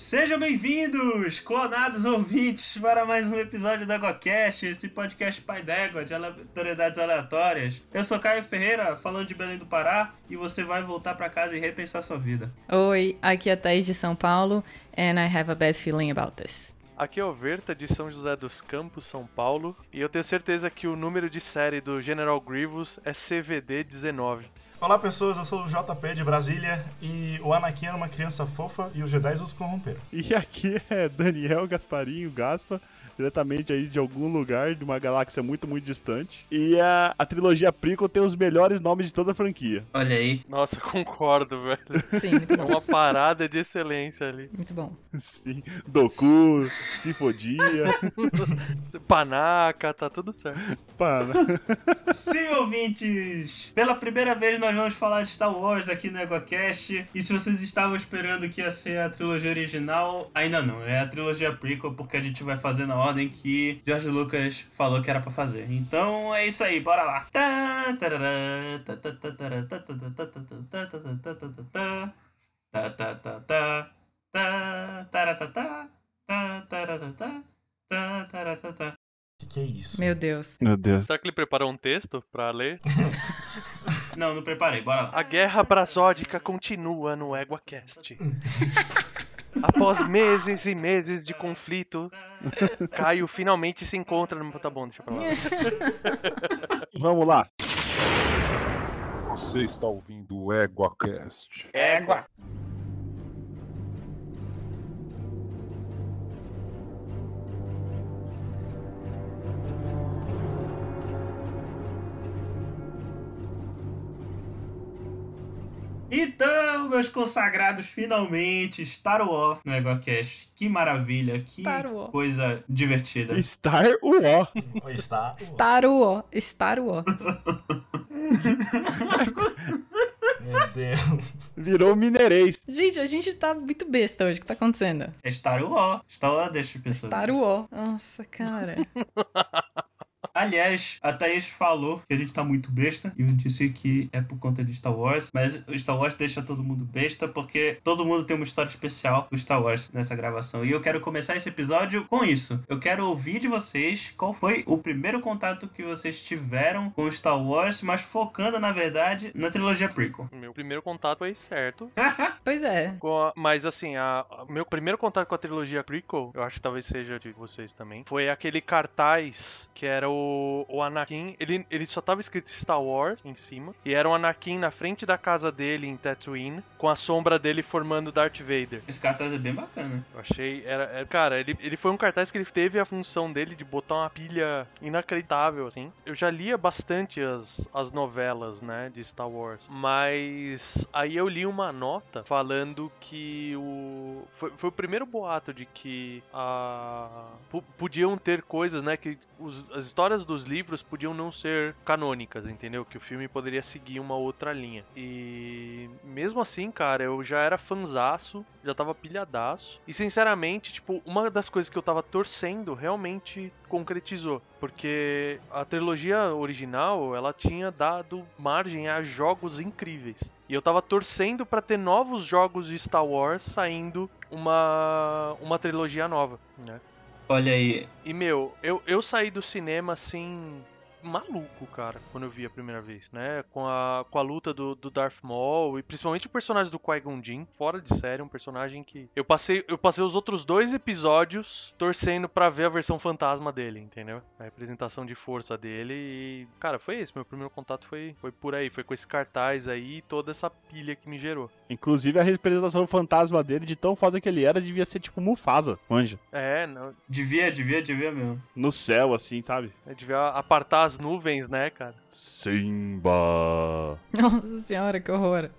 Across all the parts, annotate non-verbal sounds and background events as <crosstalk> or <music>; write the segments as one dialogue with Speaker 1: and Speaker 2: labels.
Speaker 1: Sejam bem-vindos, clonados ouvintes, para mais um episódio da EgoCast, esse podcast pai d'égua de autoridades aleatórias. Eu sou Caio Ferreira, falando de Belém do Pará, e você vai voltar para casa e repensar sua vida.
Speaker 2: Oi, aqui é a Thaís de São Paulo, and I have a bad feeling about this.
Speaker 3: Aqui é o Verta de São José dos Campos, São Paulo, e eu tenho certeza que o número de série do General Grievous é CVD 19.
Speaker 4: Olá pessoas, eu sou o JP de Brasília e o Anakin era uma criança fofa e os Jedi os corromperam.
Speaker 5: E aqui é Daniel Gasparinho Gaspa, diretamente aí de algum lugar de uma galáxia muito, muito distante. E a, a trilogia Prequel tem os melhores nomes de toda a franquia.
Speaker 1: Olha aí.
Speaker 3: Nossa, concordo, velho.
Speaker 2: Sim, muito
Speaker 3: É
Speaker 2: bom.
Speaker 3: uma parada de excelência ali.
Speaker 2: Muito bom.
Speaker 5: Sim, Doku, Sinfodia, <laughs>
Speaker 3: Panaca, tá tudo certo.
Speaker 5: pana. <laughs>
Speaker 1: Sim, ouvintes! Pela primeira vez nós vamos falar de Star Wars aqui no EgoCast. E se vocês estavam esperando que ia ser a trilogia original, ainda não. É a trilogia prequel, porque a gente vai fazer na ordem que George Lucas falou que era para fazer. Então é isso aí, bora lá. O
Speaker 4: que, que é isso?
Speaker 2: Meu Deus.
Speaker 5: Meu Deus.
Speaker 3: Será que ele preparou um texto pra ler?
Speaker 1: não, não preparei, bora lá.
Speaker 3: A guerra brasódica continua no EguaCast. Após meses e meses de conflito, Caio finalmente se encontra no. Tá bom, deixa pra lá. <laughs>
Speaker 5: Vamos lá.
Speaker 6: Você está ouvindo o EguaCast.
Speaker 3: Égua!
Speaker 1: Então, meus consagrados, finalmente, Star Wars no EgoCast. Que maravilha, que
Speaker 2: Star Wars.
Speaker 1: coisa divertida.
Speaker 5: Star Wars.
Speaker 4: Oi, está.
Speaker 2: Star Wars. Star Wars.
Speaker 4: Meu Deus.
Speaker 5: Virou mineirês.
Speaker 2: Gente, a gente tá muito besta hoje. O que tá acontecendo?
Speaker 1: É Star Wars. Star Wars deixa as pessoas.
Speaker 2: Star Wars. Nossa, cara.
Speaker 1: Aliás, a Thaís falou que a gente tá muito besta. E eu disse que é por conta de Star Wars. Mas o Star Wars deixa todo mundo besta porque todo mundo tem uma história especial do Star Wars nessa gravação. E eu quero começar esse episódio com isso. Eu quero ouvir de vocês qual foi o primeiro contato que vocês tiveram com Star Wars, mas focando, na verdade, na trilogia prequel.
Speaker 3: Meu primeiro contato foi certo. <laughs>
Speaker 2: Pois é.
Speaker 3: A- mas assim, a, a- meu primeiro contato com a trilogia prequel, eu acho que talvez seja de vocês também, foi aquele cartaz que era o, o Anakin, ele, ele só tava escrito Star Wars em cima, e era o Anakin na frente da casa dele em Tatooine, com a sombra dele formando Darth Vader.
Speaker 1: Esse cartaz é bem bacana.
Speaker 3: Eu achei, era, era- cara, ele, ele foi um cartaz que ele teve a função dele de botar uma pilha inacreditável, assim. Eu já lia bastante as, as novelas, né, de Star Wars, mas aí eu li uma nota falando que o... Foi, foi o primeiro boato de que a... po- podiam ter coisas, né, que os- as histórias dos livros podiam não ser canônicas, entendeu? Que o filme poderia seguir uma outra linha. E mesmo assim, cara, eu já era fanzaço, já tava pilhadaço. E sinceramente, tipo, uma das coisas que eu tava torcendo realmente concretizou. Porque a trilogia original, ela tinha dado margem a jogos incríveis. E eu tava torcendo pra ter novos jogos de Star Wars saindo uma, uma trilogia nova, né?
Speaker 1: Olha aí,
Speaker 3: E, meu, eu, eu saí do cinema assim. Maluco, cara, quando eu vi a primeira vez, né? Com a, com a luta do, do Darth Maul e principalmente o personagem do Qui-Gon Jinn, fora de série, um personagem que. Eu passei, eu passei os outros dois episódios torcendo pra ver a versão fantasma dele, entendeu? A representação de força dele e. Cara, foi esse. Meu primeiro contato foi, foi por aí, foi com esse cartaz aí e toda essa pilha que me gerou.
Speaker 5: Inclusive a representação fantasma dele, de tão foda que ele era, devia ser tipo Mufasa, manja.
Speaker 3: É, não,
Speaker 1: devia, devia, devia mesmo.
Speaker 5: No céu, assim, sabe?
Speaker 3: eu devia apartar as nuvens, né, cara?
Speaker 5: Simba.
Speaker 2: Nossa senhora, que horror.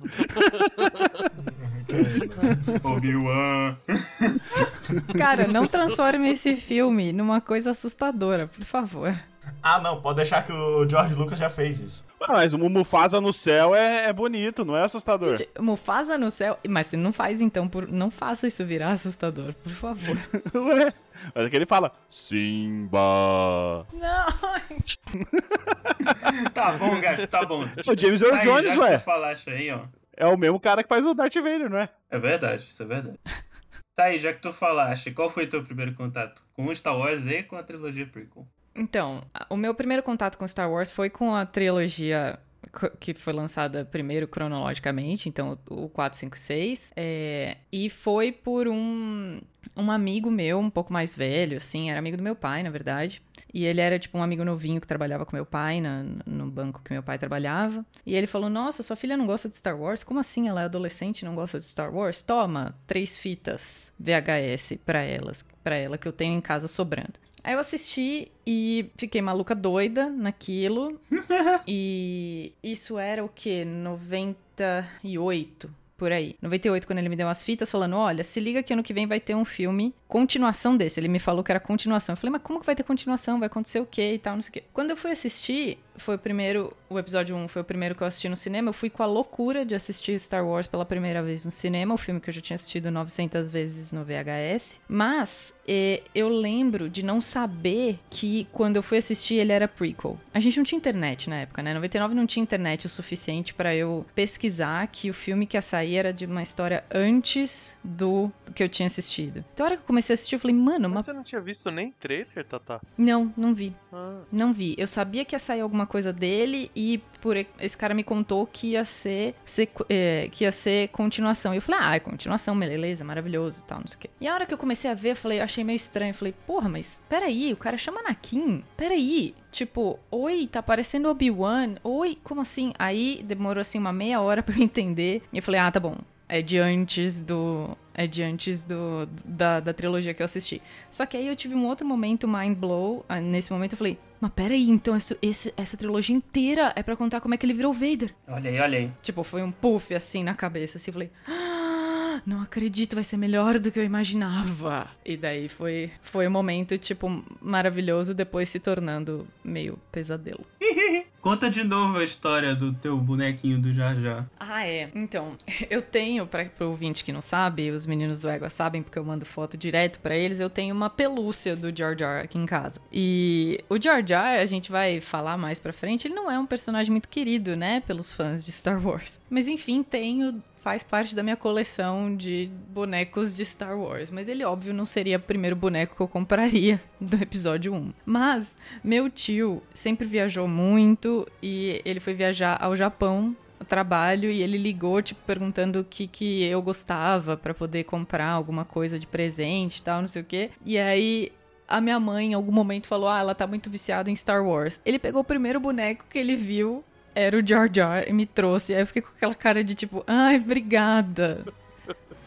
Speaker 2: <laughs>
Speaker 1: Obi-Wan.
Speaker 2: Cara, não transforme esse filme numa coisa assustadora, por favor.
Speaker 4: Ah, não, pode deixar que o George Lucas já fez isso.
Speaker 5: Ah, mas o Mufasa no céu é, é bonito, não é assustador.
Speaker 2: Gente, Mufasa no céu. Mas se não faz, então, por... não faça isso virar assustador, por favor. <laughs>
Speaker 5: Ué. Mas é que ele fala, Simba.
Speaker 2: Não! <laughs>
Speaker 1: Tá bom, gato, tá bom.
Speaker 5: O James Earl
Speaker 1: Tá aí,
Speaker 5: Jones,
Speaker 1: que
Speaker 5: ué.
Speaker 1: tu falaste aí, ó.
Speaker 5: É o mesmo cara que faz o Darth Vader, não é?
Speaker 1: É verdade, isso é verdade. <laughs> Tá aí, já que tu falaste, qual foi teu primeiro contato com Star Wars e com a trilogia prequel?
Speaker 2: Então, o meu primeiro contato com Star Wars foi com a trilogia que foi lançada primeiro cronologicamente, então o 4, 5 e 6. É, e foi por um, um amigo meu, um pouco mais velho, assim, era amigo do meu pai, na verdade. E ele era tipo um amigo novinho que trabalhava com meu pai na- no banco que meu pai trabalhava. E ele falou: Nossa, sua filha não gosta de Star Wars? Como assim? Ela é adolescente e não gosta de Star Wars? Toma, três fitas VHS pra elas, para ela que eu tenho em casa sobrando. Aí eu assisti e fiquei maluca doida naquilo. <laughs> e isso era o quê? 98, por aí. 98, quando ele me deu umas fitas falando: Olha, se liga que ano que vem vai ter um filme, continuação desse. Ele me falou que era continuação. Eu falei: Mas como que vai ter continuação? Vai acontecer o quê e tal, não sei o quê. Quando eu fui assistir, foi o primeiro. O episódio 1 foi o primeiro que eu assisti no cinema. Eu fui com a loucura de assistir Star Wars pela primeira vez no cinema, o filme que eu já tinha assistido 900 vezes no VHS. Mas eh, eu lembro de não saber que quando eu fui assistir ele era prequel. A gente não tinha internet na época, né? 99 não tinha internet o suficiente pra eu pesquisar que o filme que ia sair era de uma história antes do, que eu tinha assistido. Então, a hora que eu comecei a assistir, eu falei, mano,
Speaker 3: Mas você não tinha visto nem trailer, Tata?
Speaker 2: não, não vi.
Speaker 3: Ah,
Speaker 2: Não vi. Eu sabia que ia sair alguma coisa dele e por esse cara me contou que ia ser, sequ- é, que ia ser continuação. E eu falei, ah, é continuação, beleza, maravilhoso, tal, não sei o quê. E a hora que eu comecei a ver, eu falei, eu achei meio estranho. Eu falei, porra, mas peraí, o cara chama Anakin. Peraí. Tipo, oi, tá parecendo Obi-Wan. Oi, como assim? Aí demorou assim uma meia hora <laughs> pra eu entender. E eu falei, ah, tá bom. É de antes do. É de antes do, da, da trilogia que eu assisti. Só que aí eu tive um outro momento mind blow. ah, Nesse momento eu falei, mas peraí, então esse, esse- essa trilogia inteira é pra contar como é que ele virou Vader.
Speaker 1: Olha aí, olha aí.
Speaker 2: Tipo, foi um puff assim na cabeça, assim, eu falei, "Ah, não acredito, vai ser melhor do que eu imaginava. E daí foi, foi um momento, tipo, maravilhoso, depois se tornando meio pesadelo. <laughs>
Speaker 1: Conta de novo a história do teu bonequinho do Jar Jar.
Speaker 2: Ah, é. Então, <laughs> eu tenho, pra, pro ouvinte que não sabe, os meninos do Égua sabem porque eu mando foto direto pra eles, eu tenho uma pelúcia do Jar Jar aqui em casa. E o Jar Jar, a gente vai falar mais pra frente, ele não é um personagem muito querido, né, pelos fãs de Star Wars. Mas enfim, tenho faz parte da minha coleção de bonecos de Star Wars. Mas ele, óbvio, não seria o primeiro boneco que eu compraria <laughs> do episódio 1. Mas meu tio sempre viajou muito e ele foi viajar ao Japão trabalho e ele ligou, tipo, perguntando o que, que eu gostava pra poder comprar alguma coisa de presente e tal, não sei o quê. E aí a minha mãe, em algum momento, falou: Ah, ela tá muito viciada em Star Wars. Ele pegou o primeiro boneco que ele viu, era o Jar Jar, e me trouxe. Aí eu fiquei com aquela cara de tipo: Ai, obrigada.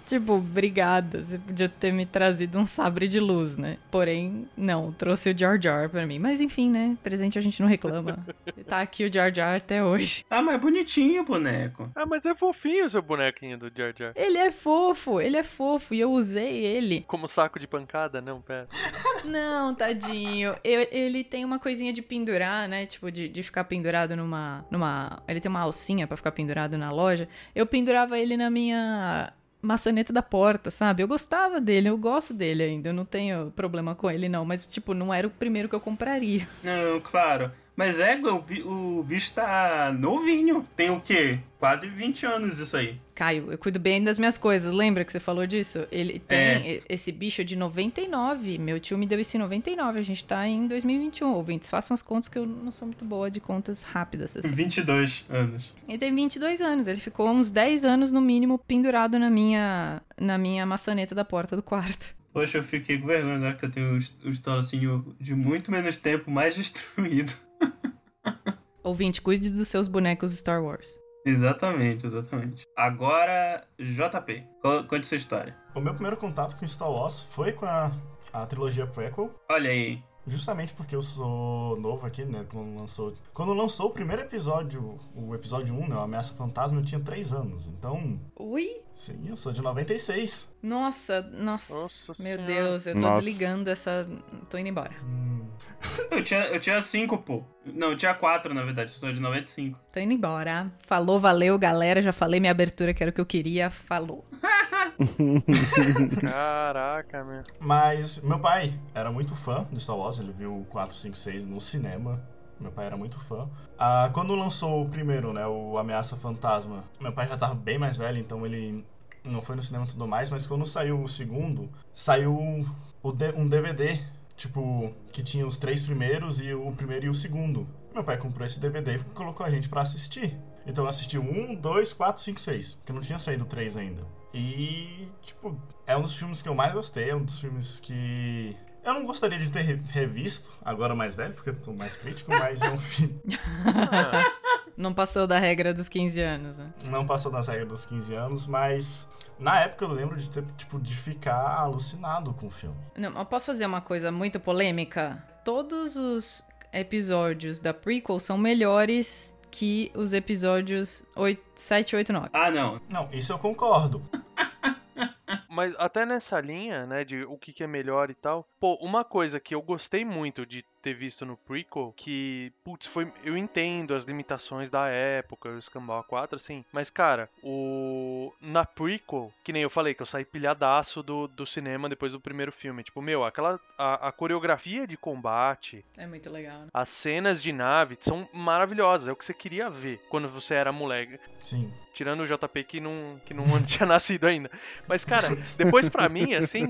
Speaker 2: Tipo, obrigada. Você podia ter me trazido um sabre de luz, né? Porém, não, trouxe o Jar Jar pra mim. Mas enfim, né? Presente a gente não reclama. <laughs> tá aqui o Jar Jar até hoje.
Speaker 1: Ah, mas é bonitinho o boneco.
Speaker 3: Ah, mas é fofinho o seu bonequinho do Jar Jar.
Speaker 2: Ele é fofo, ele é fofo. E eu usei ele.
Speaker 3: Como saco de pancada? Não, pera. <laughs>
Speaker 2: Não, tadinho. Eu- ele tem uma coisinha de pendurar, né? Tipo, de, de ficar pendurado numa, numa. Ele tem uma alcinha pra ficar pendurado na loja. Eu pendurava ele na minha maçaneta da porta, sabe? Eu gostava dele, eu gosto dele ainda. Eu não tenho problema com ele, não. Mas, tipo, não era o primeiro que eu compraria.
Speaker 1: Não, claro. Mas é, o, o bicho tá novinho. Tem o quê? Quase 20 anos isso aí.
Speaker 2: Caio, eu cuido bem das minhas coisas. Lembra que você falou disso? Ele tem e- esse bicho de 99. Meu tio me deu isso em 99. A gente tá em 2021. Ouvintes, façam as contas que eu não sou muito boa de contas rápidas. Assim.
Speaker 1: 22 anos.
Speaker 2: Ele tem 22 anos. Ele ficou uns 10 anos no mínimo pendurado na minha, na minha maçaneta da porta do quarto.
Speaker 1: Poxa, eu fiquei com vergonha agora que eu tenho o estolocinho de muito menos tempo mais destruído. <laughs>
Speaker 2: Ouvinte, cuide dos seus bonecos Star Wars.
Speaker 1: Exatamente, exatamente. Agora, JP, co- conte sua história.
Speaker 4: O meu primeiro contato com Star Wars foi com a, a trilogia prequel.
Speaker 1: Olha aí.
Speaker 4: Justamente porque eu sou novo aqui, né? Quando lançou, quando lançou o primeiro episódio, o episódio 1, né? O Ameaça Fantasma, eu tinha 3 anos. Então,
Speaker 2: Ui?
Speaker 4: sim, eu sou de 96.
Speaker 2: Nossa, nossa.
Speaker 3: Nossa
Speaker 2: meu
Speaker 3: Senhora.
Speaker 2: Deus, eu tô
Speaker 5: Nossa.
Speaker 2: desligando essa. Tô indo embora.
Speaker 4: Hum,
Speaker 1: Eu tinha, eu tinha cinco, pô. Não, eu tinha quatro, na verdade. Eu sou de 95.
Speaker 2: Tô indo embora. Falou, valeu, galera. Já falei minha abertura, que era o que eu queria. Falou. <laughs> <laughs>
Speaker 3: Caraca, meu.
Speaker 4: Mas meu pai era muito fã de Star Wars, ele viu o 4, 5, 6 no cinema. Meu pai era muito fã. Ah, quando lançou o primeiro, né, o Ameaça Fantasma, meu pai já tava bem mais velho, então ele não foi no cinema e tudo mais, mas quando saiu o segundo, saiu um DVD, tipo, que tinha os três primeiros e o primeiro e o segundo. Meu pai comprou esse DVD e colocou a gente pra assistir. Então eu assisti o um, dois, quatro, cinco, seis, porque não tinha saído três ainda. E, tipo, é um dos filmes que eu mais gostei, é um dos filmes que. Eu não gostaria de ter re- revisto, agora mais velho, porque eu tô mais crítico, <laughs> mas é um filme. <laughs>
Speaker 2: Não passou da regra dos 15 anos, né?
Speaker 4: Não passou das regras dos 15 anos, mas na época eu lembro de ter, tipo, de ficar alucinado com o filme.
Speaker 2: Não, eu posso fazer uma coisa muito polêmica? Todos os episódios da prequel são melhores que os episódios 8, 7, 8, 9.
Speaker 1: Ah, não.
Speaker 4: Não, isso eu concordo. <laughs>
Speaker 3: Mas até nessa linha, né, de o que, que é melhor e tal. Pô, uma coisa que eu gostei muito de ter visto no prequel, que, putz, foi. Eu entendo as limitações da época, o Escambau 4, assim. Mas, cara, o. Na prequel, que nem eu falei, que eu saí pilhadaço do, do cinema depois do primeiro filme. Tipo, meu, aquela. A, a coreografia de combate,
Speaker 2: É muito legal, né?
Speaker 3: as cenas de nave são maravilhosas. É o que você queria ver quando você era moleque.
Speaker 4: Sim.
Speaker 3: Tirando o JP que não, que não <laughs> tinha nascido ainda. Mas, cara, depois pra mim, assim.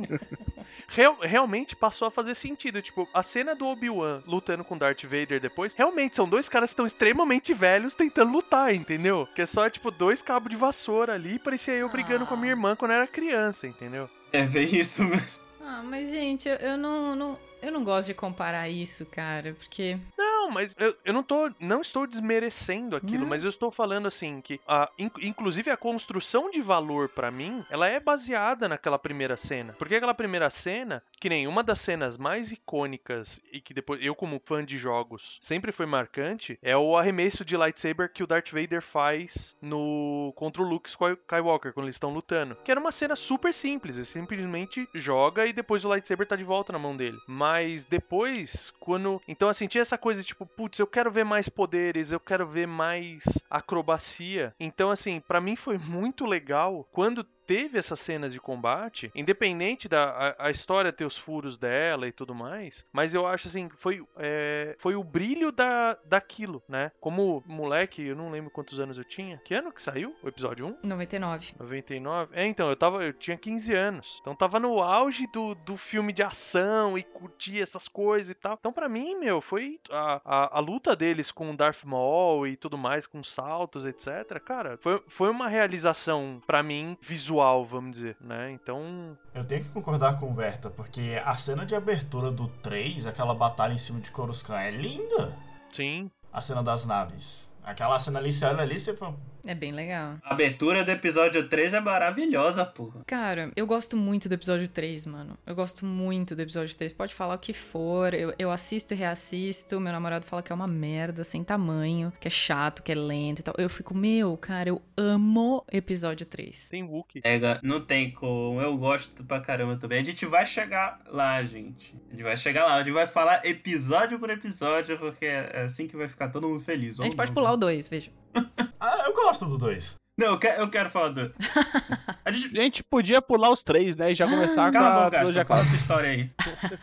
Speaker 3: Real- realmente passou a fazer sentido. Tipo, a cena do Obi-Wan lutando com Darth Vader depois. Realmente, são dois caras que estão extremamente velhos tentando lutar, entendeu? Que é só, tipo, dois cabos de vassoura ali. e Parecia eu brigando com a minha irmã quando eu era criança, entendeu?
Speaker 1: É bem isso mesmo.
Speaker 2: Ah, mas gente, eu, eu não, não, eu não gosto de comparar isso, cara, porque
Speaker 3: Não, mas eu, eu não tô. Não estou desmerecendo aquilo,
Speaker 2: Não.
Speaker 3: mas eu estou falando assim que. A, in- inclusive a construção de valor pra mim, ela é baseada naquela primeira cena. Porque aquela primeira cena, que nem uma das cenas mais icônicas e que depois eu, como fã de jogos, sempre foi marcante, é o arremesso de lightsaber que o Darth Vader faz no contra o Luke Sky- Skywalker, quando eles estão lutando. Que era uma cena super simples, ele simplesmente joga e depois o lightsaber tá de volta na mão dele. Mas depois, quando. Então, assim, tinha essa coisa tipo, putz, eu quero ver mais poderes, eu quero ver mais acrobacia. Então, assim, pra mim foi muito legal quando teve essas cenas de combate, independente da a, a história ter os furos dela e tudo mais, mas eu acho assim, foi, é, foi o brilho da, daquilo, né? Como moleque, eu não lembro quantos anos eu tinha. Que ano que saiu o episódio 1?
Speaker 2: 99.
Speaker 3: 99? É, então, eu tava. Eu tinha 15 anos. Então tava no auge do, do filme de ação e curtir essas coisas e tal. Então, pra mim, meu, foi a, a, a luta deles com Darth Maul e tudo mais, com saltos, etc. Cara, foi, foi uma realização, pra mim, visual, vamos dizer, né? Então.
Speaker 4: Eu tenho que concordar com o Verta, porque a cena de abertura do 3, aquela batalha em cima de Coruscant, é linda.
Speaker 3: Sim.
Speaker 4: A cena das naves. Aquela cena ali, você olha ali, você fala.
Speaker 2: É bem legal.
Speaker 1: A abertura do episódio 3 é maravilhosa, porra.
Speaker 2: Cara, eu gosto muito do episódio 3, mano. Eu gosto muito do episódio 3. Pode falar o que for. Eu, eu assisto e reassisto. Meu namorado fala que é uma merda, sem tamanho, que é chato, que é lento e tal. Eu fico, meu, cara, eu amo episódio 3.
Speaker 3: Tem Wookie.
Speaker 1: Pega, não tem como. Eu gosto pra caramba também. A gente vai chegar lá, gente. A gente vai chegar lá. A gente vai falar episódio por episódio, porque é assim que vai ficar todo mundo feliz.
Speaker 2: A gente pode
Speaker 1: não.
Speaker 2: pular o 2, veja. <laughs>
Speaker 4: Ah, eu gosto do 2.
Speaker 1: Não, eu quero, eu quero falar do. <laughs> A gente.
Speaker 5: A gente podia pular os três, né? E já começar com
Speaker 1: Cala a
Speaker 5: a
Speaker 1: boca,
Speaker 5: trilogia
Speaker 1: Gaspa, fala tua história aí.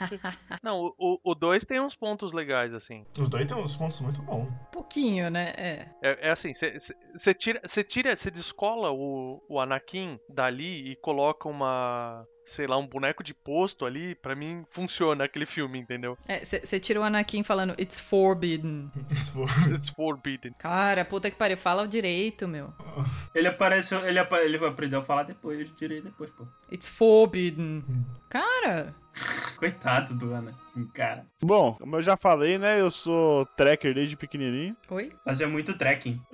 Speaker 1: <laughs>
Speaker 3: Não, o 2 tem uns pontos legais, assim.
Speaker 4: Os dois têm uns pontos muito bons.
Speaker 2: Pouquinho, né? É.
Speaker 3: É, é assim, você tira, você tira, você descola o, o Anakin dali e coloca uma, sei lá, um boneco de posto ali, pra mim funciona aquele filme, entendeu?
Speaker 2: Você tira o Anakin falando, it's forbidden. <laughs>
Speaker 4: Se for-
Speaker 3: It's forbidden.
Speaker 2: Cara, puta que pariu, fala direito, meu.
Speaker 1: Ele apareceu. Ele, ele aprendeu a falar depois, eu tirei depois, pô.
Speaker 2: It's forbidden. Cara, <laughs>
Speaker 1: Coitado do Ana. Cara.
Speaker 5: Bom, como eu já falei, né? Eu sou tracker desde pequenininho.
Speaker 2: oi?
Speaker 1: Fazia muito trekking. <laughs>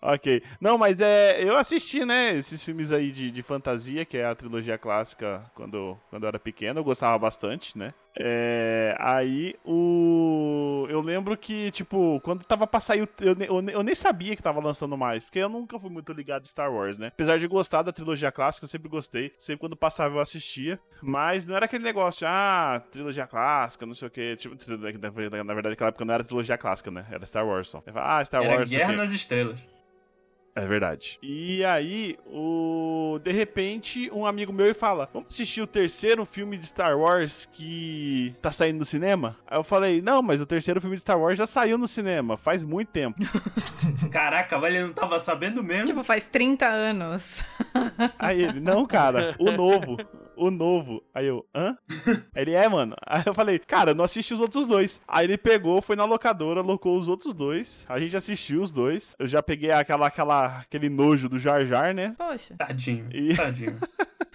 Speaker 5: Ok. Não, mas é. Eu assisti, né? Esses filmes aí de, de fantasia, que é a trilogia clássica quando, quando eu era pequeno. Eu gostava bastante, né? É, aí o. Eu lembro que, tipo, quando tava pra sair. Eu, eu, eu nem sabia que tava lançando mais, porque eu nunca fui muito ligado em Star Wars, né? Apesar de gostar da trilogia clássica, eu sempre gostei. Sempre quando passava eu assistia. Mas não era aquele negócio, ah, trilogia clássica, não sei o que. Tipo, na verdade, naquela época não era trilogia clássica, né? Era Star Wars só. Eu falava, Ah, Star
Speaker 1: Era
Speaker 5: Wars.
Speaker 1: Guerra
Speaker 5: quê.
Speaker 1: nas Estrelas.
Speaker 5: É verdade. E aí, o de repente, um amigo meu fala: Vamos assistir o terceiro filme de Star Wars que tá saindo no cinema? Aí eu falei: Não, mas o terceiro filme de Star Wars já saiu no cinema, faz muito tempo. <laughs>
Speaker 1: Caraca, mas ele não tava sabendo mesmo.
Speaker 2: Tipo, faz 30 anos.
Speaker 5: Aí ele, não, cara, o novo. <laughs> O novo. Aí eu, hã? Aí <laughs> ele, é, mano. Aí eu falei, cara, eu não assisti os outros dois. Aí ele pegou, foi na locadora, locou os outros dois. A gente assistiu os dois. Eu já peguei aquela, aquela, aquele nojo do Jar Jar, né?
Speaker 2: Poxa,
Speaker 1: Tadinho,
Speaker 5: E- <laughs>
Speaker 1: tadinho.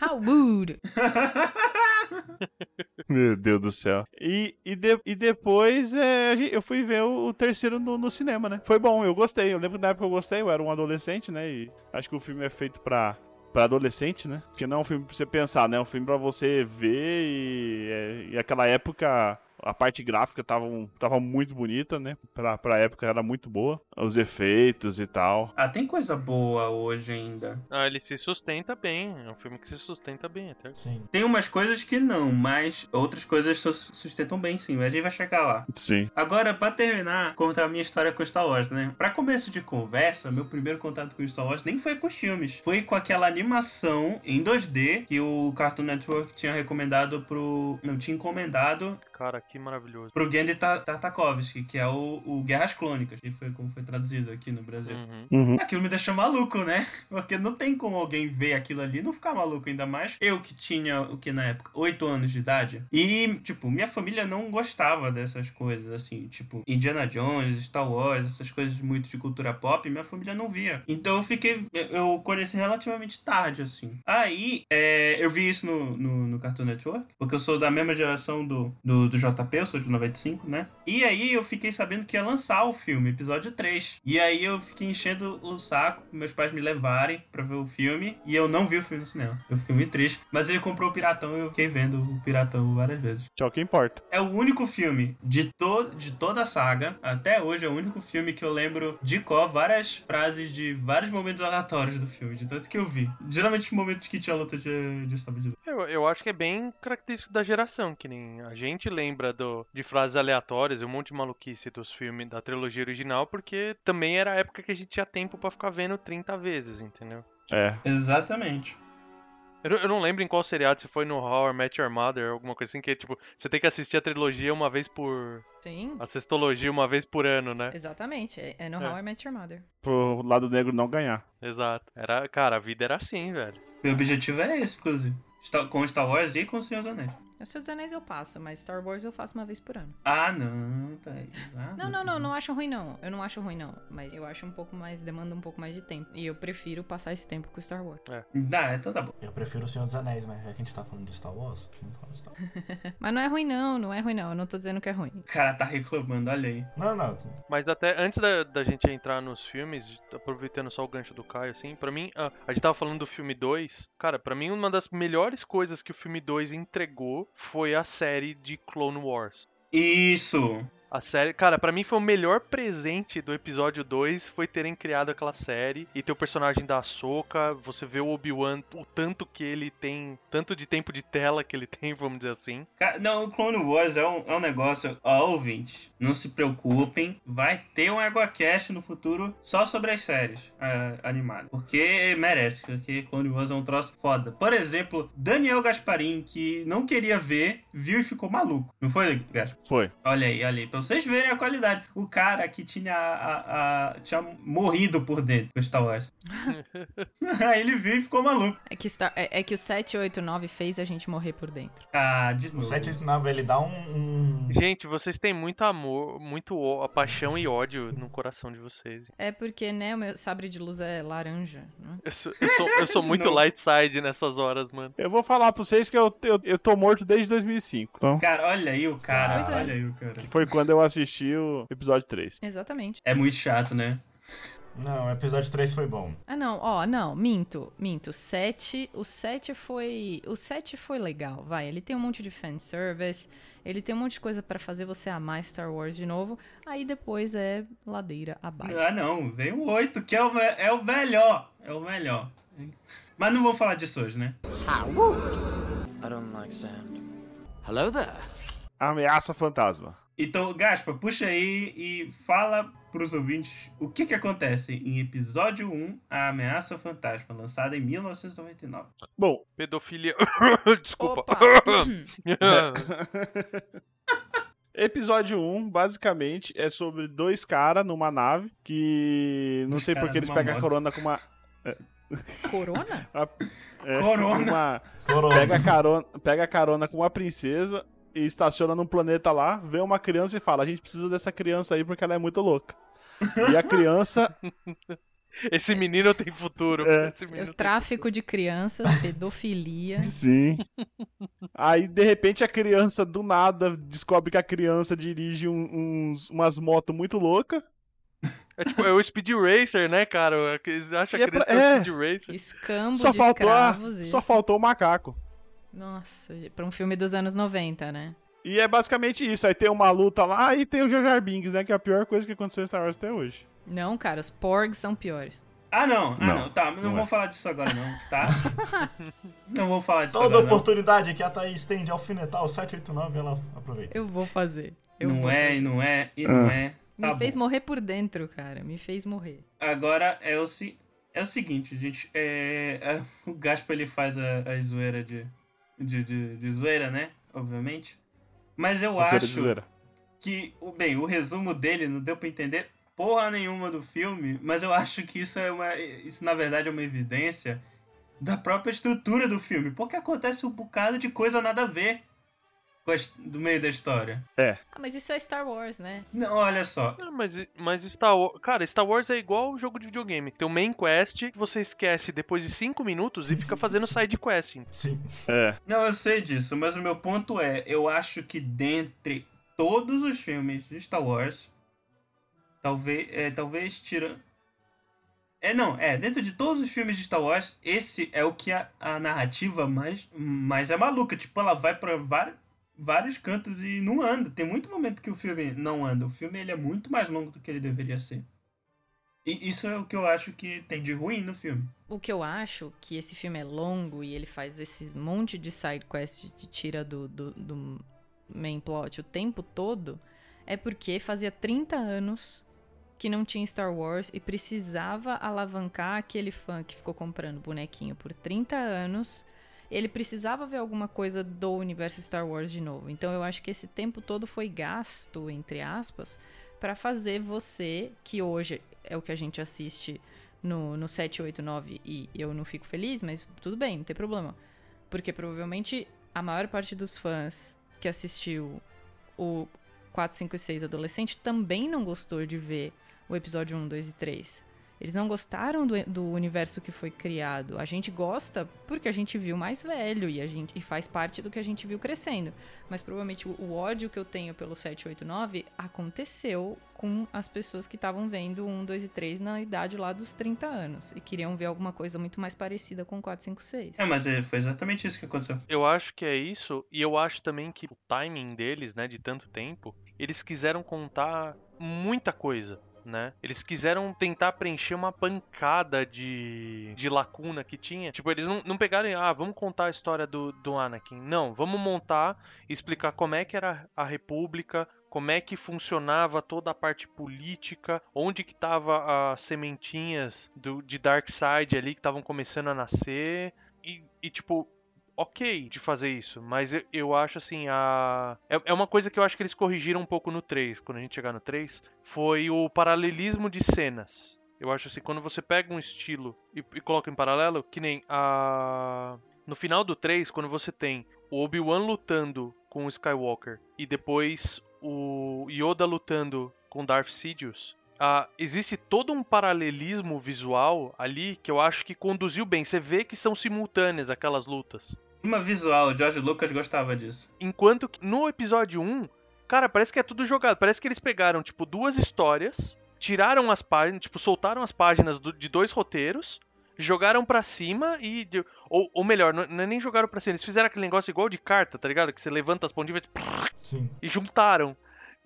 Speaker 2: how rude. <laughs>
Speaker 5: Meu Deus do céu. E, e, de- e depois é, eu fui ver o, o terceiro no, no cinema, né? Foi bom, eu gostei. Eu lembro que na época eu gostei, eu era um adolescente, né? E acho que o filme é feito pra, pra adolescente, né? Porque não é um filme pra você pensar, né? É um filme pra você ver e, é, e aquela época. A parte gráfica tava, tava muito bonita, né? Pra, pra época era muito boa. Os efeitos e tal.
Speaker 1: Ah, tem coisa boa hoje ainda.
Speaker 3: Ah, ele se sustenta bem. É um filme que se sustenta bem até.
Speaker 4: Sim.
Speaker 1: Tem umas coisas que não, mas outras coisas sus- sustentam bem sim. Mas a gente vai chegar lá.
Speaker 5: Sim.
Speaker 1: Agora, pra terminar, contar a minha história com Star Wars, né? Pra começo de conversa, meu primeiro contato com Star Wars nem foi com os filmes. Foi com aquela animação em 2D que o Cartoon Network tinha recomendado pro... Não, tinha encomendado
Speaker 3: Cara, que maravilhoso.
Speaker 1: pro Genndy Ta- Tartakovsky, que é o, o Guerras Clônicas, que foi como foi traduzido aqui no Brasil.
Speaker 3: Uhum.
Speaker 5: Uhum.
Speaker 1: Aquilo me deixou maluco, né? <laughs> Porque não tem como alguém ver aquilo ali e não ficar maluco, ainda mais eu que tinha, o que na época, 8 anos de idade. E, tipo, minha família não gostava dessas coisas, assim, tipo, Indiana Jones, Star Wars, essas coisas muito de cultura pop, minha família não via. Então eu fiquei, eu- eu conheci relativamente tarde, assim. Aí, é, eu vi isso no, no, no Cartoon Network, porque eu sou da mesma geração do, do, do JP, eu sou de 95, né? E aí eu fiquei sabendo que ia lançar o filme, episódio 3. E aí eu fiquei enchendo o saco meus pais me levarem pra ver o filme. E eu não vi o filme no cinema. Eu fiquei muito triste. Mas ele comprou o Piratão e eu fiquei vendo o Piratão várias vezes.
Speaker 5: Que é o que importa.
Speaker 1: É o único filme de, to de toda a saga, até hoje, é o único filme que eu lembro de cor várias frases de vários momentos aleatórios do filme, de tanto que eu vi. Geralmente os momentos que tinha luta de, de.
Speaker 3: Eu, eu acho que é bem característico da geração, que nem a gente lembra do, de frases aleatórias e um monte de maluquice dos filmes da trilogia original, porque também era a época que a gente tinha tempo pra ficar vendo 30 vezes, entendeu?
Speaker 5: É.
Speaker 1: Exatamente.
Speaker 3: Eu, não- eu não lembro em qual seriado, se foi no How I Met Your Mother, alguma coisa assim, que tipo, você tem que assistir a trilogia uma vez por.
Speaker 2: Sim,
Speaker 3: a sextologia uma vez por ano, né?
Speaker 2: exatamente. É, é no
Speaker 3: É.
Speaker 2: How I Met Your Mother.
Speaker 5: Pro lado negro não ganhar.
Speaker 3: Exato. Era, cara, a vida era assim, velho.
Speaker 1: Meu objetivo é esse, inclusive. Com Star Wars e com o Senhor dos Anéis.
Speaker 2: Os Seus Anéis eu passo, mas Star Wars eu faço uma vez por ano.
Speaker 1: Ah, não, tá aí. Ah,
Speaker 2: Não, não, não, não acho ruim não. Eu não acho ruim não. Mas eu acho um pouco mais, demanda um pouco mais de tempo. E eu prefiro passar esse tempo com Star Wars.
Speaker 1: Dá, então tá bom.
Speaker 4: Eu prefiro o Senhor dos Anéis, mas já que a gente tá falando de Star Wars, vamos falar de Star Wars. <laughs>
Speaker 2: Mas não é ruim não, não é ruim não. Eu não tô dizendo que é ruim.
Speaker 1: O cara tá reclamando, olha aí.
Speaker 4: Não, não.
Speaker 3: Mas até antes da, da gente entrar nos filmes, aproveitando só o gancho do Caio, assim, pra mim, ah, a gente tava falando do filme 2. Cara, pra mim, uma das melhores coisas que o filme 2 entregou foi a série de Clone Wars.
Speaker 1: Isso.
Speaker 3: A série, cara, pra mim foi o melhor presente do episódio 2 foi terem criado aquela série e ter o personagem da Ahsoka, você vê o Obi-Wan, o tanto que ele tem, tanto de tempo de tela que ele <laughs> tem, vamos dizer assim.
Speaker 1: Não, o Clone Wars é um, é um negócio. Ó, ouvintes, não se preocupem. Vai ter um EgoCast no futuro só sobre as séries ah, animadas. Porque merece, porque Clone Wars é um troço foda. Por exemplo, Daniel Gasparin, que não queria ver, viu e ficou maluco. Não foi, Gaspar?
Speaker 5: Foi.
Speaker 1: Olha aí, olha aí. Vocês verem a qualidade. O cara que tinha, a, a- tinha morrido por dentro com Star Wars. <laughs> aí ele viu e ficou maluco.
Speaker 2: É que, Star, é, é que o 789 fez a gente morrer por dentro.
Speaker 1: Ah, de
Speaker 4: O
Speaker 1: novo.
Speaker 4: 789, ele dá um... um-
Speaker 3: Gente, vocês têm muito amor, muito ó- a paixão e ódio no coração de vocês.
Speaker 2: É porque, né, o meu sabre de luz é laranja. Né?
Speaker 3: Eu sou, eu sou, eu sou <laughs> muito
Speaker 1: novo.
Speaker 3: light side nessas horas, mano.
Speaker 5: Eu vou falar pra vocês que eu, eu, eu tô morto desde 2005. Então,
Speaker 1: Cara, olha aí o cara.
Speaker 2: Pois é.
Speaker 1: Olha aí o cara.
Speaker 5: que foi quando eu assisti o episódio 3.
Speaker 2: Exatamente.
Speaker 1: É muito chato, né?
Speaker 4: Não, o episódio 3 foi bom.
Speaker 2: Ah, não, ó, não, minto, minto. O 7, o 7 foi. O 7 foi legal, vai. Ele tem um monte de fanservice, ele tem um monte de coisa pra fazer você amar Star Wars de novo. Aí depois é ladeira abaixo.
Speaker 1: Ah, não. Vem o 8, que é o, é o melhor. É o melhor. Mas não vou falar disso hoje, né?
Speaker 7: I don't like sand. Hello there.
Speaker 5: Ameaça fantasma.
Speaker 1: Então, Gaspa, puxa aí e fala pros ouvintes o que que acontece em episódio 1, A Ameaça Fantasma, lançada em 1999.
Speaker 5: Bom,
Speaker 3: Pedofilia. <laughs> Desculpa. <laughs>
Speaker 5: Episódio 1, basicamente, é sobre dois caras numa nave que. Não
Speaker 1: Dois
Speaker 5: sei porque eles pegam a
Speaker 1: moto.
Speaker 5: corona com uma. é,
Speaker 2: Corona? <laughs>
Speaker 5: A- é,
Speaker 1: Corona.
Speaker 5: uma-
Speaker 4: Corona.
Speaker 5: pega, carona, pega carona com uma princesa e estaciona num planeta lá, vê uma criança e fala: a gente precisa dessa criança aí porque ela é muito louca. E a criança. <laughs>
Speaker 3: Esse menino tem futuro.
Speaker 5: É.
Speaker 3: Esse menino tem
Speaker 2: Tráfico de crianças, pedofilia. <laughs>
Speaker 5: Sim. Aí, de repente, a criança, do nada, descobre que a criança dirige um- uns, umas motos muito loucas.
Speaker 3: É tipo, é o Speed Racer, né, cara? Eles acham
Speaker 5: é
Speaker 3: que eles
Speaker 5: pra- é.
Speaker 3: Speed Racer.
Speaker 2: Escambo
Speaker 5: Só
Speaker 2: de
Speaker 5: faltou, a-
Speaker 2: escravos.
Speaker 5: só
Speaker 2: esse.
Speaker 5: faltou o macaco.
Speaker 2: Nossa, pra um filme dos anos 90, né?
Speaker 5: E é basicamente isso. Aí tem uma luta lá e tem o Jar Jar Binks, né? Que é a pior coisa que aconteceu em Star Wars até hoje.
Speaker 2: Não, cara, os porgs são piores.
Speaker 1: Ah, não. Ah,
Speaker 5: Não,
Speaker 1: não. Tá, não,
Speaker 5: não
Speaker 1: vou
Speaker 5: é.
Speaker 1: falar disso agora, não, tá? <laughs> não vou falar disso
Speaker 4: Toda
Speaker 1: agora, não.
Speaker 4: oportunidade que a Thaís tem de alfinetar o 789, ela aproveita.
Speaker 2: Eu vou fazer. Eu
Speaker 1: Não
Speaker 2: vou
Speaker 1: é,
Speaker 2: fazer.
Speaker 1: e não é, e não
Speaker 5: Ah.
Speaker 1: é.
Speaker 2: Me
Speaker 1: Tá
Speaker 2: fez
Speaker 1: bom.
Speaker 2: morrer por dentro, cara. Me fez morrer.
Speaker 1: Agora é o, se... é o seguinte, gente. É... é, <laughs> O Gaspa ele faz a, a zoeira de... De, de, de zoeira, né? Obviamente. Mas eu
Speaker 5: Zoeira
Speaker 1: acho
Speaker 5: zoeira.
Speaker 1: que, o- bem, o resumo dele não deu pra entender porra nenhuma do filme, mas eu acho que isso é uma. Isso na verdade é uma evidência da própria estrutura do filme. Porque acontece um bocado de coisa nada a ver do meio da história.
Speaker 2: Ah, mas isso é Star Wars, né?
Speaker 1: Não, olha só.
Speaker 3: Não, mas, mas Star Wars. Cara, Star Wars é igual o jogo de videogame. Tem o main quest que você esquece depois de 5 minutos e fica fazendo side quest.
Speaker 4: Sim.
Speaker 5: É.
Speaker 1: Não, eu sei disso, mas o meu ponto é, eu acho que dentre todos os filmes de Star Wars, talvez, é, talvez tirando... É, não, é, dentro de todos os filmes de Star Wars, esse é o que a, a narrativa mais, mais é maluca. Tipo, ela vai pra vários, vários cantos e não anda. Tem muito momento que o filme não anda. O filme ele é muito mais longo do que ele deveria ser. E isso é o que eu acho que tem de ruim no filme.
Speaker 2: O que eu acho que esse filme é longo e ele faz esse monte de side quest que tira do, do, do main plot o tempo todo é porque fazia 30 anos que não tinha Star Wars e precisava alavancar aquele fã que ficou comprando bonequinho por 30 anos. Ele precisava ver alguma coisa do universo Star Wars de novo. Então eu acho que esse tempo todo foi gasto, entre aspas, para fazer você, que hoje é o que a gente assiste no, no 789 e eu não fico feliz, mas tudo bem, não tem problema. Porque provavelmente a maior parte dos fãs que assistiu o 4, 5 e 6 adolescente também não gostou de ver o episódio 1, 2 e 3. Eles não gostaram do, do universo que foi criado. A gente gosta porque a gente viu mais velho e a gente e faz parte do que a gente viu crescendo. Mas provavelmente o, o ódio que eu tenho pelo 789 aconteceu com as pessoas que estavam vendo o 1, 2 e 3 na idade lá dos 30 anos e queriam ver alguma coisa muito mais parecida com o 4, 5, 6.
Speaker 1: É, mas é, foi exatamente isso que aconteceu.
Speaker 3: Eu acho que é isso, e eu acho também que o timing deles, né, de tanto tempo, eles quiseram contar muita coisa. Né? Eles quiseram tentar preencher uma pancada de, de lacuna que tinha. Tipo, eles não, não pegaram, ah, vamos contar a história do, do Anakin. Não, vamos montar e explicar como é que era a República, como é que funcionava toda a parte política, onde que tava as sementinhas do, de Darkseid ali que estavam começando a nascer. E, e, tipo, ok de fazer isso, mas eu, eu acho assim, a. É, é uma coisa que eu acho que eles corrigiram um pouco no 3, quando a gente chegar no 3, foi o paralelismo de cenas. Eu acho assim, quando você pega um estilo e, e coloca em paralelo, que nem a. No final do 3, quando você tem o Obi-Wan lutando com o Skywalker e depois o Yoda lutando com Darth Sidious, ah, existe todo um paralelismo visual ali que eu acho que conduziu bem. Você vê que são simultâneas aquelas lutas.
Speaker 1: Uma visual, o George Lucas gostava disso.
Speaker 3: Enquanto que no episódio 1, cara, parece que é tudo jogado. Parece que eles pegaram, tipo, duas histórias, tiraram as páginas, tipo, soltaram as páginas do, de dois roteiros, jogaram pra cima e. Ou, ou melhor, não, não é nem jogaram pra cima, eles fizeram aquele negócio igual de carta, tá ligado? Que você levanta as pontinhas
Speaker 4: Sim.
Speaker 3: e juntaram.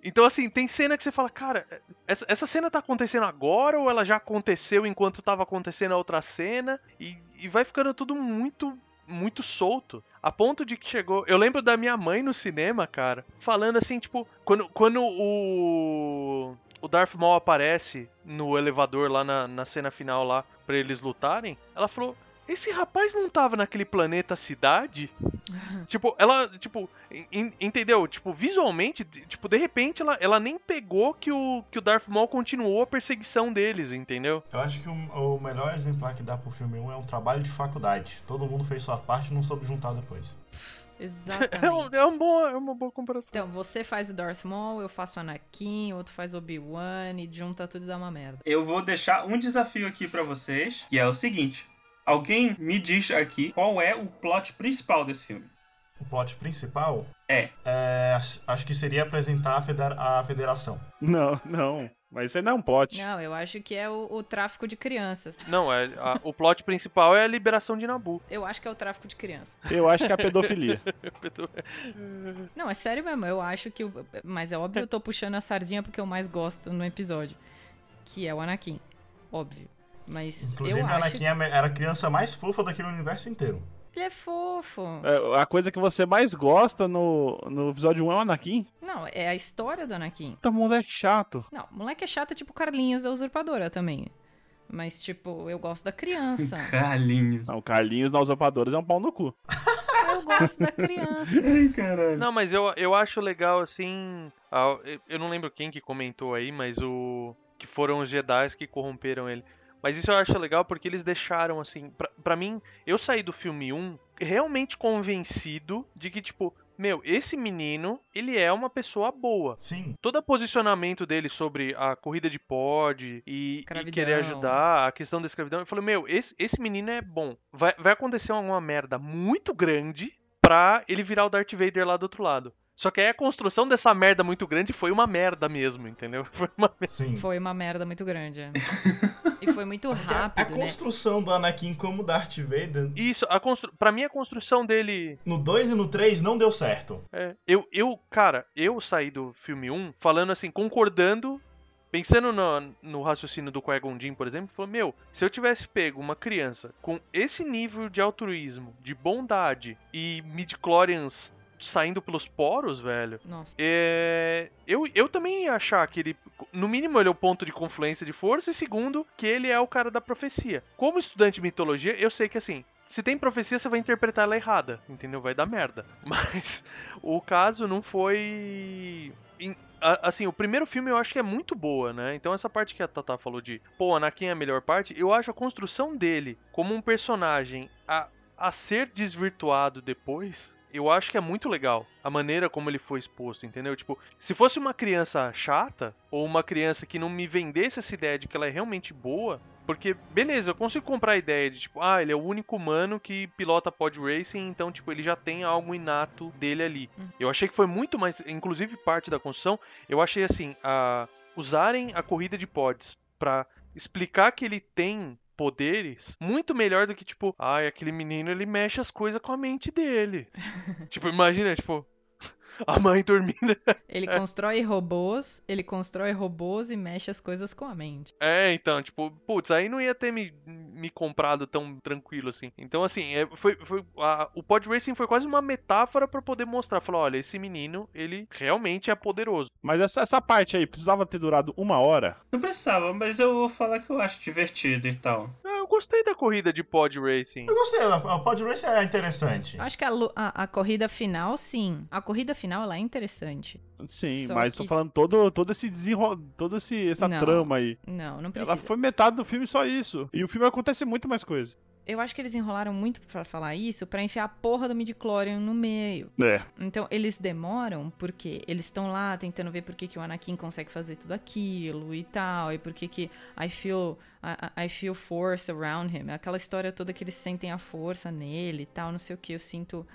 Speaker 3: Então, assim, tem cena que você fala, cara, essa, essa cena tá acontecendo agora ou ela já aconteceu enquanto tava acontecendo a outra cena? E, e vai ficando tudo muito, muito solto. A ponto de que chegou. Eu lembro da minha mãe no cinema, cara, falando assim, tipo, quando, quando o. O Darth Maul aparece no elevador lá na, na cena final lá pra eles lutarem, ela falou: Esse rapaz não tava naquele planeta cidade? <laughs> tipo, ela, tipo, en- entendeu? Tipo, visualmente, de- tipo, de repente ela, ela nem pegou que o, que o Darth Maul continuou a perseguição deles, entendeu?
Speaker 4: Eu acho que o, o melhor exemplar que dá pro filme 1 é um trabalho de faculdade. Todo mundo fez sua parte e não soube juntar depois. <laughs> <laughs>
Speaker 3: É, um,
Speaker 2: Exatamente.
Speaker 3: é, um bom, é uma boa comparação.
Speaker 2: Então, você faz o Darth Maul, eu faço o Anakin, outro faz o Obi-Wan e junta tudo e dá uma merda.
Speaker 1: Eu vou deixar um desafio aqui pra vocês, que é o seguinte. Alguém me diz aqui qual é o plot principal desse filme.
Speaker 4: O plot principal
Speaker 1: É.
Speaker 4: é, acho- que seria apresentar a, federa- a federação.
Speaker 5: Não, não. Mas isso aí não é um plot.
Speaker 2: Não, eu acho que é o, o tráfico de crianças.
Speaker 3: Não, é, a- o plot principal é a liberação de Nabu.
Speaker 2: Eu acho que é o tráfico de crianças.
Speaker 5: Eu acho que é a pedofilia. <laughs>
Speaker 2: Não, é sério mesmo, eu acho que. o- Mas é óbvio, eu tô puxando a sardinha porque eu mais gosto no episódio. Que é o Anakin. Óbvio. Mas
Speaker 4: Inclusive,
Speaker 2: eu
Speaker 4: a
Speaker 2: acho
Speaker 4: Anakin é a me- era a criança mais fofa daquele universo inteiro.
Speaker 2: ele é fofo.
Speaker 5: É, a coisa que você mais gosta no, no episódio 1 é o Anakin.
Speaker 2: Não, é a história do Anakin.
Speaker 5: Tá moleque chato.
Speaker 2: Não, moleque é chato tipo Carlinhos da Usurpadora também. Mas, tipo, eu gosto da criança. <laughs>
Speaker 1: Carlinhos.
Speaker 5: Não, o Carlinhos na Usurpadores é um pau no cu. <laughs>
Speaker 2: eu gosto da criança.
Speaker 1: Ai, caralho.
Speaker 3: Não, mas eu, eu acho legal, assim. ah, eu- Eu não lembro quem que comentou aí, mas o. Que foram os Jedi que corromperam ele. Mas isso eu acho legal porque eles deixaram, assim. Pra, pra mim, eu saí do filme 1 realmente convencido de que, tipo, meu, esse menino, ele é uma pessoa boa.
Speaker 4: Sim,
Speaker 3: Todo o posicionamento dele sobre a corrida de pod e, e querer ajudar, a questão da escravidão, eu falei, meu, esse, esse menino é bom. Vai, vai acontecer uma merda muito grande pra ele virar o Darth Vader lá do outro lado. Só que aí a construção dessa merda muito grande foi uma merda mesmo, entendeu? <laughs> Foi uma merda.
Speaker 4: sim.
Speaker 2: Foi uma merda muito grande. é. <laughs> e foi muito
Speaker 4: Porque a- a
Speaker 2: rápido, né?
Speaker 4: construção do Anakin como Darth Vader
Speaker 3: Isso, a constru... pra mim a construção dele
Speaker 4: no 2 e no 3 não deu certo.
Speaker 3: É, eu, eu, cara, eu saí do filme 1 falando assim, concordando, pensando no, no raciocínio do Qui-Gon Jinn, por exemplo, falou, meu, se eu tivesse pego uma criança com esse nível de altruísmo, de bondade e midi-chlorians saindo pelos poros, velho,
Speaker 2: Nossa.
Speaker 3: é, eu, eu também ia achar que ele, no mínimo, ele é o ponto de confluência de força, e segundo, que ele é o cara da profecia. Como estudante de mitologia, eu sei que assim. Se tem profecia, você vai interpretar ela errada, entendeu? Vai dar merda. <laughs> Mas o caso não foi. Assim, o primeiro filme eu acho que é muito boa, né? Então essa parte que a Tata falou de, pô, Anakin é a melhor parte, eu acho a construção dele como um personagem a, a ser desvirtuado depois, eu acho que é muito legal. A maneira como ele foi exposto, entendeu? Tipo, se fosse uma criança chata, ou uma criança que não me vendesse essa ideia de que ela é realmente boa, porque, beleza, eu consigo comprar a ideia de, tipo, ah, ele é o único humano que pilota pod racing, então, tipo, ele já tem algo inato dele ali. Eu achei que foi muito mais, inclusive parte da construção, eu achei assim, a, usarem a corrida de pods pra explicar que ele tem poderes muito melhor do que, tipo, ai, aquele menino ele mexe as coisas com a mente dele. <laughs> tipo, imagina, tipo, <laughs> a mãe dormindo.
Speaker 2: Ele constrói robôs, ele constrói robôs e mexe as coisas com a mente.
Speaker 3: É, então, tipo, putz, aí não ia ter me, me comprado tão tranquilo assim. Então, assim, é, foi, foi, a- o pod racing foi quase uma metáfora pra poder mostrar. Falar, olha, esse menino, ele realmente é poderoso.
Speaker 5: Mas essa, essa parte aí precisava ter durado uma hora.
Speaker 1: Não precisava, mas eu vou falar que eu acho divertido e tal.
Speaker 3: Eu gostei da corrida de pod racing.
Speaker 4: Eu gostei, a Pod Race é interessante.
Speaker 2: Acho que a, a- a corrida final, sim. A corrida final, ela é interessante.
Speaker 5: Sim,
Speaker 2: Só
Speaker 5: mas
Speaker 2: que-
Speaker 5: tô falando todo, todo esse desenrolo, todo esse essa
Speaker 2: Não.
Speaker 5: trama aí.
Speaker 2: Não, não precisa.
Speaker 5: Ela foi metade do filme só isso. E o filme acontece muito mais coisa.
Speaker 2: Eu acho que eles enrolaram muito pra falar isso pra enfiar a porra do midichlorian no meio.
Speaker 5: É.
Speaker 2: Então, eles demoram porque eles estão lá tentando ver por que, que o Anakin consegue fazer tudo aquilo e tal, e por que que I feel, I, I feel force around him. Aquela história toda que eles sentem a força nele e tal, não sei o que, eu sinto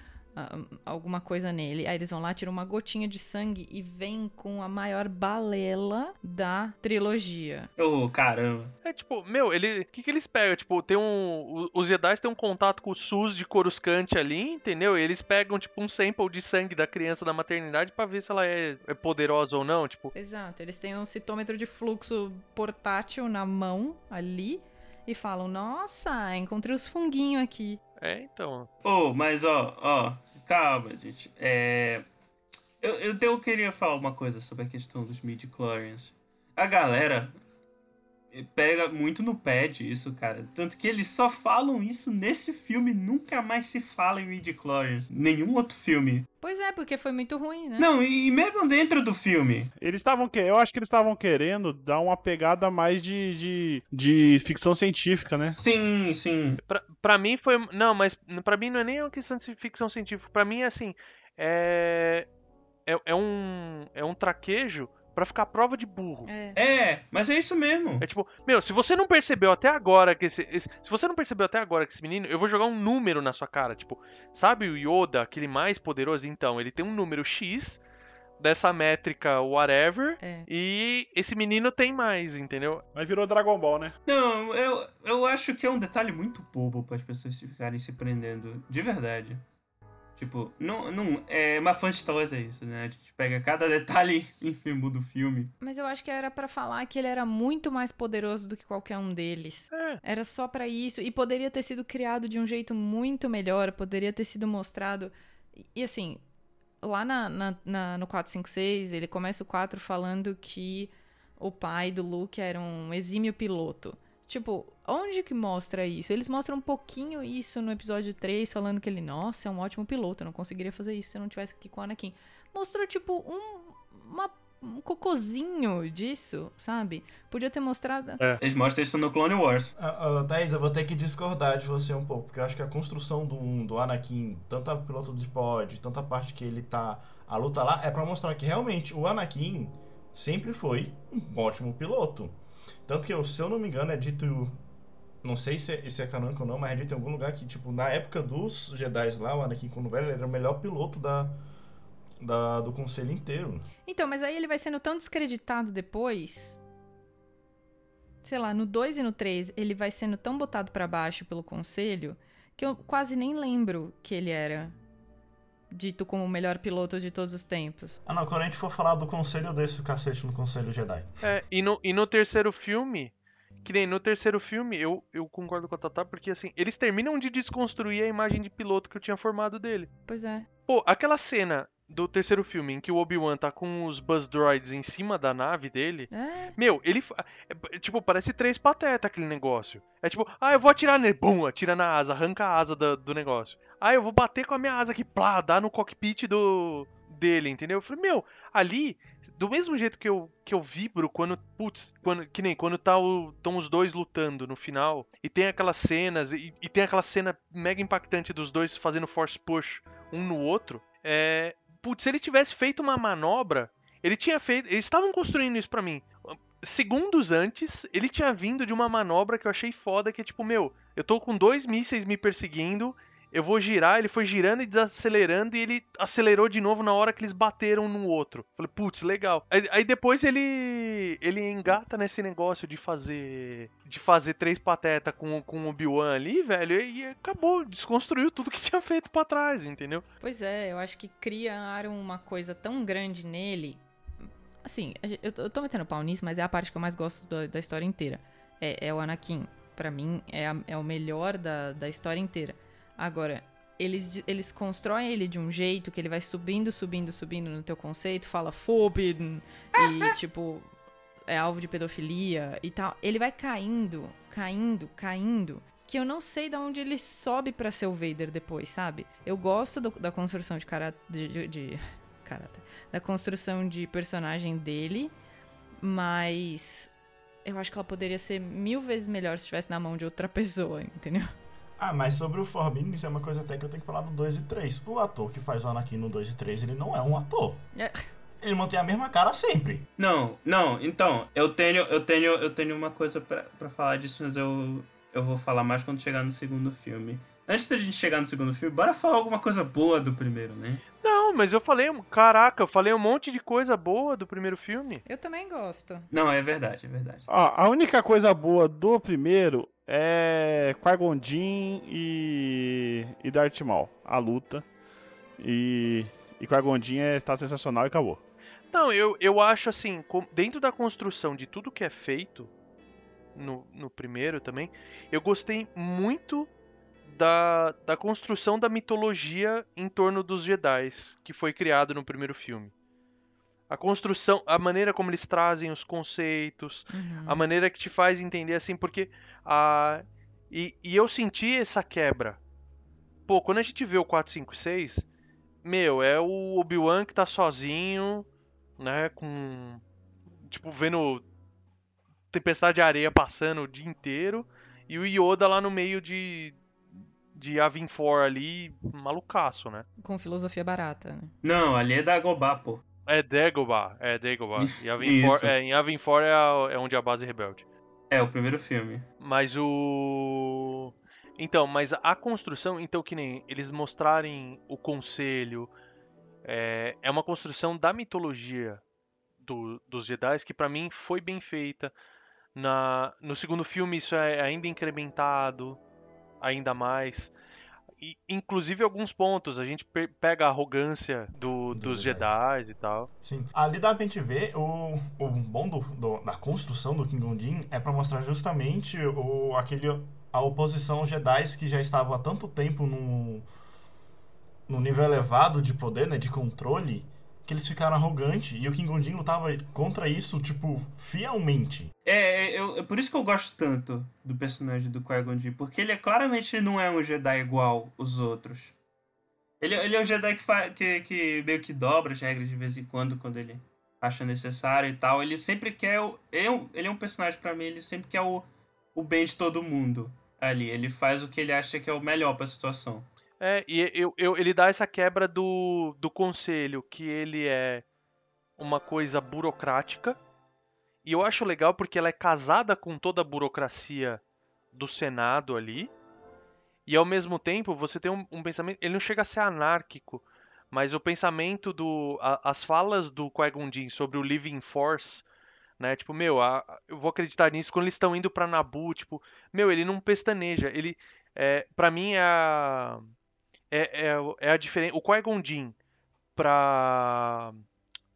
Speaker 2: alguma coisa nele. Aí eles vão lá, tiram uma gotinha de sangue e vem com a maior balela da trilogia.
Speaker 1: Ô, caramba.
Speaker 3: É tipo, meu, ele. O que, que eles pegam? Tipo, tem um. Os Jedi têm um contato com o SUS de Coruscant ali, entendeu? E eles pegam, tipo, um sample de sangue da criança da maternidade pra ver se ela é, é poderosa ou não. Tipo,
Speaker 2: Exato, eles têm um citômetro de fluxo portátil na mão ali e falam: Nossa, encontrei os funguinhos aqui.
Speaker 3: É, então.
Speaker 1: Ô, mas ó, ó, calma, gente. É. Eu, eu, eu queria falar uma coisa sobre a questão dos midi-chlorians. A galera pega muito no pé disso, cara. Tanto que eles só falam isso nesse filme, nunca mais se fala em midi-chlorians. Nenhum outro filme.
Speaker 2: Pois é, porque foi muito ruim, né?
Speaker 1: Não, e mesmo dentro do filme.
Speaker 5: Eles estavam que eu acho que eles estavam querendo dar uma pegada mais de, de, de ficção científica, né?
Speaker 1: Sim, sim.
Speaker 3: Pra, pra mim foi. Não, mas pra mim não é nem uma questão de ficção científica. Pra mim é assim. É. É, é um. É um traquejo pra ficar prova de burro.
Speaker 2: É.
Speaker 1: É, mas é isso mesmo.
Speaker 3: É tipo, meu, se você não percebeu até agora que esse, esse- Se você não percebeu até agora que esse menino, eu vou jogar um número na sua cara. Tipo, sabe o Yoda, aquele mais poderoso? Então, ele tem um número X dessa métrica whatever.
Speaker 2: É.
Speaker 3: E esse menino tem mais, entendeu?
Speaker 5: Mas virou Dragon Ball, né?
Speaker 1: Não, eu, eu acho que é um detalhe muito bobo para as pessoas ficarem se prendendo. De verdade. Tipo, não, não, é uma fã é isso, né? A gente pega cada detalhe <laughs> ínfimo do filme.
Speaker 2: Mas eu acho que era pra falar que ele era muito mais poderoso do que qualquer um deles.
Speaker 3: É.
Speaker 2: Era só pra isso e poderia ter sido criado de um jeito muito melhor, poderia ter sido mostrado. E- E assim, lá na, na, na- no 456, ele começa o 4 falando que o pai do Luke era um exímio piloto. Tipo, onde que mostra isso? Eles mostram um pouquinho isso no episódio 3, falando que ele, nossa, é um ótimo piloto, eu não conseguiria fazer isso se eu não tivesse aqui com o Anakin. Mostrou, tipo, um, uma- um cocôzinho disso, sabe? Podia ter mostrado.
Speaker 1: Eles mostram isso no Clone Wars.
Speaker 4: Ah, ah, Thaís, eu vou ter que discordar de você um pouco, porque eu acho que a construção do, do Anakin, tanto a piloto de pod, tanto a parte que ele tá. A luta lá, é pra mostrar que realmente o Anakin sempre foi um ótimo piloto. Tanto que, se eu não me engano, é dito. Não sei se é, se é canônico ou não, mas é dito em algum lugar que, tipo, na época dos Jedi lá, o Anakin, quando velho, era o melhor piloto da, da, do conselho inteiro.
Speaker 2: Então, mas aí ele vai sendo tão descreditado depois. Sei lá, no 2 e no 3, ele vai sendo tão botado pra baixo pelo conselho que eu quase nem lembro que ele era dito como o melhor piloto de todos os tempos.
Speaker 4: Ah, não, quando a gente for falar do conselho, eu desço o cacete no conselho Jedi.
Speaker 3: É, e no, e no terceiro filme, que nem no terceiro filme, eu, eu concordo com a Tata, porque assim, eles terminam de desconstruir a imagem de piloto que eu tinha formado dele.
Speaker 2: Pois é.
Speaker 3: Pô, aquela cena do terceiro filme em que o Obi-Wan tá com os Buzz Droids em cima da nave dele.
Speaker 2: É,
Speaker 3: Meu, ele. fa- é, Tipo, parece três patetas aquele negócio. É tipo, ah, eu vou atirar nele. Bum, atira na asa, arranca a asa do, do negócio. Ah, eu vou bater com a minha asa aqui, plá, dá no cockpit do. dele, entendeu? Eu falei, meu, ali, do mesmo jeito que eu, que eu vibro quando. Putz, quando, que nem quando tá o, tão os dois lutando no final. E tem aquelas cenas, e, e tem aquela cena mega impactante dos dois fazendo force push um no outro. É. Putz, se ele tivesse feito uma manobra. Ele tinha feito. Eles estavam construindo isso pra mim segundos antes, ele tinha vindo de uma manobra que eu achei foda, que é tipo, meu, eu tô com dois mísseis me perseguindo, eu vou girar, ele foi girando e desacelerando, e ele acelerou de novo na hora que eles bateram no outro. Falei, putz, legal. Aí, aí depois ele ele engata nesse negócio de fazer de fazer três patetas com, com o Obi-Wan ali, velho, e, acabou, desconstruiu tudo que <laughs> tinha feito pra trás, entendeu?
Speaker 2: Pois é, eu acho que criaram uma coisa tão grande nele. Assim, eu, tô- eu tô metendo pau nisso, mas é a parte que eu mais gosto do- da história inteira. É, é o Anakin. Pra mim, é, a- é o melhor da, da história inteira. Agora, eles, eles constroem ele de um jeito que ele vai subindo, subindo, subindo no teu conceito, fala forbidden, e <laughs> tipo, é alvo de pedofilia e tal. Ele vai caindo, caindo, caindo. Que eu não sei de onde ele sobe pra ser o Vader depois, sabe? Eu gosto do- da construção de caráter. De, de, de- <laughs> caráter. Da construção de personagem dele, mas. Eu acho que ela poderia ser mil vezes melhor se estivesse na mão de outra pessoa, <laughs> entendeu?
Speaker 4: Ah, mas sobre o Forbidden, isso é uma coisa até que eu tenho que falar do 2 e 3. O ator que faz o Anakin no 2 e 3, ele não é um ator.
Speaker 2: É.
Speaker 4: Ele mantém a mesma cara sempre.
Speaker 1: Não, não, então, eu tenho, eu tenho, eu tenho uma coisa pra, pra falar disso, mas eu, eu vou falar mais quando chegar no segundo filme. Antes da gente chegar no segundo filme, bora falar alguma coisa boa do primeiro, né?
Speaker 3: Não, mas eu falei, caraca, eu falei um monte de coisa boa do primeiro filme.
Speaker 2: Eu também gosto.
Speaker 1: Não, é verdade, é verdade.
Speaker 5: Ó, a única coisa boa do primeiro é Jinn e, e Darth Maul, a luta. E, e Jinn é, tá sensacional e acabou.
Speaker 3: Não, eu, eu acho assim, dentro da construção de tudo que é feito no, no primeiro também, eu gostei muito da, da construção da mitologia em torno dos Jedi que foi criado no primeiro filme. A construção, a maneira como eles trazem os conceitos,
Speaker 2: Uhum.
Speaker 3: a maneira que te faz entender assim, porque a e, e eu senti essa quebra. Pô, quando a gente vê o 4, 5, 6, meu, é o Obi-Wan que tá sozinho, né, com tipo vendo tempestade de areia passando o dia inteiro e o Yoda lá no meio de de Avin 4 ali, malucaço, né?
Speaker 2: Com filosofia barata, né?
Speaker 1: Não, ali é da Gobá, pô.
Speaker 3: É Dagobah, é Dagobah.
Speaker 1: Isso,
Speaker 3: E Avin
Speaker 1: isso.
Speaker 3: 4, é, em Avin 4 é, a- é onde a base rebelde.
Speaker 1: É, o primeiro filme.
Speaker 3: Mas o. Então, mas a construção, então que nem eles mostrarem o conselho, é, é uma construção da mitologia do- dos Jedi que pra mim foi bem feita. Na, no segundo filme isso é ainda incrementado, ainda mais. E, inclusive alguns pontos, a gente pe- pega a arrogância do-
Speaker 4: Dos
Speaker 3: dos
Speaker 4: Jedis.
Speaker 3: Jedi e tal.
Speaker 4: Sim. Ali dá pra gente ver o, o bom do, do- da construção do King Jin é pra mostrar justamente o, aquele, a oposição aos Jedi que já estavam há tanto tempo no, no nível elevado de poder, né, de controle, que eles ficaram arrogantes. E o King Jin lutava contra isso, tipo, fielmente.
Speaker 1: É, é, eu, é por isso que eu gosto tanto do personagem do Qui-Gon Jinn, porque ele é claramente não é um Jedi igual os outros. Ele, ele é um Jedi que, que, que meio que dobra as regras de vez em quando, quando ele acha necessário e tal. Ele sempre quer o... Ele é um, é personagem, pra mim, ele sempre quer o, o bem de todo mundo ali. Ele faz o que ele acha que é o melhor pra situação.
Speaker 3: É, e eu, eu- ele dá essa quebra do, do conselho, que ele é uma coisa burocrática. E eu acho legal porque ela é casada com toda a burocracia do Senado ali. E ao mesmo tempo você tem um, um pensamento. Ele não chega a ser anárquico, mas o pensamento do. a- as falas do Qui-Gon Jinn sobre o Living Force. Né? Tipo, meu, a- eu vou acreditar nisso quando eles estão indo pra Nabu, tipo, meu, ele não pestaneja, ele é, para mim é a é, é, é a diferença. O Qui-Gon Jinn para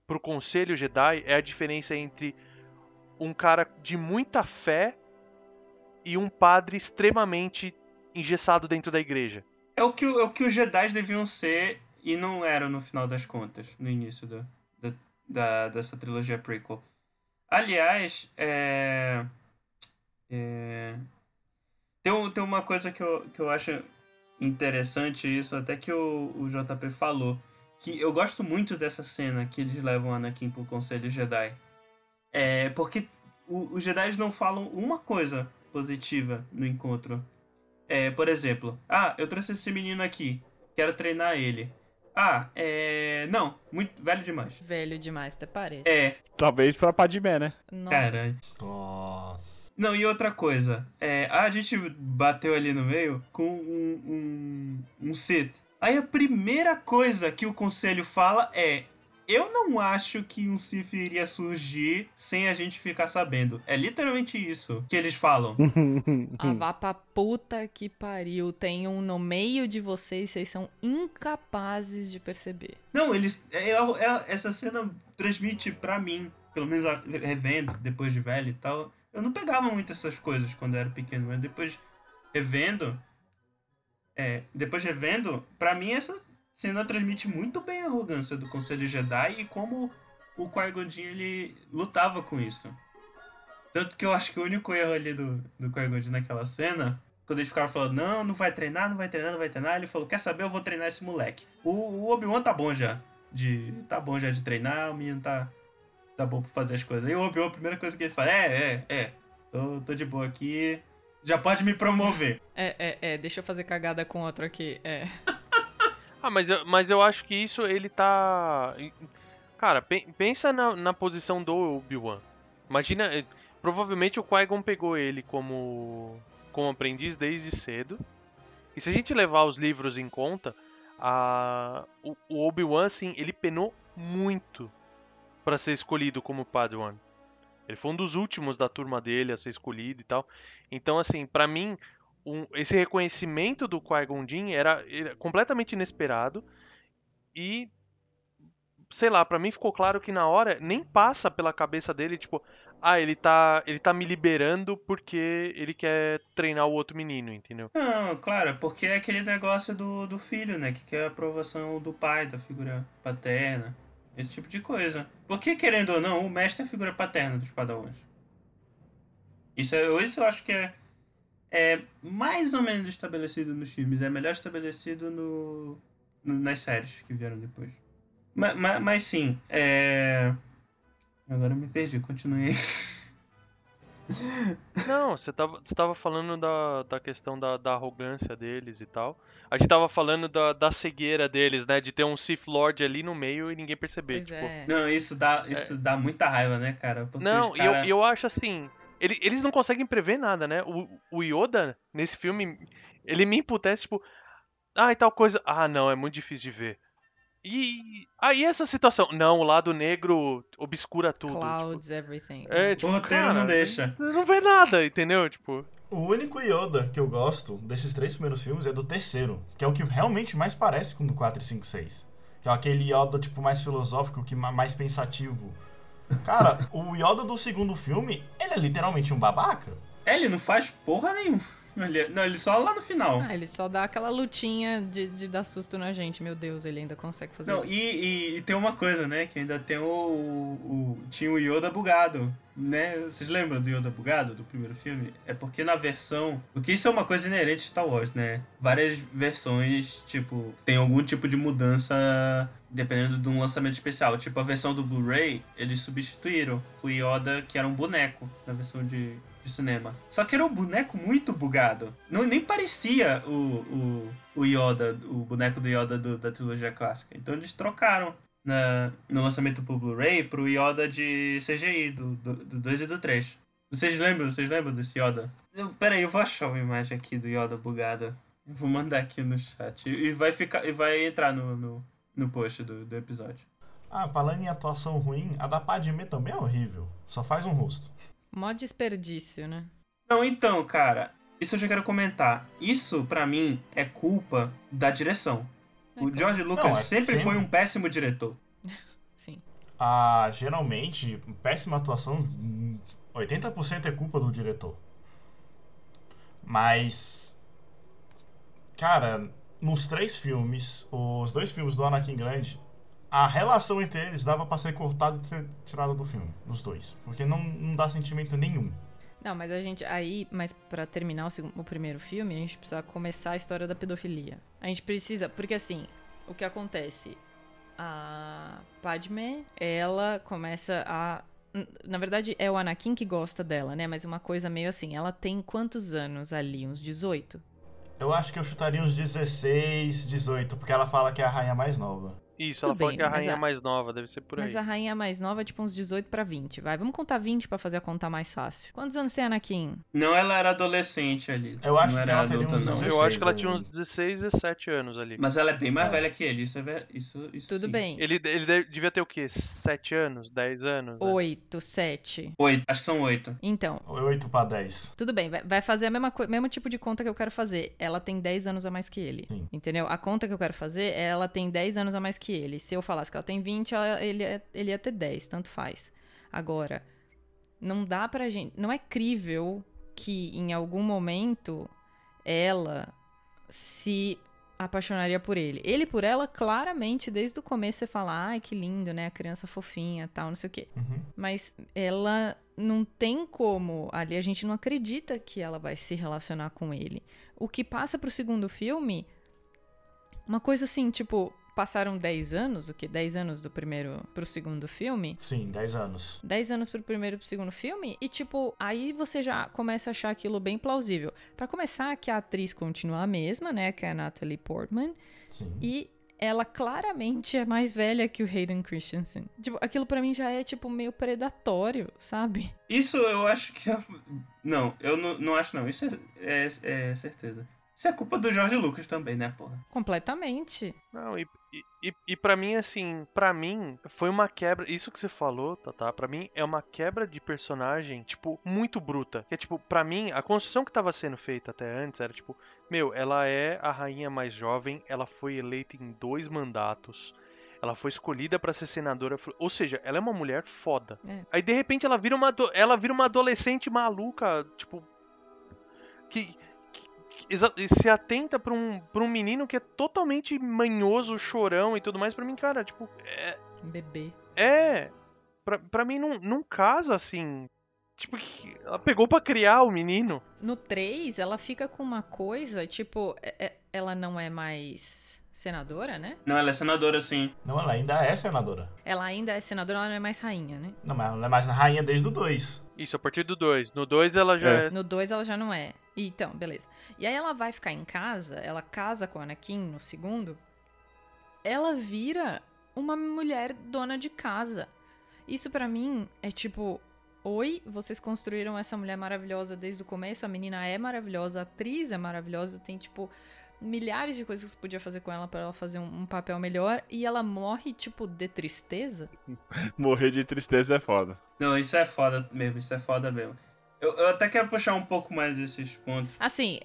Speaker 3: pro Conselho Jedi é a diferença entre um cara de muita fé e um padre extremamente engessado dentro da igreja.
Speaker 1: É o que, o- é o que os Jedi deviam ser e não eram no final das contas, no início do, da, da- dessa trilogia prequel. Aliás, é, é, tem, tem uma coisa que eu, que eu acho interessante isso, até que o, o JP falou, que eu gosto muito dessa cena que eles levam Anakin pro Conselho Jedi. É, porque o- os Jedi não falam uma coisa positiva no encontro. É, por exemplo, ah, eu trouxe esse menino aqui, quero treinar ele. Ah, é. Não, muito velho demais.
Speaker 2: Velho demais, até parece.
Speaker 1: É,
Speaker 5: Talvez pra Padmé, né?
Speaker 2: Nossa.
Speaker 1: caralho.
Speaker 4: Nossa.
Speaker 1: Não, e outra coisa, é, a gente bateu ali no meio com um, um, um Sith. Aí a primeira coisa que o conselho fala é: Eu não acho que um Sith iria surgir sem a gente ficar sabendo. É literalmente isso que eles falam.
Speaker 2: Ah, vá pra puta que pariu. Tem um no meio de vocês, vocês são incapazes de perceber.
Speaker 1: Não, eles. é- é- essa cena transmite pra mim, pelo menos a- revendo, depois de velho e tal. Eu não pegava muito essas coisas quando eu era pequeno, mas depois revendo. É, depois revendo, pra mim essa cena transmite muito bem a arrogância do Conselho Jedi e como o Qui-Gon Jinn, ele lutava com isso. Tanto que eu acho que o único erro ali do, do naquela cena, quando eles ficaram falando, não, não vai treinar, não vai treinar, não vai treinar, ele falou, quer saber, eu vou treinar esse moleque. O, o Obi-Wan tá bom já, de, tá bom já de treinar, o menino tá, tá bom pra fazer as coisas. E o Obi-Wan, a primeira coisa que ele fala, é, é, é, tô, tô de boa aqui, já pode me promover.
Speaker 2: É, é, é, deixa eu fazer cagada com outro aqui. É. <laughs>
Speaker 3: Ah, mas eu, mas eu acho que isso ele tá. Cara, pe- pensa na, na posição do Obi-Wan. Imagina, eh, provavelmente o Qui-Gon pegou ele como, como aprendiz desde cedo. E se a gente levar os livros em conta, a, o, o Obi-Wan, assim, ele penou muito pra ser escolhido como Padawan. Ele foi um dos últimos da turma dele a ser escolhido e tal. Então, assim, pra mim, um- esse reconhecimento do Qui-Gon Jinn era, era completamente inesperado e sei lá, pra mim ficou claro que na hora nem passa pela cabeça dele, tipo, ah, ele tá, ele tá me liberando porque ele quer treinar o outro menino, entendeu?
Speaker 1: Não, claro, porque é aquele negócio do, do filho, né, que quer a aprovação do pai, da figura paterna. Esse tipo de coisa. Porque, querendo ou não, o mestre é a figura paterna dos padawans. Isso, é, isso eu acho que é, é mais ou menos estabelecido nos filmes. É melhor estabelecido no, no- nas séries que vieram depois. Mas, mas, sim, é... Agora eu me perdi, continuei. <laughs>
Speaker 3: Não, você tava, você tava falando da, da questão da, da arrogância deles e tal. A gente tava falando da, da cegueira deles, né? De ter um Sith Lord ali no meio e ninguém perceber. Tipo.
Speaker 2: é.
Speaker 1: Não, isso dá, isso dá muita raiva, né, cara? Porque
Speaker 3: Não, e eu,
Speaker 1: cara-
Speaker 3: e eu acho assim. ele- eles não conseguem prever nada, né? O, o Yoda, nesse filme, ele me imputece, tipo. Ah, e tal coisa. Ah, não, é muito difícil de ver. E aí essa situação. Não, o lado negro obscura tudo. tipo,
Speaker 2: Clouds, everything.
Speaker 3: é,
Speaker 1: O
Speaker 3: tipo,
Speaker 1: roteiro
Speaker 3: cara,
Speaker 1: não deixa.
Speaker 3: Você não vê nada, entendeu? Tipo.
Speaker 4: O único Yoda que eu gosto desses três primeiros filmes é do terceiro, que é o que realmente mais parece com o do 4 e 5 6. Que é aquele Yoda, tipo, mais filosófico, que ma- mais pensativo. Cara, <laughs> o Yoda do segundo filme, ele é literalmente um babaca.
Speaker 1: É, ele não faz porra nenhuma. Ele, não, ele só lá no final.
Speaker 2: Ah, ele só dá aquela lutinha de, de dar susto na gente. Meu Deus, ele ainda consegue fazer
Speaker 1: Não,
Speaker 2: isso.
Speaker 1: e, e- e tem uma coisa, né? Que ainda tem o, o- Tinha o Yoda bugado, né? Vocês lembram do Yoda bugado do primeiro filme? É porque na versão. Porque isso é uma coisa inerente a Star Wars, né? Várias versões, tipo, tem algum tipo de mudança dependendo de um lançamento especial. Tipo, a versão do Blu-ray, eles substituíram o Yoda, que era um boneco, na versão de. De cinema. Só que era um boneco muito bugado. Não, nem parecia o, o, o Yoda, o boneco do Yoda do- da trilogia clássica. Então eles trocaram na, no lançamento pro Blu-ray pro Yoda de CGI, do 2 do, e do 3. Vocês lembram? Vocês lembram desse Yoda? Eu, pera aí, eu vou achar uma imagem aqui do Yoda bugado. Vou mandar aqui no chat. E vai, ficar, e vai entrar no, no, no post do, do episódio.
Speaker 4: Ah, falando em atuação ruim, a da Padmé também é horrível. Só faz um rosto.
Speaker 2: Mó desperdício, né?
Speaker 1: Não, então, cara, isso eu já quero comentar. Isso, pra mim, é culpa da direção. O
Speaker 2: É,
Speaker 1: George Lucas
Speaker 4: Não, é-
Speaker 1: sempre
Speaker 4: sim.
Speaker 1: foi um péssimo diretor. <laughs>
Speaker 2: Sim.
Speaker 4: Ah, geralmente, péssima atuação, hum, 80% é culpa do diretor. Mas. Cara, nos três filmes, os dois filmes do Anakin Grande, a relação entre eles dava pra ser cortada e ter tirada do filme, dos dois. Porque não, não dá sentimento nenhum.
Speaker 2: Não, mas a gente. Aí, mas pra terminar o, segundo, o primeiro filme, a gente precisa começar a história da pedofilia. A gente precisa. Porque assim, o que acontece? A Padme, ela começa a. Na verdade, é o Anakin que gosta dela, né? Mas uma coisa meio assim, ela tem quantos anos ali? Uns 18?
Speaker 4: Eu acho que eu chutaria uns 16, 18, porque ela fala que é a rainha mais nova.
Speaker 3: Isso,
Speaker 2: Tudo
Speaker 3: ela fala
Speaker 2: bem,
Speaker 3: que é a
Speaker 2: mas
Speaker 3: rainha
Speaker 2: a-
Speaker 3: mais nova, deve ser por aí.
Speaker 2: Mas a rainha mais nova é tipo uns 18 pra 20. Vai, vamos contar 20 pra fazer a conta mais fácil. Quantos anos tem Anakin?
Speaker 1: Não, ela era adolescente ali.
Speaker 4: Eu acho
Speaker 1: não
Speaker 4: que
Speaker 1: era
Speaker 4: ela
Speaker 1: adulta,
Speaker 4: uns
Speaker 1: não.
Speaker 4: 16.
Speaker 3: Eu acho que ela tinha uns 16, 17 anos ali.
Speaker 1: Mas ela é bem mais
Speaker 4: É.
Speaker 1: velha que ele, isso é ver... isso, isso
Speaker 2: Tudo
Speaker 1: sim.
Speaker 2: bem.
Speaker 3: Ele, ele devia ter o quê? 7 anos? 10 anos? né?
Speaker 2: 8, 7.
Speaker 1: Oito, acho que são oito.
Speaker 2: Então,
Speaker 4: 8 pra 10.
Speaker 2: Tudo bem, vai- fazer a mesma coi- mesmo tipo de conta que eu quero fazer. Ela tem 10 anos a mais que ele.
Speaker 4: Sim.
Speaker 2: Entendeu? A conta que eu quero fazer é ela tem 10 anos a mais que ele. Se eu falasse que ela tem 20, ela- ele, ia- ele ia ter 10, tanto faz. Agora, não dá pra gente. Não é crível que em algum momento ela se apaixonaria por ele. Ele por ela, claramente, desde o começo você fala, ai, que lindo, né? A criança fofinha tal, não sei o quê.
Speaker 4: Uhum.
Speaker 2: Mas ela não tem como. Ali a gente não acredita que ela vai se relacionar com ele. O que passa pro segundo filme. Uma coisa assim, tipo, passaram 10 anos, o que? 10 anos do primeiro pro segundo filme.
Speaker 4: Sim, 10 anos.
Speaker 2: 10 anos pro primeiro e pro segundo filme, e tipo, aí você já começa a achar aquilo bem plausível. Pra começar, que a atriz continua a mesma, né? Que é a Natalie Portman.
Speaker 4: Sim.
Speaker 2: E ela claramente é mais velha que o Hayden Christensen. Tipo, aquilo pra mim já é, tipo, meio predatório, sabe?
Speaker 1: Isso eu acho que. é- Não, eu não, não acho não. Isso é, é, é certeza. Isso é culpa do Jorge Lucas também, né, porra?
Speaker 2: Completamente.
Speaker 3: Não, e, e, e- pra mim, assim, pra mim, foi uma quebra. Isso que você falou, Tatá, pra mim é uma quebra de personagem, tipo, muito bruta. Que é, tipo, pra mim, a construção que tava sendo feita até antes era, tipo, meu, ela é a rainha mais jovem, ela foi eleita em dois mandatos. Ela foi escolhida pra ser senadora, ou seja, ela é uma mulher foda.
Speaker 2: É.
Speaker 3: Aí de repente ela vira uma ela vira uma adolescente maluca, tipo que, se atenta pra um, pra um menino que é totalmente manhoso, chorão e tudo mais, pra mim, cara, tipo, é,
Speaker 2: Um bebê.
Speaker 3: É. Pra, pra mim não, não casa assim. Tipo, ela pegou pra criar o menino.
Speaker 2: No 3, ela fica com uma coisa, tipo, é- é- ela não é mais senadora, né?
Speaker 1: Não, ela é senadora, sim.
Speaker 4: Não, ela ainda é senadora.
Speaker 2: Ela ainda é senadora, ela não é mais rainha, né?
Speaker 4: Não, mas ela não é mais na rainha desde o 2.
Speaker 3: Isso, a partir do 2. No 2 ela já
Speaker 5: É.
Speaker 3: é.
Speaker 2: No 2 ela já não é. Então, beleza. E aí ela vai ficar em casa, ela casa com o Anakin no segundo. Ela vira uma mulher dona de casa. Isso pra mim é tipo, oi, vocês construíram essa mulher maravilhosa desde o começo, a menina é maravilhosa, a atriz é maravilhosa, tem tipo milhares de coisas que você podia fazer com ela pra ela fazer um, um papel melhor e ela morre tipo de tristeza. <laughs>
Speaker 5: Morrer de tristeza é foda.
Speaker 1: Não, isso é foda mesmo, isso é foda mesmo. Eu, eu até quero puxar um pouco mais esses pontos.
Speaker 2: Assim,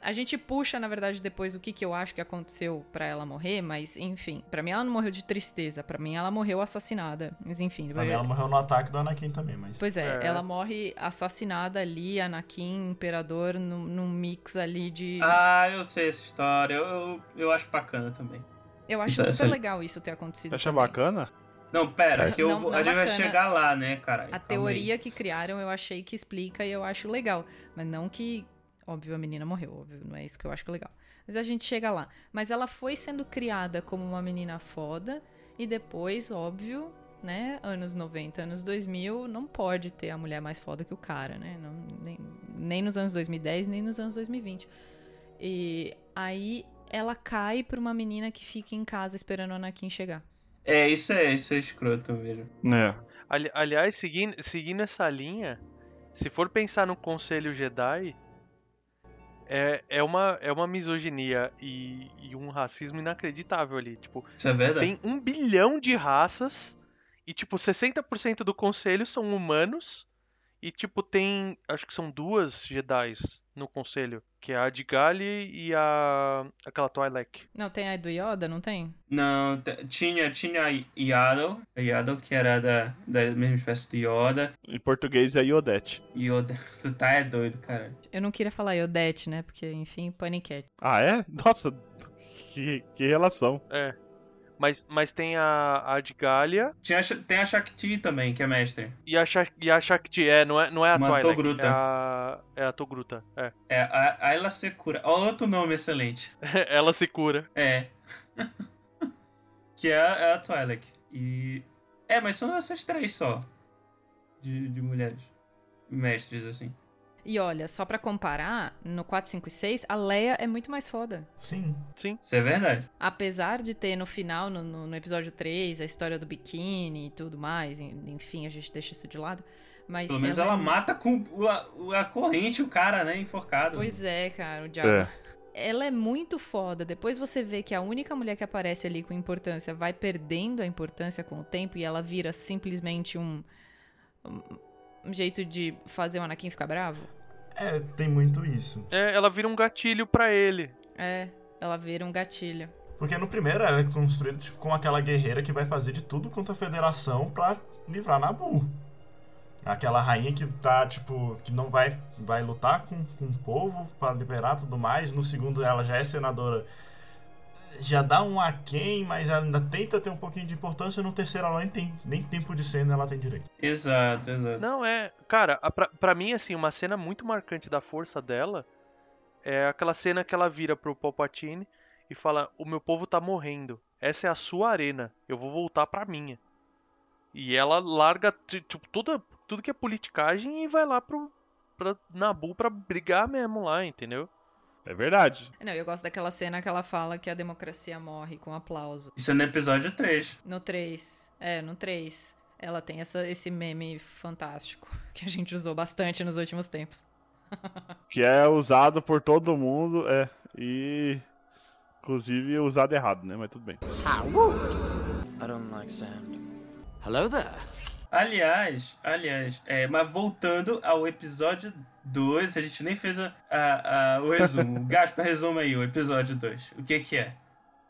Speaker 2: a gente puxa, na verdade, depois o que, que eu acho que aconteceu pra ela morrer, mas enfim, pra mim ela não morreu de tristeza, pra mim ela morreu assassinada. Mas enfim,
Speaker 4: Pra mim, ela morreu no ataque do Anakin também, mas...
Speaker 2: pois é,
Speaker 3: É.
Speaker 2: ela morre assassinada ali, Anakin, Imperador, num, num mix ali de.
Speaker 1: Ah, eu sei essa história. Eu, eu, eu acho bacana também.
Speaker 2: eu acho
Speaker 1: isso-
Speaker 2: super
Speaker 1: essa-
Speaker 2: legal isso ter acontecido.
Speaker 5: Você acha
Speaker 2: também.
Speaker 5: bacana?
Speaker 1: Não, pera, que eu
Speaker 2: não-
Speaker 1: vou,
Speaker 2: não
Speaker 1: a gente vai chegar lá, né, caralho?
Speaker 2: A teoria
Speaker 1: aí.
Speaker 2: que criaram eu achei que explica e eu acho legal. Mas não que. Óbvio, a menina morreu, óbvio, não é isso que eu acho legal. Mas a gente chega lá. Mas ela foi sendo criada como uma menina foda e depois, óbvio, né, anos 90, anos 2000, não pode ter a mulher mais foda que o cara, né? Não, nem, nem nos anos 2010, nem nos anos 2020. E aí ela cai pra uma menina que fica em casa esperando o Anakin chegar.
Speaker 1: É, isso é, isso é escroto mesmo.
Speaker 5: É.
Speaker 3: Ali- aliás, seguindo, seguindo essa linha, se for pensar no Conselho Jedi, é, é, uma, é uma misoginia e, e um racismo inacreditável ali. Tipo,
Speaker 1: Isso é verdade.
Speaker 3: tem um bilhão de raças e, tipo, 60% do conselho são humanos. E, tipo, tem. Acho que são duas Jedis no conselho. Que é a Adigali e a. aquela Twi'lek.
Speaker 2: Não, tem a do Yoda, não tem?
Speaker 1: Não, tinha, tinha a Yaddle, a Yaddle que era da, da mesma espécie de Yoda.
Speaker 5: Em português é Iodete.
Speaker 1: Yoda, <laughs> tu tá é doido, cara.
Speaker 2: Eu não queria falar Yodette, né? Porque, enfim, Panicat.
Speaker 5: Ah, é? Nossa, que, que relação.
Speaker 3: É. Mas, mas tem a, a Adigalia
Speaker 1: Tinha, a Sha- tem a Shakti também, que é mestre.
Speaker 3: e a, Sha- e a Shakti. É, não é, não é a
Speaker 1: Uma
Speaker 3: Twi'lek.
Speaker 1: Togruta.
Speaker 3: É a, é a Togruta. É.
Speaker 1: É, a, a Ela Secura. Ó, outro nome excelente. <laughs>
Speaker 3: Ela se cura.
Speaker 1: É. <laughs> que é, a- é a Twi'lek. E... É, mas são essas três só. De, de mulheres. Mestres, assim.
Speaker 2: E olha, só pra comparar, no 4, 5 e 6, a Leia é muito mais foda.
Speaker 4: Sim.
Speaker 1: Isso é verdade.
Speaker 2: Apesar de ter no final, no, no- no episódio 3, a história do biquíni e tudo mais, en- enfim, a gente deixa isso de lado. Mas
Speaker 1: Pelo menos ela
Speaker 2: é-
Speaker 1: mata com a, a corrente o cara, né? Enforcado.
Speaker 2: Pois é, cara, o diabo.
Speaker 5: É.
Speaker 2: Ela é muito foda. Depois você vê que a única mulher que aparece ali com importância vai perdendo a importância com o tempo e ela vira simplesmente um, um, um jeito de fazer o Anakin ficar bravo.
Speaker 4: É, tem muito isso.
Speaker 3: É, ela vira um gatilho pra ele.
Speaker 2: É, ela vira um gatilho.
Speaker 4: Porque no primeiro ela é construída tipo, como aquela guerreira que vai fazer de tudo contra a federação pra livrar Nabu. Aquela rainha que tá, tipo, que não vai, vai lutar com, com o povo pra liberar tudo mais. No segundo ela já é senadora. Já dá um aquém, mas ela ainda tenta ter um pouquinho de importância. No terceiro ela nem tem nem tempo de cena ela tem direito.
Speaker 1: Exato, exato.
Speaker 3: Não, é. Cara, pra, pra mim, assim, uma cena muito marcante da força dela é aquela cena que ela vira pro Palpatine e fala: O meu povo tá morrendo. Essa é a sua arena. Eu vou voltar pra minha. E ela larga ti- tipo, toda, tudo que é politicagem e vai lá pro pra Nabu pra brigar mesmo lá, entendeu?
Speaker 5: É verdade.
Speaker 2: Não, eu gosto daquela cena que ela fala que a democracia morre com aplauso.
Speaker 1: Isso é no episódio 3.
Speaker 2: No 3. É, no 3. Ela tem essa, esse meme fantástico que a gente usou bastante nos últimos tempos. <laughs>
Speaker 5: Que é usado por todo mundo, é. E. Inclusive usado errado, né? Mas tudo bem.
Speaker 7: I don't like sand. Hello there.
Speaker 1: Aliás, aliás, é, mas voltando ao episódio 2, a gente nem fez a, a- a- o resumo. <laughs> Gaspar, resuma aí o episódio 2. O que que é?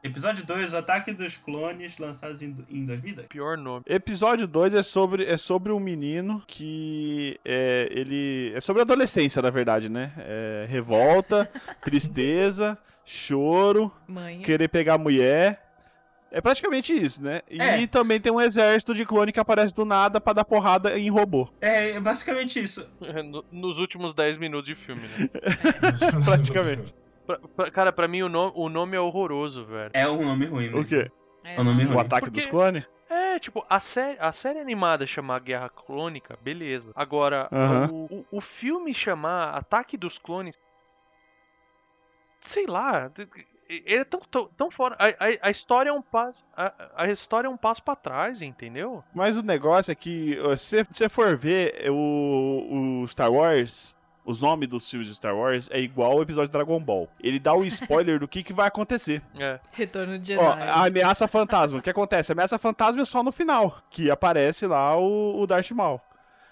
Speaker 1: Episódio 2, o ataque dos clones lançados em, em 2002.
Speaker 3: Pior nome.
Speaker 5: Episódio 2 é sobre, é sobre um menino que é, ele. É sobre adolescência, na verdade, né? É, revolta, <laughs> tristeza, choro,
Speaker 2: Mãe.
Speaker 5: querer pegar mulher. É praticamente isso, né? E
Speaker 1: É.
Speaker 5: também tem um exército de clone que aparece do nada pra dar porrada em robô.
Speaker 1: É basicamente isso. <laughs>
Speaker 3: No- nos últimos 10 minutos de filme, né? <laughs>
Speaker 5: Praticamente.
Speaker 3: Pra- pra- cara, pra mim o, no- o nome é horroroso, velho.
Speaker 1: É um nome ruim,
Speaker 5: O
Speaker 1: mesmo.
Speaker 5: quê?
Speaker 2: É,
Speaker 1: o nome
Speaker 2: não.
Speaker 5: O
Speaker 1: ruim.
Speaker 5: ataque
Speaker 3: Porque-
Speaker 5: dos clones?
Speaker 3: É, tipo, a série, a série animada chamar Guerra Clônica, beleza. Agora,
Speaker 5: Aham.
Speaker 3: o, o, o filme chamar Ataque dos Clones. Sei lá. Ele é tão, tão, tão fora. A, a, a história é um passo. A, a história é um passo pra trás, entendeu?
Speaker 5: Mas o negócio é que, ó, se você for ver o, o Star Wars, os nomes dos filmes de Star Wars é igual ao episódio de Dragon Ball. Ele dá o <laughs> spoiler do que, que vai acontecer.
Speaker 3: É.
Speaker 2: Retorno de
Speaker 5: Ó,
Speaker 2: Jedi.
Speaker 5: a ameaça fantasma. O que acontece? A ameaça fantasma é só no final, que aparece lá o, o Darth Maul.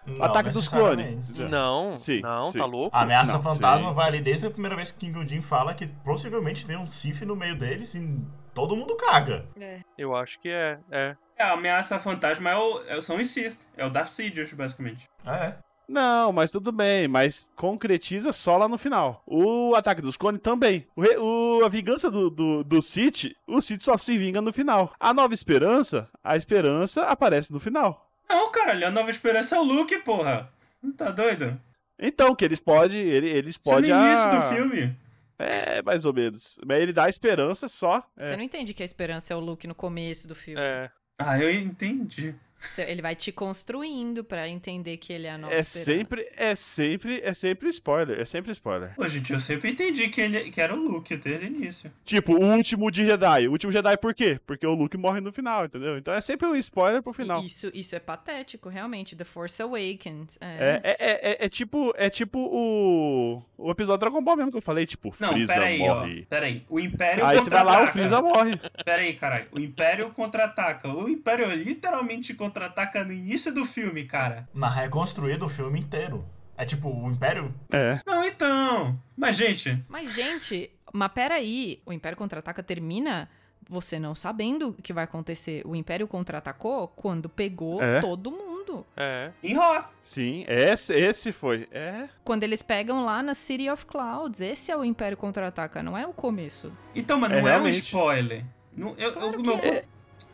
Speaker 4: Não,
Speaker 5: Ataque dos clones.
Speaker 3: Não,
Speaker 5: Sim,
Speaker 3: não,
Speaker 5: sim.
Speaker 3: tá louco?
Speaker 4: A ameaça
Speaker 5: Não,
Speaker 4: fantasma
Speaker 5: sim.
Speaker 4: vai ali desde a primeira vez que King Jin fala que possivelmente tem um Sith no meio deles e todo mundo caga.
Speaker 2: É.
Speaker 3: Eu acho que é. É.
Speaker 1: É, a ameaça fantasma é o, é, são os Sith. É o Darth Sidious, basicamente.
Speaker 4: É.
Speaker 5: Não, mas tudo bem, mas concretiza só lá no final. O ataque dos clones também. O, o- a vingança do, do, do Sith, o Sith só se vinga no final. A nova esperança, a esperança aparece no final.
Speaker 1: Não, caralho, a nova esperança é o Luke, porra. Não tá doido?
Speaker 5: Então, que eles podem. Ele, eles
Speaker 1: Isso é no
Speaker 5: podem.
Speaker 1: início
Speaker 5: ah,
Speaker 1: do filme.
Speaker 5: É, mais ou menos. Mas ele dá esperança só.
Speaker 2: Você
Speaker 5: É.
Speaker 2: não entende que a esperança é o Luke no começo do filme.
Speaker 3: É.
Speaker 1: Ah, eu entendi.
Speaker 2: Ele vai te construindo pra entender que ele é a nova
Speaker 5: É
Speaker 2: esperança.
Speaker 5: sempre, é sempre, é sempre spoiler. É sempre spoiler.
Speaker 1: Pô, gente, eu sempre entendi que, ele, que era o Luke desde o início.
Speaker 5: Tipo, o último de Jedi. O último Jedi por quê? Porque o Luke morre no final, entendeu? Então é sempre um spoiler pro final.
Speaker 2: E Isso, isso é patético, realmente. The Force Awakens.
Speaker 5: É, é, é, é, é tipo, é tipo o, o episódio Dragon Ball mesmo que eu falei, tipo,
Speaker 1: Não,
Speaker 5: Freeza
Speaker 1: peraí,
Speaker 5: morre.
Speaker 1: ó. Peraí. O Império
Speaker 5: Aí você vai lá, o. Freeza morre.
Speaker 1: Peraí, caralho. O Império contra-ataca. O Império literalmente contra-ataca no início do filme, cara.
Speaker 4: Mas é construído o filme inteiro. É tipo, o Império.
Speaker 5: É.
Speaker 1: Não, então. Mas, gente,
Speaker 2: Mas, gente, mas peraí. O Império Contra-Ataca termina você não sabendo o que vai acontecer. O Império Contra-Atacou quando pegou
Speaker 5: É.
Speaker 2: todo mundo.
Speaker 3: É.
Speaker 1: em Hoth.
Speaker 5: Sim, esse, esse foi. É.
Speaker 2: Quando eles pegam lá na City of Clouds. Esse é o Império Contra-Ataca, não é o começo.
Speaker 1: Então, mas
Speaker 5: É,
Speaker 1: não é, um
Speaker 5: realmente.
Speaker 1: spoiler. Não, eu,
Speaker 2: Claro
Speaker 1: eu,
Speaker 2: que
Speaker 1: meu...
Speaker 2: é.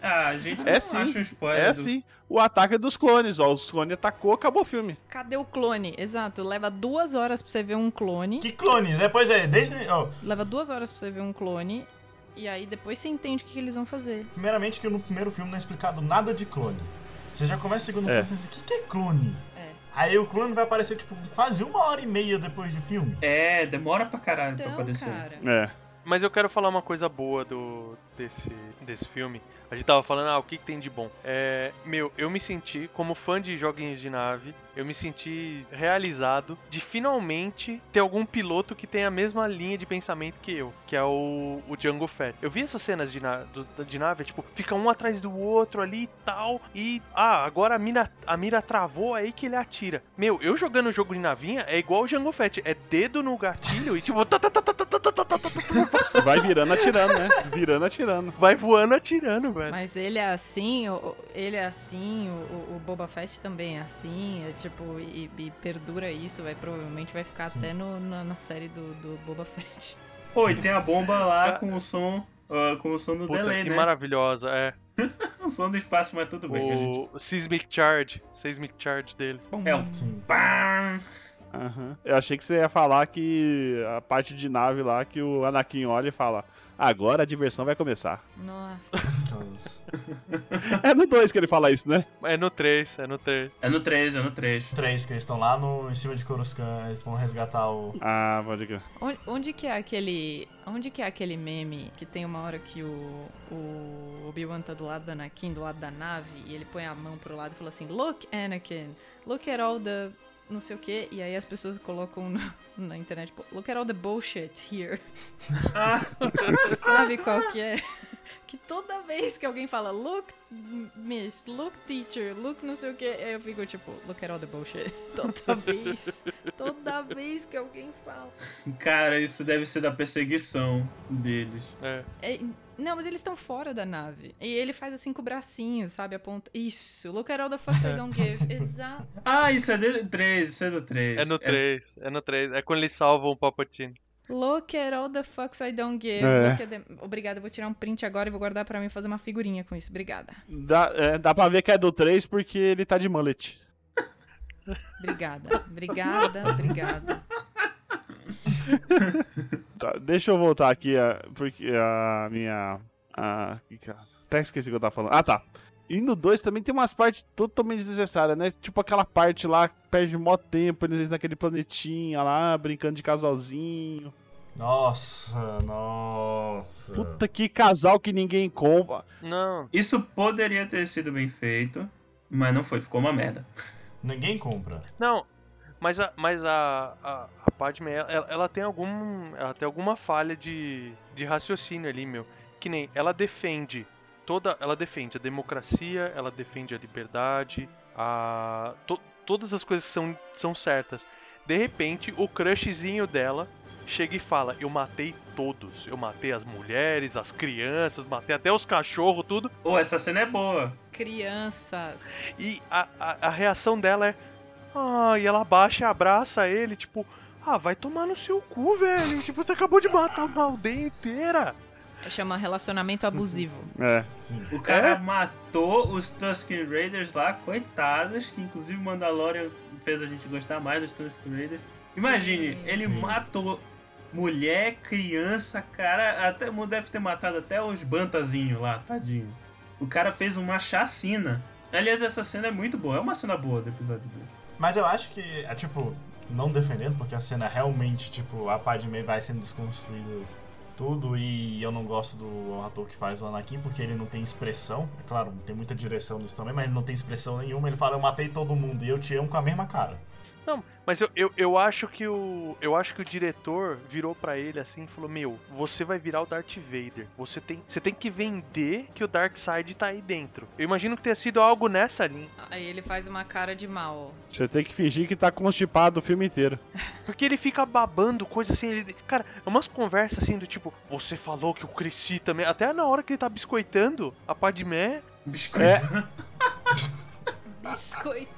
Speaker 1: Ah, gente, eu
Speaker 5: É
Speaker 1: não
Speaker 5: sim.
Speaker 1: acho um spoiler.
Speaker 5: É
Speaker 1: do-
Speaker 5: assim. O ataque é dos clones, ó. Os clones atacou, acabou o filme.
Speaker 2: Cadê o clone? Exato, leva duas horas pra você ver um clone.
Speaker 4: Que clones? É, pois é, desde. ó,
Speaker 2: Leva duas horas pra você ver um clone. E aí depois você entende o que, que eles vão fazer.
Speaker 4: primeiramente que no primeiro filme não é explicado nada de clone. Você já começa o segundo
Speaker 5: É.
Speaker 4: filme e pensa, o que, que é clone?
Speaker 2: É.
Speaker 4: Aí o clone vai aparecer, tipo, quase uma hora e meia depois do filme.
Speaker 1: É, demora pra caralho pra
Speaker 2: Então,
Speaker 1: aparecer.
Speaker 2: cara.
Speaker 5: É.
Speaker 3: Mas eu quero falar uma coisa boa do desse, desse filme. A gente tava falando, ah, o que, que tem de bom? É, meu, eu me senti, como fã de joguinhos de nave, eu me senti realizado de finalmente ter algum piloto que tem a mesma linha de pensamento que eu, que é o, o Django Fett. Eu vi essas cenas de, na, do, de nave, tipo, fica um atrás do outro ali e tal, e ah, agora a mira, a mira travou aí que ele atira. Meu, eu jogando o jogo de navinha é igual o Django Fett, é dedo no gatilho e tipo.
Speaker 5: Vai virando atirando, né? Virando atirando.
Speaker 3: Vai voando atirando, velho.
Speaker 2: Mas ele é assim, ele é assim, o, o Boba Fett também é assim, é tipo e, e perdura isso, vai provavelmente vai ficar até no, na, na série do, do Boba Fett.
Speaker 1: Pô, e tem a bomba lá com o som. ah, com o som do
Speaker 3: Puta,
Speaker 1: delay,
Speaker 3: que
Speaker 1: né?
Speaker 3: maravilhosa, é. <laughs>
Speaker 1: O som do espaço, mas tudo bem, a gente.
Speaker 3: O Seismic Charge, Seismic Charge deles.
Speaker 1: É o.
Speaker 4: Sim.
Speaker 5: Aham. Eu achei que você ia falar que a parte de nave lá, que o Anakin olha e fala: Agora a diversão vai começar.
Speaker 2: Nossa.
Speaker 5: É no 2 que ele fala isso, né?
Speaker 3: É no 3, é no 3.
Speaker 1: É no 3, é no 3.
Speaker 4: três que eles estão lá no, em cima de Coruscant, eles vão resgatar o.
Speaker 5: Ah, pode crer.
Speaker 2: Onde, onde que é aquele. Onde que é aquele meme que tem uma hora que o, o Obi-Wan tá do lado da Anakin, do lado da nave, e ele põe a mão pro lado e fala assim, Look, Anakin, look at all the. Não sei o que, e aí as pessoas colocam no- na internet, tipo, look at all the bullshit here.
Speaker 1: Ah, <laughs>
Speaker 2: Sabe qual que é? Que toda vez que alguém fala, look, miss, look, teacher, look não sei o que, eu fico tipo, look at all the bullshit. <laughs> Toda vez. Toda vez que alguém fala.
Speaker 1: cara, isso deve ser da perseguição deles.
Speaker 3: É.
Speaker 2: É, não, mas eles estão fora da nave. E ele faz assim com o bracinho, sabe? Aponta. Isso, look at all the fucks I don't give. Exato.
Speaker 1: Ah, isso é do 3, isso é do 3.
Speaker 3: É no 3, é no 3. É quando eles salvam o Palpatine.
Speaker 2: Look at all the fucks I don't give.
Speaker 5: É.
Speaker 2: At them. Obrigada, eu vou tirar um print agora e vou guardar pra mim fazer uma figurinha com isso. Obrigada.
Speaker 5: Dá, é, dá pra ver que é do 3 porque ele tá de mullet.
Speaker 2: Obrigada. Obrigada, obrigada. <laughs>
Speaker 5: Tá, deixa eu voltar aqui, a, porque a minha. A, que- até esqueci o que eu tava falando. Ah, tá. E no 2 também tem umas partes totalmente desnecessárias, né? Tipo aquela parte lá que perde mó tempo eles naquele planetinha lá, brincando de casalzinho.
Speaker 4: Nossa, nossa.
Speaker 5: Puta que casal que ninguém compra.
Speaker 3: Não,
Speaker 1: Isso poderia ter sido bem feito, mas não foi, ficou uma merda.
Speaker 4: Ninguém compra.
Speaker 3: não. Mas a, mas a, a, a Padme, ela, ela tem algum. Ela tem alguma falha de, de raciocínio ali, meu. Que nem ela defende toda. Ela defende a democracia, ela defende a liberdade, a. to- todas as coisas são, são certas. De repente, o crushzinho dela chega e fala: Eu matei todos. Eu matei as mulheres, as crianças, matei até os cachorros, tudo.
Speaker 1: Ô, essa cena é boa.
Speaker 2: Crianças.
Speaker 3: E a, a, a reação dela é. Ah, e ela baixa e abraça ele, tipo, ah, vai tomar no seu cu, velho. Tipo, você acabou de matar uma aldeia inteira.
Speaker 2: Chama relacionamento abusivo.
Speaker 5: É.
Speaker 4: Sim.
Speaker 1: O cara
Speaker 3: É?
Speaker 1: matou os Tusken Raiders lá, coitados, que inclusive Mandalorian fez a gente gostar mais dos Tusken Raiders. Imagine,
Speaker 2: Sim.
Speaker 1: ele
Speaker 4: Sim.
Speaker 1: matou mulher, criança, cara, até deve ter matado até os bantazinhos lá, tadinho. O cara fez uma chacina. Aliás, essa cena é muito boa, é uma cena boa do episódio 2.
Speaker 4: Mas eu acho que, é tipo, não defendendo, porque a cena realmente, tipo, a Padme vai sendo desconstruída tudo e eu não gosto do ator que faz o Anakin porque ele não tem expressão. É claro, tem muita direção nisso também, mas ele não tem expressão nenhuma. Ele fala, eu matei todo mundo e eu te amo com a mesma cara.
Speaker 3: Não, mas eu, eu, eu acho que o. Eu acho que o diretor virou pra ele assim e falou: Meu, você vai virar o Darth Vader. Você tem, você tem que vender que o Darkseid tá aí dentro. Eu imagino que tenha sido algo nessa linha.
Speaker 2: Aí ele faz uma cara de mal.
Speaker 5: Você tem que fingir que tá constipado o filme inteiro. <laughs>
Speaker 3: Porque ele fica babando coisa assim. Ele, cara, é umas conversas assim do tipo: Você falou que eu cresci também. Até na hora que ele tá biscoitando, a Padmé.
Speaker 1: Biscoito. <laughs>
Speaker 2: Biscoito.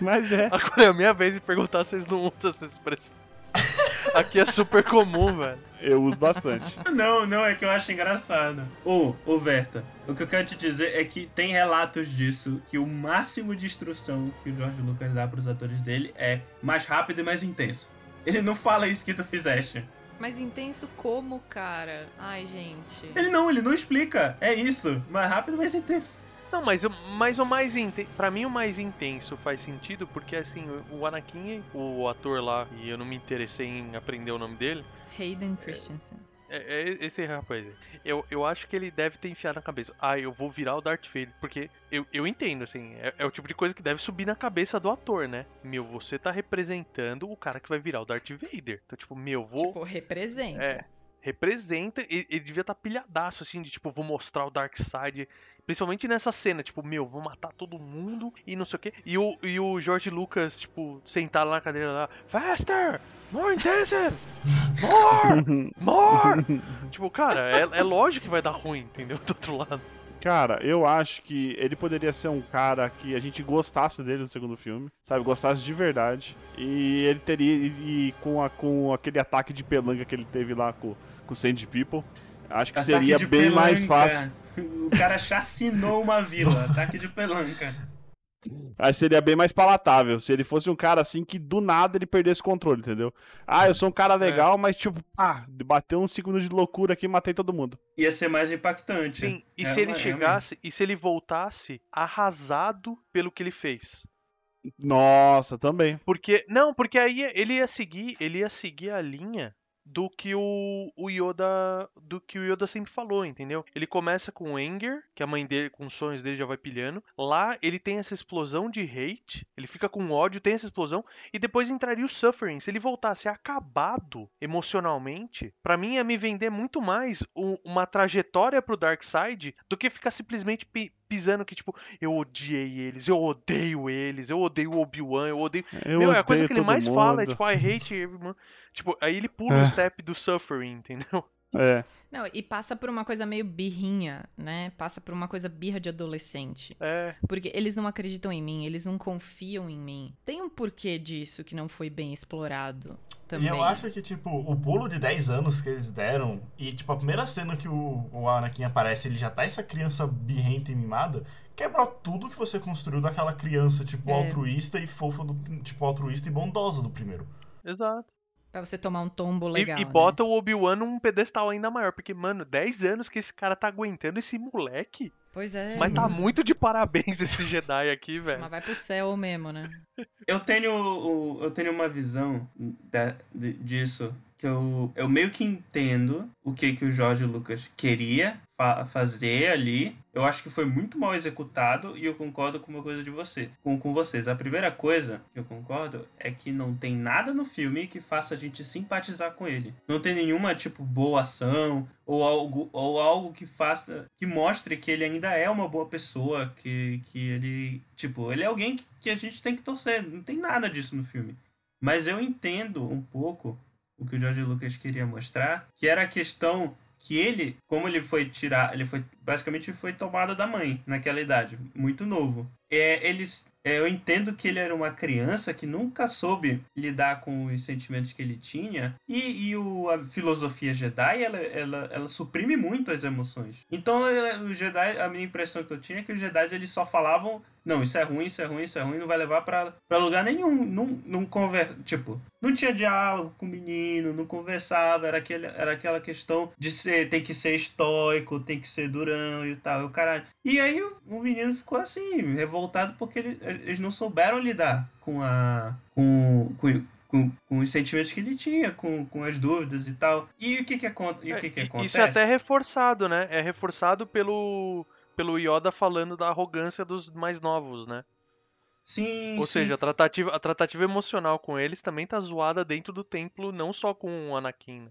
Speaker 5: Mas é.
Speaker 3: Agora é a minha vez de perguntar se vocês não usam essa expressão. Aqui é super comum, velho.
Speaker 5: Eu uso bastante.
Speaker 1: Não, não, é que eu acho engraçado. Ô, ô Verta, o que eu quero te dizer é que tem relatos disso, que o máximo de instrução que o George Lucas dá pros atores dele é mais rápido e mais intenso. Ele não fala isso que tu fizeste.
Speaker 2: Mas intenso como, cara? Ai, gente.
Speaker 1: Ele não, ele não explica. É isso. Mais rápido e mais intenso.
Speaker 3: Não, mas, o- mas o mais intenso. Pra mim, o mais intenso faz sentido porque, assim, o Anakin, o ator lá, e eu não me interessei em aprender o nome dele,
Speaker 2: Hayden Christensen.
Speaker 3: é, é esse rapaz. aí. Eu, eu acho que ele deve ter enfiado na cabeça. Ah, eu vou virar o Darth Vader. Porque eu, eu entendo, assim, é, é o tipo de coisa que deve subir na cabeça do ator, né? Meu, você tá representando o cara que vai virar o Darth Vader. Então, tipo, meu, vou.
Speaker 2: Tipo, representa.
Speaker 3: É. Representa, ele, ele devia estar pilhadaço, assim, de tipo, vou mostrar o Dark Side. Principalmente nessa cena, tipo, meu, vou matar todo mundo e não sei o quê. E o, e o George Lucas, tipo, sentado lá na cadeira lá, Faster! More intensive! More! <laughs> More! tipo, cara, é, é lógico que vai dar ruim, entendeu? Do outro lado.
Speaker 5: Cara, eu acho que ele poderia ser um cara que a gente gostasse dele no segundo filme, sabe? Gostasse de verdade. E ele teria. E, e com, a, com aquele ataque de pelanga que ele teve lá com, com o Sand People, acho que
Speaker 1: Ataque
Speaker 5: seria bem mais fácil.
Speaker 1: O cara chacinou uma vila. <laughs> Ataque de pelanca.
Speaker 5: Aí seria bem mais palatável. Se ele fosse um cara assim que do nada ele perdesse o controle, entendeu? Ah, eu sou um cara legal, mas tipo, ah, bateu uns segundos de loucura aqui e matei todo mundo.
Speaker 1: Ia ser mais impactante.
Speaker 3: Sim, e
Speaker 1: É,
Speaker 3: se ele
Speaker 1: realmente.
Speaker 3: chegasse, e se ele voltasse arrasado pelo que ele fez?
Speaker 5: Nossa, também.
Speaker 3: Porque. Não, porque aí ele ia seguir. Ele ia seguir a linha do que o, o Yoda. Do que o Yoda sempre falou, entendeu? Ele começa com o Anger, que a mãe dele, com os sonhos dele, já vai pilhando. Lá ele tem essa explosão de hate. Ele fica com ódio, tem essa explosão. E depois entraria o Suffering. Se ele voltasse acabado emocionalmente, pra mim ia me vender muito mais um- uma trajetória pro Dark Side do que ficar simplesmente pisando que, tipo, eu odiei eles, eu odeio eles, eu odeio o Obi-Wan, eu odeio.
Speaker 5: Eu
Speaker 3: Meu, é a coisa
Speaker 5: odeio
Speaker 3: que ele mais fala, é
Speaker 5: mundo.
Speaker 3: tipo, I hate everyone. Tipo, aí ele pula
Speaker 5: É.
Speaker 3: o step do suffering, entendeu?
Speaker 5: É.
Speaker 2: Não, e passa por uma coisa meio birrinha, né? Passa por uma coisa birra de adolescente.
Speaker 3: É,
Speaker 2: Porque eles não acreditam em mim, eles não confiam em mim. Tem um porquê disso que não foi bem explorado também.
Speaker 4: E eu acho que, tipo, o pulo de 10 anos que eles deram, e, tipo, a primeira cena que o, o Anakin aparece, ele já tá essa criança birrenta e mimada, quebra tudo que você construiu daquela criança, tipo,
Speaker 2: É.
Speaker 4: altruísta e fofa, do, tipo, altruísta e bondosa do primeiro.
Speaker 3: exato.
Speaker 2: Pra você tomar um tombo
Speaker 3: E-
Speaker 2: legal.
Speaker 3: e
Speaker 2: né?
Speaker 3: bota o Obi-Wan num pedestal ainda maior, porque, mano, 10 anos que esse cara tá aguentando esse moleque.
Speaker 2: Pois é.
Speaker 3: Mas tá muito de parabéns <laughs> esse Jedi aqui, velho.
Speaker 2: Mas vai pro céu mesmo, né?
Speaker 1: Eu tenho, eu tenho uma visão da- disso que eu, eu meio que entendo o que, que o Jorge Lucas queria fa- fazer ali. Eu acho que foi muito mal executado e eu concordo com uma coisa de você, com, com vocês. A primeira coisa que eu concordo é que não tem nada no filme que faça a gente simpatizar com ele. Não tem nenhuma, tipo, boa ação ou algo, ou algo que faça, que mostre que ele ainda é uma boa pessoa, que, que ele, tipo, ele é alguém que, que a gente tem que torcer. Não tem nada disso no filme. Mas eu entendo um pouco o que o George Lucas queria mostrar, que era a questão que ele, como ele foi tirar, ele foi basicamente foi tomado da mãe naquela idade, muito novo. É, eles, é, eu entendo que ele era uma criança que nunca soube lidar com os sentimentos que ele tinha e, e o, a filosofia Jedi ela, ela, ela suprime muito as emoções. Então é, o Jedi, a minha impressão que eu tinha é que os Jedi eles só falavam não, isso é ruim, isso é ruim, isso é ruim, não vai levar pra, lugar nenhum. Não, não conversa. Tipo, não tinha diálogo com o menino, não conversava, era, aquele, era aquela questão de ser, tem que ser estoico, tem que ser durão e tal, e o caralho. E aí o, menino ficou assim, revoltado porque ele- eles não souberam lidar com a. com. com com, com os sentimentos que ele tinha, com, com as dúvidas e tal. E o que que, acon- e o que, que
Speaker 3: É,
Speaker 1: acontece?
Speaker 3: Isso é até reforçado, né? É reforçado pelo, pelo Yoda falando da arrogância dos mais novos, né?
Speaker 1: Sim,
Speaker 3: Ou
Speaker 1: sim.
Speaker 3: seja, a tratativa, a tratativa emocional com eles também tá zoada dentro do templo, não só com o Anakin. né?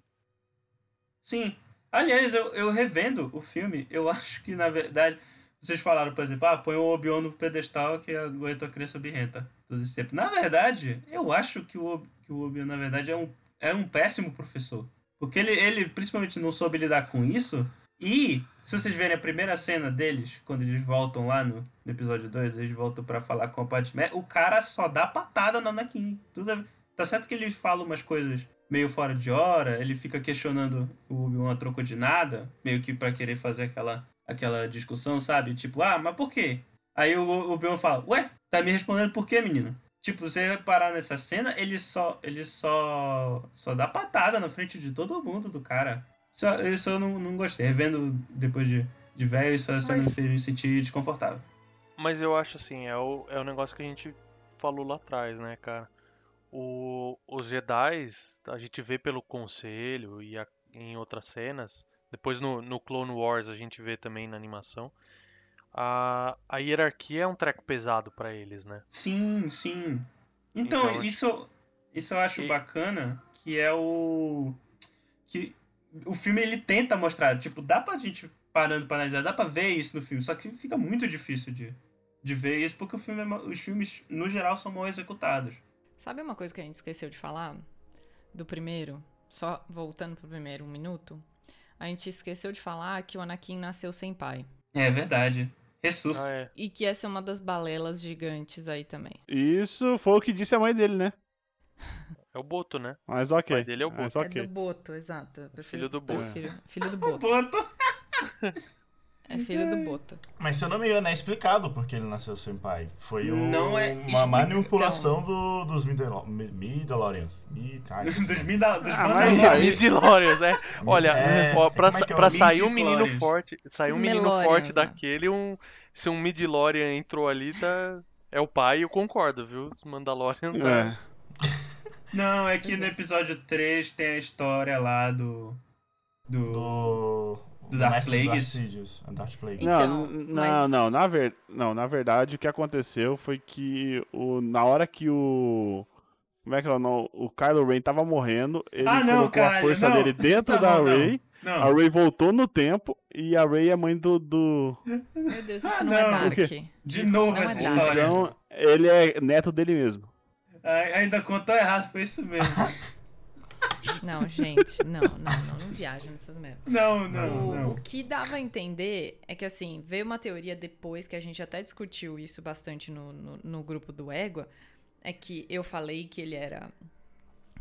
Speaker 1: Sim. Aliás, eu, eu revendo o filme, eu <laughs> acho que, na verdade, vocês falaram, por exemplo, ah, põe o Obi-Wan no pedestal que aguenta a criança birrenta todo esse tempo. Na verdade, eu acho que o, que o Obi-Wan, na verdade, é um, é um péssimo professor. Porque ele, ele principalmente não soube lidar com isso. E, se vocês verem a primeira cena deles, quando eles voltam lá no, no episódio 2, eles voltam pra falar com a Padmé, o cara só dá patada no Anakin. Tudo Tá certo que eles falam umas coisas meio fora de hora, ele fica questionando o Obi-Wan a troco de nada, meio que pra querer fazer aquela, aquela discussão, sabe? Tipo, ah, mas por quê? Aí o Obi-Wan fala, ué, tá me respondendo por quê, menino? Tipo, você reparar nessa cena, ele só ele só só dá patada na frente de todo mundo do cara. Isso, eu não, não gostei. Revendo depois de, de velho, isso, me
Speaker 3: Mas-
Speaker 1: fez me sentir desconfortável.
Speaker 3: Mas eu acho assim, é o, é o negócio que a gente falou lá atrás, né, cara? O, os Jedi, a gente vê pelo conselho e a- em outras cenas, depois no, no Clone Wars a gente vê também na animação, a, a hierarquia é um treco pesado pra eles, né?
Speaker 1: Sim, sim. Então,
Speaker 3: Então,
Speaker 1: isso, isso eu acho
Speaker 3: E-
Speaker 1: bacana, que é o. que o filme ele tenta mostrar. Tipo, dá pra gente parando pra analisar, dá pra ver isso no filme, só que fica muito difícil de, de ver isso, porque o filme é os filmes, no geral, são mal executados.
Speaker 2: Sabe uma coisa que a gente esqueceu de falar? Do primeiro? Só voltando pro primeiro, um minuto. A gente esqueceu de falar que o Anakin nasceu sem pai.
Speaker 1: É verdade. Jesus.
Speaker 3: Ah, é.
Speaker 2: E que essa é uma das balelas gigantes aí também.
Speaker 5: Isso foi o que disse a mãe dele, né? <laughs>
Speaker 3: É o Boto, né?
Speaker 5: Mas ok.
Speaker 3: O pai dele é o
Speaker 5: Mas
Speaker 2: É
Speaker 5: ok.
Speaker 2: do Boto, exato. Prefiro-
Speaker 3: Filho do Boto.
Speaker 2: prefiro- Filho do Boto. <laughs>
Speaker 1: Boto. <laughs>
Speaker 2: É filho do Boto.
Speaker 4: Mas se eu não me engano, é explicado porque ele nasceu sem pai. Foi um-
Speaker 1: Não é
Speaker 4: uma
Speaker 1: explica-
Speaker 4: manipulação do, dos Midelo- Mi- Midalorians. Mi- ai,
Speaker 1: dos Mida, dos
Speaker 5: Ah,
Speaker 3: Midichlorians, é. Olha,
Speaker 4: É,
Speaker 3: ó, pra,
Speaker 4: é é
Speaker 3: pra sair um menino forte, sair um menino forte
Speaker 2: né?
Speaker 3: daquele, um, se um Midlorian entrou ali, tá... É o pai, eu concordo, viu? Os Mandalorian tá...
Speaker 5: É. <laughs>
Speaker 1: Não, é que no episódio 3 tem a história lá do. Do.
Speaker 4: Do.
Speaker 1: Do Darth
Speaker 4: mestre do
Speaker 1: Plagueis.
Speaker 4: Darth Sidious, é Darth Plagueis.
Speaker 2: Então,
Speaker 5: não,
Speaker 2: mas-
Speaker 5: não, na ver... não, na verdade o que aconteceu foi que o... na hora que o como é que é o nome? O Kylo Ren tava morrendo, ele
Speaker 1: Ah, não,
Speaker 5: colocou a força
Speaker 1: não.
Speaker 5: dele dentro <laughs>
Speaker 1: Tá
Speaker 5: da
Speaker 1: bom, não.
Speaker 5: Rey. A. Rey voltou no tempo e a Rey é mãe do, do...
Speaker 2: Meu Deus, isso
Speaker 1: Ah,
Speaker 2: não, é. Dark.
Speaker 1: De novo
Speaker 2: Não é
Speaker 1: essa
Speaker 2: Dark.
Speaker 1: história.
Speaker 5: Então, ele é neto dele mesmo.
Speaker 1: Ai, Ainda contou errado, foi isso mesmo. <laughs>
Speaker 2: Não, gente, não, não, não, não viaja nessas merdas.
Speaker 1: Não, não,
Speaker 2: O,
Speaker 1: não.
Speaker 2: o que dava a entender é que, assim, veio uma teoria depois, que a gente até discutiu isso bastante no, no, no grupo do Égua, é que eu falei que ele era.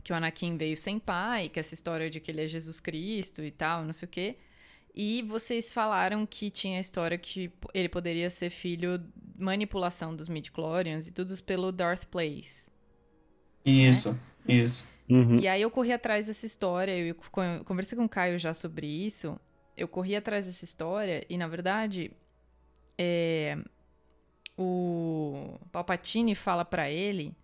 Speaker 2: que o Anakin veio sem pai, que essa história de que ele é Jesus Cristo e tal, não sei o quê. E vocês falaram que tinha a história que ele poderia ser filho manipulação dos midichlorians e tudo pelo Darth Plagueis.
Speaker 1: Isso, isso.
Speaker 5: Uhum.
Speaker 2: E aí eu corri atrás dessa história, eu co- conversei com o Caio já sobre isso. Eu corri atrás dessa história e, na verdade, é, o Palpatine fala pra ele,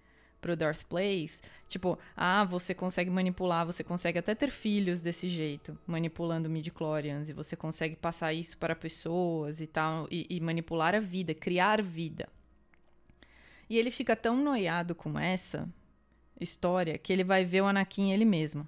Speaker 2: pro Darth Plagueis, tipo, ah, você consegue manipular, você consegue até ter filhos desse jeito, manipulando midichlorians, e você consegue passar isso para pessoas e tal, e, e manipular a vida, criar vida. E ele fica tão noiado com essa história que ele vai ver o Anakin ele mesmo.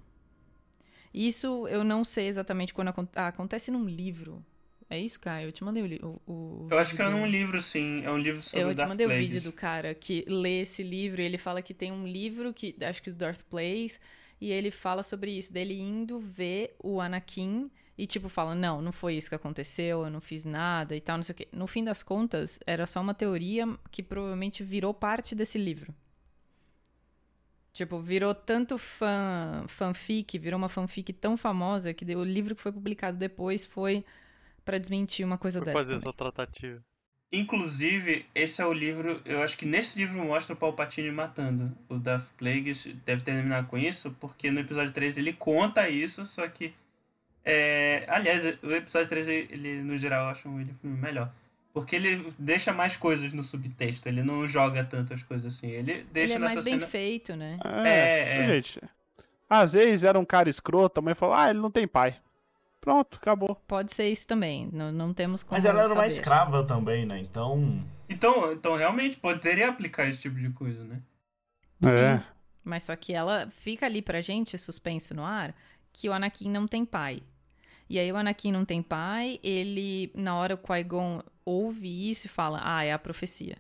Speaker 2: Isso eu não sei exatamente quando acon- ah, acontece num livro. É isso, Caio? Eu te mandei o, o, o
Speaker 1: Eu acho que é num livro, sim. É um livro sobre
Speaker 2: Eu
Speaker 1: o
Speaker 2: te
Speaker 1: Darth
Speaker 2: mandei o
Speaker 1: Plagueis.
Speaker 2: vídeo do cara que lê esse livro e ele fala que tem um livro que acho que do Darth Plays e ele fala sobre isso, dele indo ver o Anakin e tipo fala, não, não foi isso que aconteceu, eu não fiz nada e tal, não sei o quê. No fim das contas, era só uma teoria que provavelmente virou parte desse livro. Tipo, virou tanto fan, fanfic, virou uma fanfic tão famosa que o livro que foi publicado depois foi pra desmentir uma coisa
Speaker 3: Por
Speaker 2: dessa.
Speaker 3: fazer essa tratativa.
Speaker 1: Inclusive, esse é o livro. Eu acho que nesse livro mostra o Palpatine matando o Darth Plagueis. Deve terminar com isso, porque no episódio 3 ele conta isso, só que. É, aliás, o episódio 3, ele, no geral, eu acho um ele filme melhor. Porque ele deixa mais coisas no subtexto, ele não joga tantas coisas assim. Ele
Speaker 2: Ele
Speaker 1: deixa
Speaker 2: é mais
Speaker 1: nessa
Speaker 2: bem
Speaker 1: cena.
Speaker 2: feito, né?
Speaker 5: É,
Speaker 1: É, é.
Speaker 5: gente. Às vezes era um cara escroto, a mãe falou, ah, ele não tem pai. Pronto, acabou.
Speaker 2: Pode ser isso também. Não, não temos como
Speaker 4: Mas ela era uma
Speaker 2: saber.
Speaker 4: escrava também, né? Então.
Speaker 1: Então, então, realmente, poderia aplicar esse tipo de coisa, né?
Speaker 5: É.
Speaker 2: Mas só que ela fica ali pra gente, suspenso no ar, que o Anakin não tem pai. E aí o Anakin não tem pai, ele, na hora o Qui-Gon ouve isso e fala, ah, é a profecia.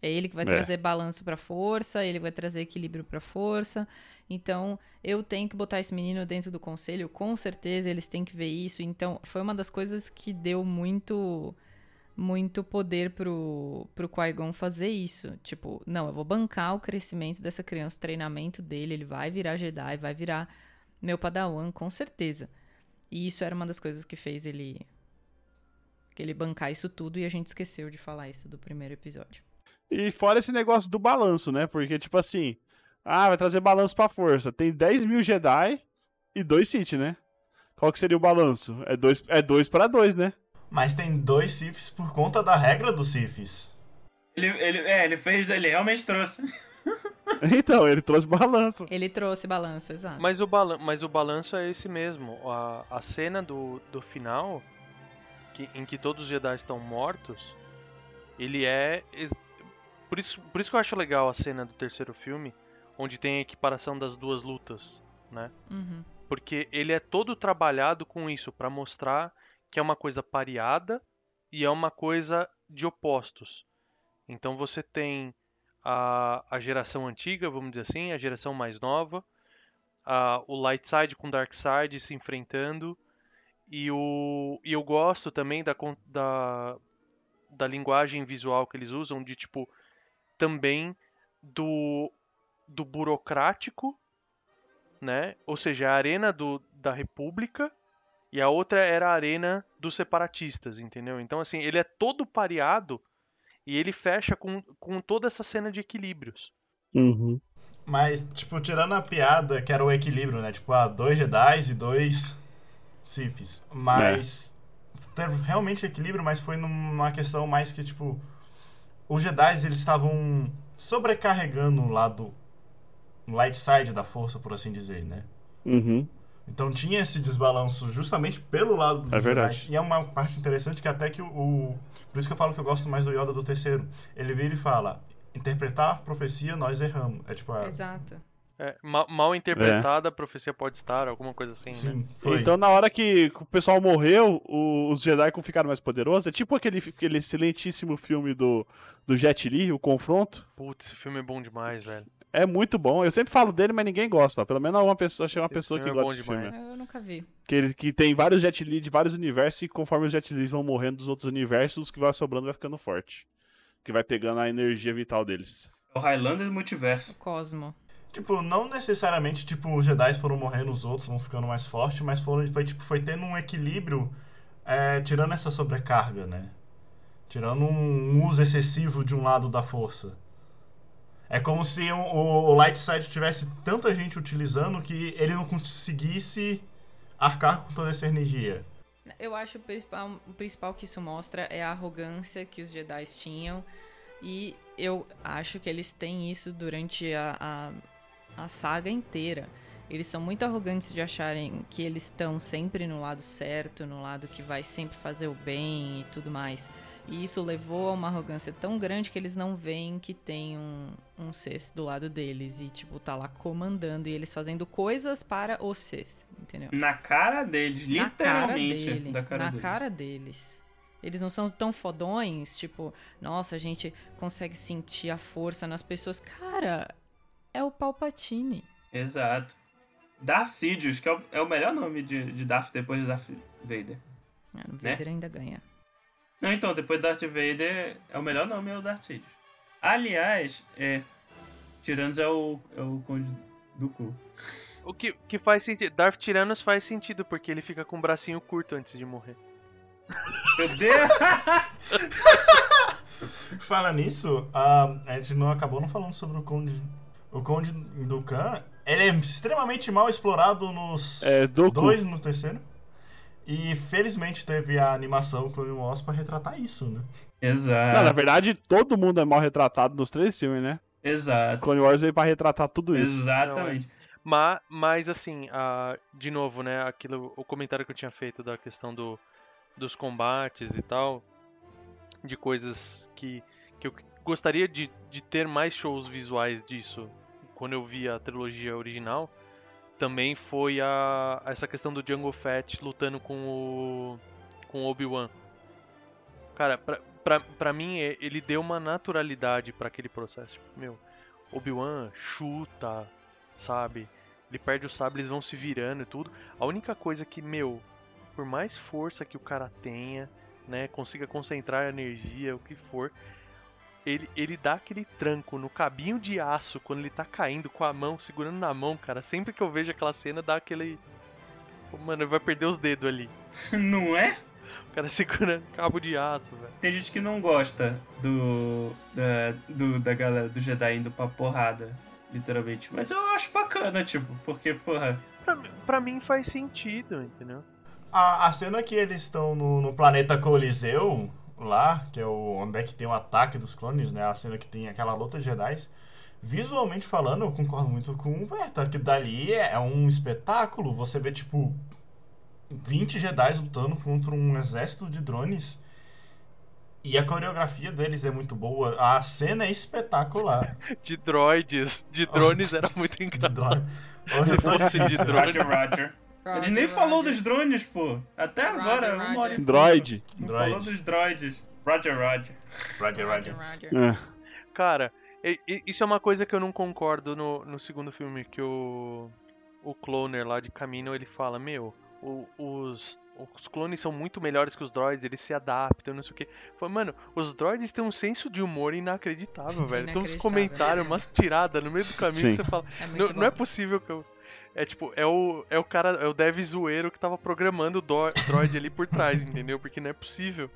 Speaker 2: É ele que vai
Speaker 5: É.
Speaker 2: trazer balanço pra força, ele vai trazer equilíbrio pra força. Então, eu tenho que botar esse menino dentro do conselho, com certeza eles têm que ver isso. Então, foi uma das coisas que deu muito muito poder pro, pro Qui-Gon fazer isso. Tipo, não, eu vou bancar o crescimento dessa criança, o treinamento dele, ele vai virar Jedi, vai virar meu padawan, com certeza. E isso era uma das coisas que fez ele que ele bancar isso tudo e a gente esqueceu de falar isso do primeiro episódio.
Speaker 5: E fora esse negócio do balanço, né? Porque, tipo assim, ah, vai trazer balanço pra força. Tem 10 mil Jedi e dois Sith, né? Qual que seria o balanço? É dois, é dois para dois, né?
Speaker 4: Mas tem dois Siths por conta da regra dos Siths.
Speaker 1: Ele, ele, é, ele fez, ele realmente trouxe. <laughs>
Speaker 5: Então, ele trouxe balanço.
Speaker 2: Ele trouxe balanço, exato.
Speaker 3: Mas o, balan mas o balanço é esse mesmo. A, a cena do, do final, que, em que todos os Jedi estão mortos, ele é. Por isso, por isso que eu acho legal a cena do terceiro filme, onde tem a equiparação das duas lutas, né?
Speaker 2: Uhum.
Speaker 3: Porque ele é todo trabalhado com isso, pra mostrar que é uma coisa pareada e é uma coisa de opostos. Então você tem a, a geração antiga, vamos dizer assim, a geração mais nova, a- o Light Side com o Dark Side se enfrentando, e, o, e eu gosto também da, da, da linguagem visual que eles usam, de tipo, também do, do burocrático, né? Ou seja, a arena do, da República e a outra era a arena dos separatistas, entendeu? Então, assim, ele é todo pareado e ele fecha com, com toda essa cena de equilíbrios.
Speaker 5: Uhum.
Speaker 4: Mas, tipo, tirando a piada, que era o equilíbrio, né? Tipo, ah, dois Jedi e dois Siths. Mas. Teve realmente equilíbrio, mas foi numa questão mais que, tipo. Os Jedi, eles estavam sobrecarregando o lado light side da força, por assim dizer, né?
Speaker 5: Uhum.
Speaker 4: Então tinha esse desbalanço justamente pelo lado dos
Speaker 5: É
Speaker 4: Jedi.
Speaker 5: verdade.
Speaker 4: E é uma parte interessante que até que o, o- Por isso que eu falo que eu gosto mais do Yoda do terceiro. Ele vira e fala: interpretar a profecia, nós erramos. É tipo, a,
Speaker 2: Exato.
Speaker 3: É, ma- mal interpretada, a profecia pode estar, alguma coisa assim, né?
Speaker 4: sim, foi.
Speaker 5: Então, na hora que o pessoal morreu, o- os Jedi ficaram mais poderosos. É tipo aquele, aquele excelentíssimo filme do, do Jet Li, O Confronto.
Speaker 3: Putz, esse filme é bom demais, velho.
Speaker 5: É muito bom. Eu sempre falo dele, mas ninguém gosta. Pelo menos uma pessoa, achei uma
Speaker 3: Esse
Speaker 5: pessoa que
Speaker 3: filme é
Speaker 5: gosta desse filme.
Speaker 3: demais.
Speaker 2: Eu nunca vi.
Speaker 5: Que, ele, que tem vários Jet Li de vários universos e conforme os Jet Li vão morrendo dos outros universos, os que vai sobrando vai ficando forte. Que vai pegando a energia vital deles.
Speaker 1: É o Highlander do multiverso.
Speaker 2: O Cosmo.
Speaker 4: Tipo, não necessariamente, tipo, os Jedi foram morrendo, os outros vão ficando mais fortes, mas foram, foi, tipo, foi tendo um equilíbrio, é, tirando essa sobrecarga, né? Tirando um, uso excessivo de um lado da força. É como se o, o, Light Side tivesse tanta gente utilizando que ele não conseguisse arcar com toda essa energia.
Speaker 2: Eu acho o principal, o principal que isso mostra é a arrogância que os Jedi tinham. E eu acho que eles têm isso durante a, a, a saga inteira. Eles são muito arrogantes de acharem que eles estão sempre no lado certo, no lado que vai sempre fazer o bem e tudo mais. E isso levou a uma arrogância tão grande que eles não veem que tem um, um Sith do lado deles. E, tipo, tá lá comandando e eles fazendo coisas para o Sith, entendeu?
Speaker 1: Na cara deles,
Speaker 2: na cara
Speaker 1: literalmente.
Speaker 2: dele,
Speaker 1: da cara
Speaker 2: na
Speaker 1: deles.
Speaker 2: cara deles. Eles não são tão fodões, tipo, nossa, a gente consegue sentir a força nas pessoas. Cara, é o Palpatine.
Speaker 1: Exato. Darth Sidious, que é o, é o melhor nome de, de Darth depois de Darth Vader.
Speaker 2: Ah, o
Speaker 1: Né?
Speaker 2: Vader ainda ganha.
Speaker 1: Não, então, depois de Darth Vader, é o melhor nome é o Darth Sidious. Aliás, é. Tiranos é o, é o Conde do Cu.
Speaker 3: O que, que faz sentido. Darth Tyrannus faz sentido, porque ele fica com o bracinho curto antes de morrer.
Speaker 1: Meu Deus! <laughs>
Speaker 4: Fala nisso, ah, a gente não acabou não falando sobre o Conde. O Conde do Khan, ele é extremamente mal explorado nos
Speaker 5: É,
Speaker 4: dois no terceiro. E felizmente teve a animação Clone Wars pra retratar isso, né?
Speaker 1: Exato.
Speaker 5: Não, na verdade, todo mundo é mal retratado nos três filmes, né?
Speaker 1: Exato.
Speaker 5: Clone Wars veio pra retratar tudo isso.
Speaker 1: Exatamente.
Speaker 3: Mas, mas assim, ah, de novo, né? Aquilo, o comentário que eu tinha feito da questão do, dos combates e tal, de coisas que, que eu gostaria de, de ter mais shows visuais disso quando eu vi a trilogia original, também foi a, essa questão do Jungle Fett lutando com o com Obi-Wan. Cara, pra, pra, pra mim é- ele deu uma naturalidade pra aquele processo. Tipo, Meu, Obi-Wan chuta, sabe? Ele perde o sabre, eles vão se virando e tudo. A única coisa que, meu, por mais força que o cara tenha, né, consiga concentrar a energia, o que for, ele, ele dá aquele tranco no cabinho de aço quando ele tá caindo com a mão, segurando na mão, cara. Sempre que eu vejo aquela cena, dá aquele. Mano, ele vai perder os dedos ali. <laughs>
Speaker 1: Não é?
Speaker 3: O cara segurando cabo de aço, velho.
Speaker 1: Tem gente que não gosta do da, do, da galera do Jedi indo pra porrada, literalmente. Mas eu acho bacana, tipo, porque, porra,
Speaker 3: Pra, mim- pra mim faz sentido, entendeu?
Speaker 4: A, a cena que eles estão no, no planeta Coliseu, lá, que é o, onde é que tem o ataque dos clones, né? A cena que tem aquela luta de Jedi. Visualmente falando, eu concordo muito com o Verta, que dali é, é um espetáculo. Você vê, tipo, 20 Jedi lutando contra um exército de drones. E a coreografia deles é muito boa. A cena é espetacular. <laughs>
Speaker 3: De droids, de drones era muito <laughs> engraçado.
Speaker 4: drone.
Speaker 3: Se fosse de drone.
Speaker 1: Roger, Roger. A gente nem falou dos drones, pô. Até
Speaker 2: Roger,
Speaker 1: agora,
Speaker 2: Roger.
Speaker 1: uma hora e.
Speaker 5: Droid.
Speaker 1: Não
Speaker 4: Droid.
Speaker 1: falou dos droids. Roger, Roger.
Speaker 4: Roger,
Speaker 2: Roger,
Speaker 4: Roger.
Speaker 5: É.
Speaker 3: Cara, isso é uma coisa que eu não concordo no, no segundo filme, que o, o cloner lá de Camino, ele fala, meu, o- os, os clones são muito melhores que os droids, eles se adaptam, não sei o que. Mano, os droids têm um senso de humor inacreditável, <laughs> velho. Tem uns
Speaker 2: Inacreditável.
Speaker 3: comentários, umas tiradas no meio do caminho
Speaker 5: Sim.
Speaker 3: você fala,
Speaker 2: É
Speaker 3: não, não é possível que eu... É tipo, é o, é o cara, é o dev zoeiro que tava programando o dro- droid ali por trás, <laughs> entendeu? Porque não é possível.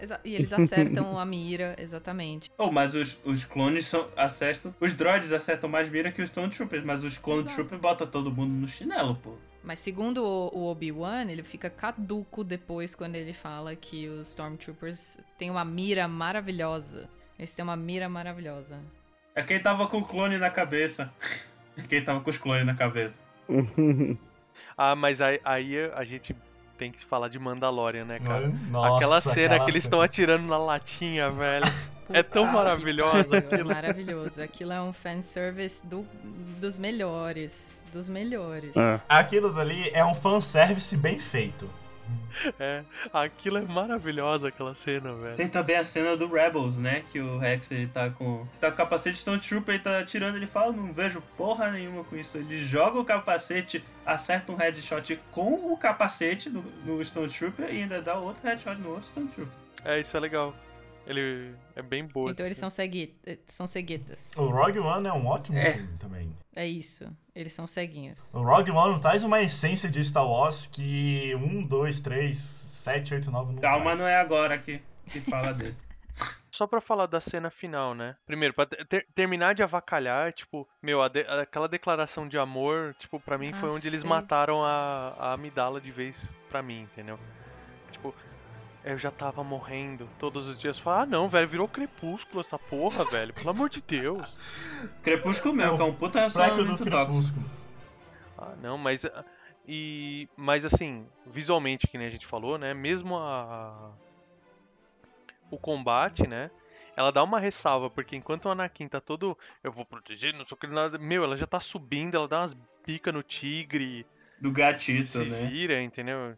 Speaker 2: Exa- E eles acertam a mira, exatamente.
Speaker 1: Oh, mas os, os clones são, acertam. Os droids acertam mais mira que os Stormtroopers, mas os Clone
Speaker 2: Exato.
Speaker 1: Troopers botam todo mundo no chinelo, pô.
Speaker 2: Mas segundo o, o Obi-Wan, ele fica caduco depois quando ele fala que os Stormtroopers têm uma mira maravilhosa. Eles têm uma mira maravilhosa.
Speaker 1: É quem tava com o clone na cabeça. <laughs> Quem tava com os clones na cabeça. <laughs>
Speaker 3: Ah, mas aí, aí a gente tem que falar de Mandalorian, né, cara?
Speaker 4: Nossa,
Speaker 3: aquela cena
Speaker 4: aquela
Speaker 3: que eles estão atirando na latinha, velho. <laughs> É tão maravilhosa <laughs> aquilo.
Speaker 2: É maravilhoso. Aquilo é um fanservice do, dos melhores. Dos melhores.
Speaker 5: É.
Speaker 4: Aquilo dali é um fanservice bem feito. <laughs>
Speaker 3: É, aquilo é maravilhosa aquela cena, velho.
Speaker 1: Tem também a cena do Rebels, né? Que o Rex ele tá com. tá com o capacete Stone Trooper e tá atirando. Ele fala: Não vejo porra nenhuma com isso. Ele joga o capacete, acerta um headshot com o capacete no, no Stone Trooper e ainda dá outro headshot no outro Stone Trooper.
Speaker 3: É, isso é legal. Ele é bem boa.
Speaker 2: Então eles são, segui são ceguetas.
Speaker 4: O Rogue One é um ótimo
Speaker 1: É.
Speaker 4: filme também.
Speaker 2: É isso. Eles são ceguinhos.
Speaker 4: O Rogue One traz uma essência de Star Wars que 1, 2, 3, 7, 8, 9 não
Speaker 1: Calma,
Speaker 4: traz.
Speaker 1: não é agora que, que fala desse. <laughs>
Speaker 3: Só pra falar da cena final, né? Primeiro, pra ter- ter- terminar de avacalhar, tipo, meu, de- aquela declaração de amor, tipo, pra mim foi
Speaker 2: Ah,
Speaker 3: onde eles mataram a, a amidala de vez pra mim, entendeu? Eu já tava morrendo todos os dias. Falar, ah não, velho, virou crepúsculo essa porra, velho. Pelo amor de Deus. <laughs>
Speaker 1: Crepúsculo mesmo, que é um puta relacionamento tóxico.
Speaker 4: Crepúsculo.
Speaker 3: Ah, não, mas. ah, E. Mas assim, visualmente, que nem a gente falou, né? Mesmo a. O combate, né? Ela dá uma ressalva, porque enquanto o Anakin tá todo. Eu vou proteger, não sei o que nada. Meu, ela já tá subindo, ela dá umas bicas no tigre,
Speaker 1: Do gatito,
Speaker 3: se
Speaker 1: né?
Speaker 3: vira, entendeu?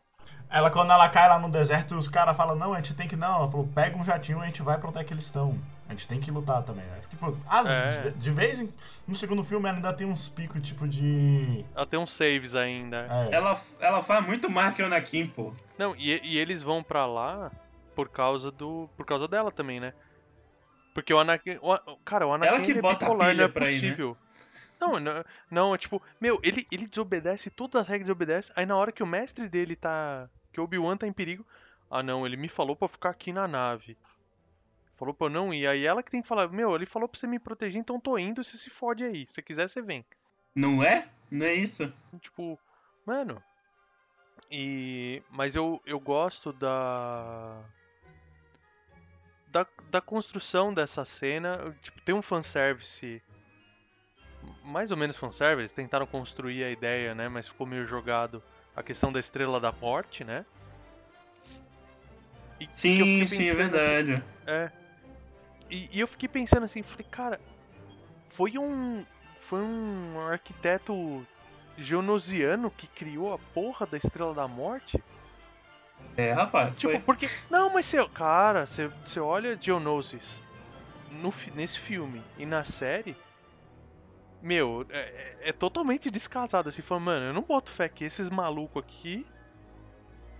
Speaker 4: Ela, quando ela cai lá no deserto, os caras falam, não, a gente tem que não. Ela falou, pega um jatinho e a gente vai pra onde é que eles estão. A gente tem que lutar também. né? Tipo, às-
Speaker 3: É.
Speaker 4: de, de vez em. No segundo filme ela ainda tem uns picos, tipo, de.
Speaker 3: Ela tem uns saves ainda.
Speaker 4: É,
Speaker 1: Ela, ela faz muito mais que o Anakin, pô.
Speaker 3: Não, e, e eles vão pra lá por causa do. Por causa dela também, né? Porque o Anakin. o cara, o Anakin
Speaker 1: Ela que
Speaker 3: ele é
Speaker 1: bota a pilha
Speaker 3: é
Speaker 1: pra ir, né?
Speaker 3: Não, não, não, é tipo, meu, ele, ele desobedece, todas as regras desobedece, aí na hora que o mestre dele tá. Que o Obi-Wan tá em perigo. Ah não, ele me falou pra eu ficar aqui na nave. Falou pra eu não ir. Aí ela que tem que falar, meu, ele falou pra você me proteger, então tô indo, você se fode aí. Se você quiser, você vem.
Speaker 1: Não é? Não é isso?
Speaker 3: Tipo, mano. E. Mas eu, eu gosto da. Da, da construção dessa cena. Tipo, tem um fanservice. Mais ou menos fanservice. Eles tentaram construir a ideia, né? Mas ficou meio jogado. A questão da estrela da morte, né? E
Speaker 1: Sim, sim, é
Speaker 3: assim,
Speaker 1: verdade.
Speaker 3: é. E, e eu fiquei pensando assim, falei, cara, foi um. Foi um arquiteto geonosiano que criou a porra da Estrela da Morte?
Speaker 1: É, rapaz,
Speaker 3: Tipo,
Speaker 1: foi.
Speaker 3: porque. Não, mas você. Cara, você, você olha Geonosis no, nesse filme e na série. Meu, é, é- é totalmente descasado assim. Falando, mano, eu não boto fé que esses malucos aqui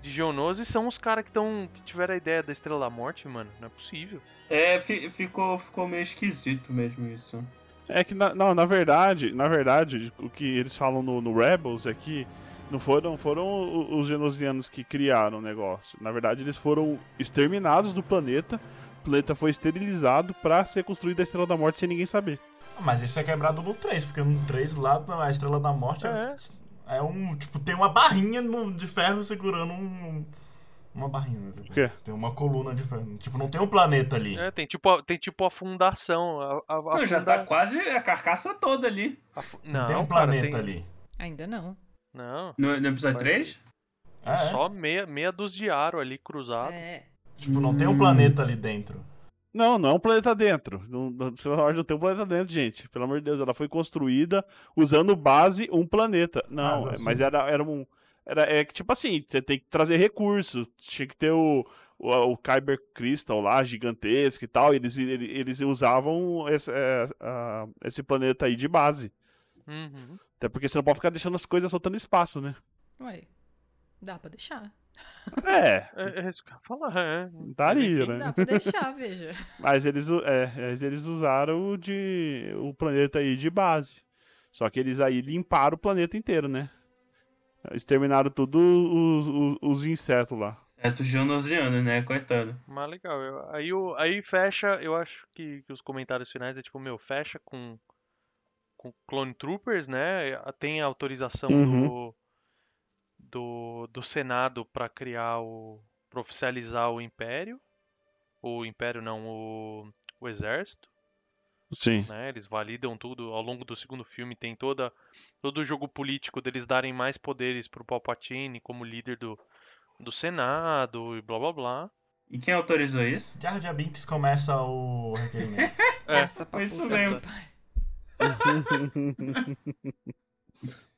Speaker 3: de Geonosis são os caras que, tão, que tiveram a ideia da Estrela da Morte, mano. Não é possível.
Speaker 1: É, fi- ficou, ficou meio esquisito mesmo isso.
Speaker 5: É que, na, não, na verdade, na verdade, o que eles falam no, no Rebels é que não foram, foram os genosianos que criaram o negócio. Na verdade, eles foram exterminados do planeta. O planeta foi esterilizado pra ser construída a Estrela da Morte sem ninguém saber.
Speaker 4: Mas isso é quebrado no 3, porque no 3 lá a Estrela da Morte é, é um. Tipo, tem uma barrinha de ferro segurando um. Uma barrinha, né? Tipo,
Speaker 5: O quê?
Speaker 4: Tem uma coluna de ferro. Tipo, não tem um planeta ali.
Speaker 3: É, tem tipo a, tem tipo a fundação. A, a, a
Speaker 1: Não, já tá quase a carcaça toda ali.
Speaker 3: fu-
Speaker 4: Não,
Speaker 3: não,
Speaker 4: tem um
Speaker 3: cara,
Speaker 4: planeta
Speaker 3: tem-
Speaker 4: ali.
Speaker 2: Ainda não.
Speaker 3: Não.
Speaker 1: No, no episódio
Speaker 3: Mas-
Speaker 1: 3?
Speaker 4: É, é.
Speaker 3: Só meia, meia dúzia de aro ali cruzado.
Speaker 2: É.
Speaker 4: Tipo, não tem um planeta ali dentro.
Speaker 5: Não, não é um planeta dentro. Não, não, não tem um planeta dentro, gente. Pelo amor de Deus, ela foi construída usando base um planeta. Não,
Speaker 4: Ah,
Speaker 5: é-
Speaker 4: sim.
Speaker 5: mas era, era um. Era, é que, tipo assim, você tem que trazer recurso. Tinha que ter o, o, o Kyber Crystal lá, gigantesco e tal. Eles, ele- eles usavam esse, é, a- esse planeta aí de base.
Speaker 3: Uhum.
Speaker 5: Até porque você não pode ficar deixando as coisas soltando espaço, né?
Speaker 2: Ué. Dá pra deixar.
Speaker 5: É,
Speaker 3: É, é isso que eu ia falar, é.
Speaker 5: daria, né?
Speaker 2: Dá pra deixar, veja. <laughs>
Speaker 5: Mas eles, é, mas eles usaram o de o planeta aí de base. Só que eles aí limparam o planeta inteiro, né? Exterminaram tudo os, os, os insetos lá.
Speaker 1: Certo Geonosiano, né? Coitado.
Speaker 3: Mas legal. eu- aí, o, aí fecha, eu acho que, que os comentários finais é tipo, meu, fecha com, com Clone Troopers, né? Tem a autorização
Speaker 5: Uhum.
Speaker 3: do, do, do Senado pra criar o. pra oficializar o Império. O Império não, o, o Exército.
Speaker 5: Sim.
Speaker 3: né? Eles validam tudo ao longo do segundo filme, tem toda todo o jogo político deles darem mais poderes pro Palpatine como líder do, do Senado e blá blá blá.
Speaker 1: E quem autorizou isso?
Speaker 4: Jar Jar Binks começa o requerimento.
Speaker 3: É,
Speaker 1: foi isso mesmo.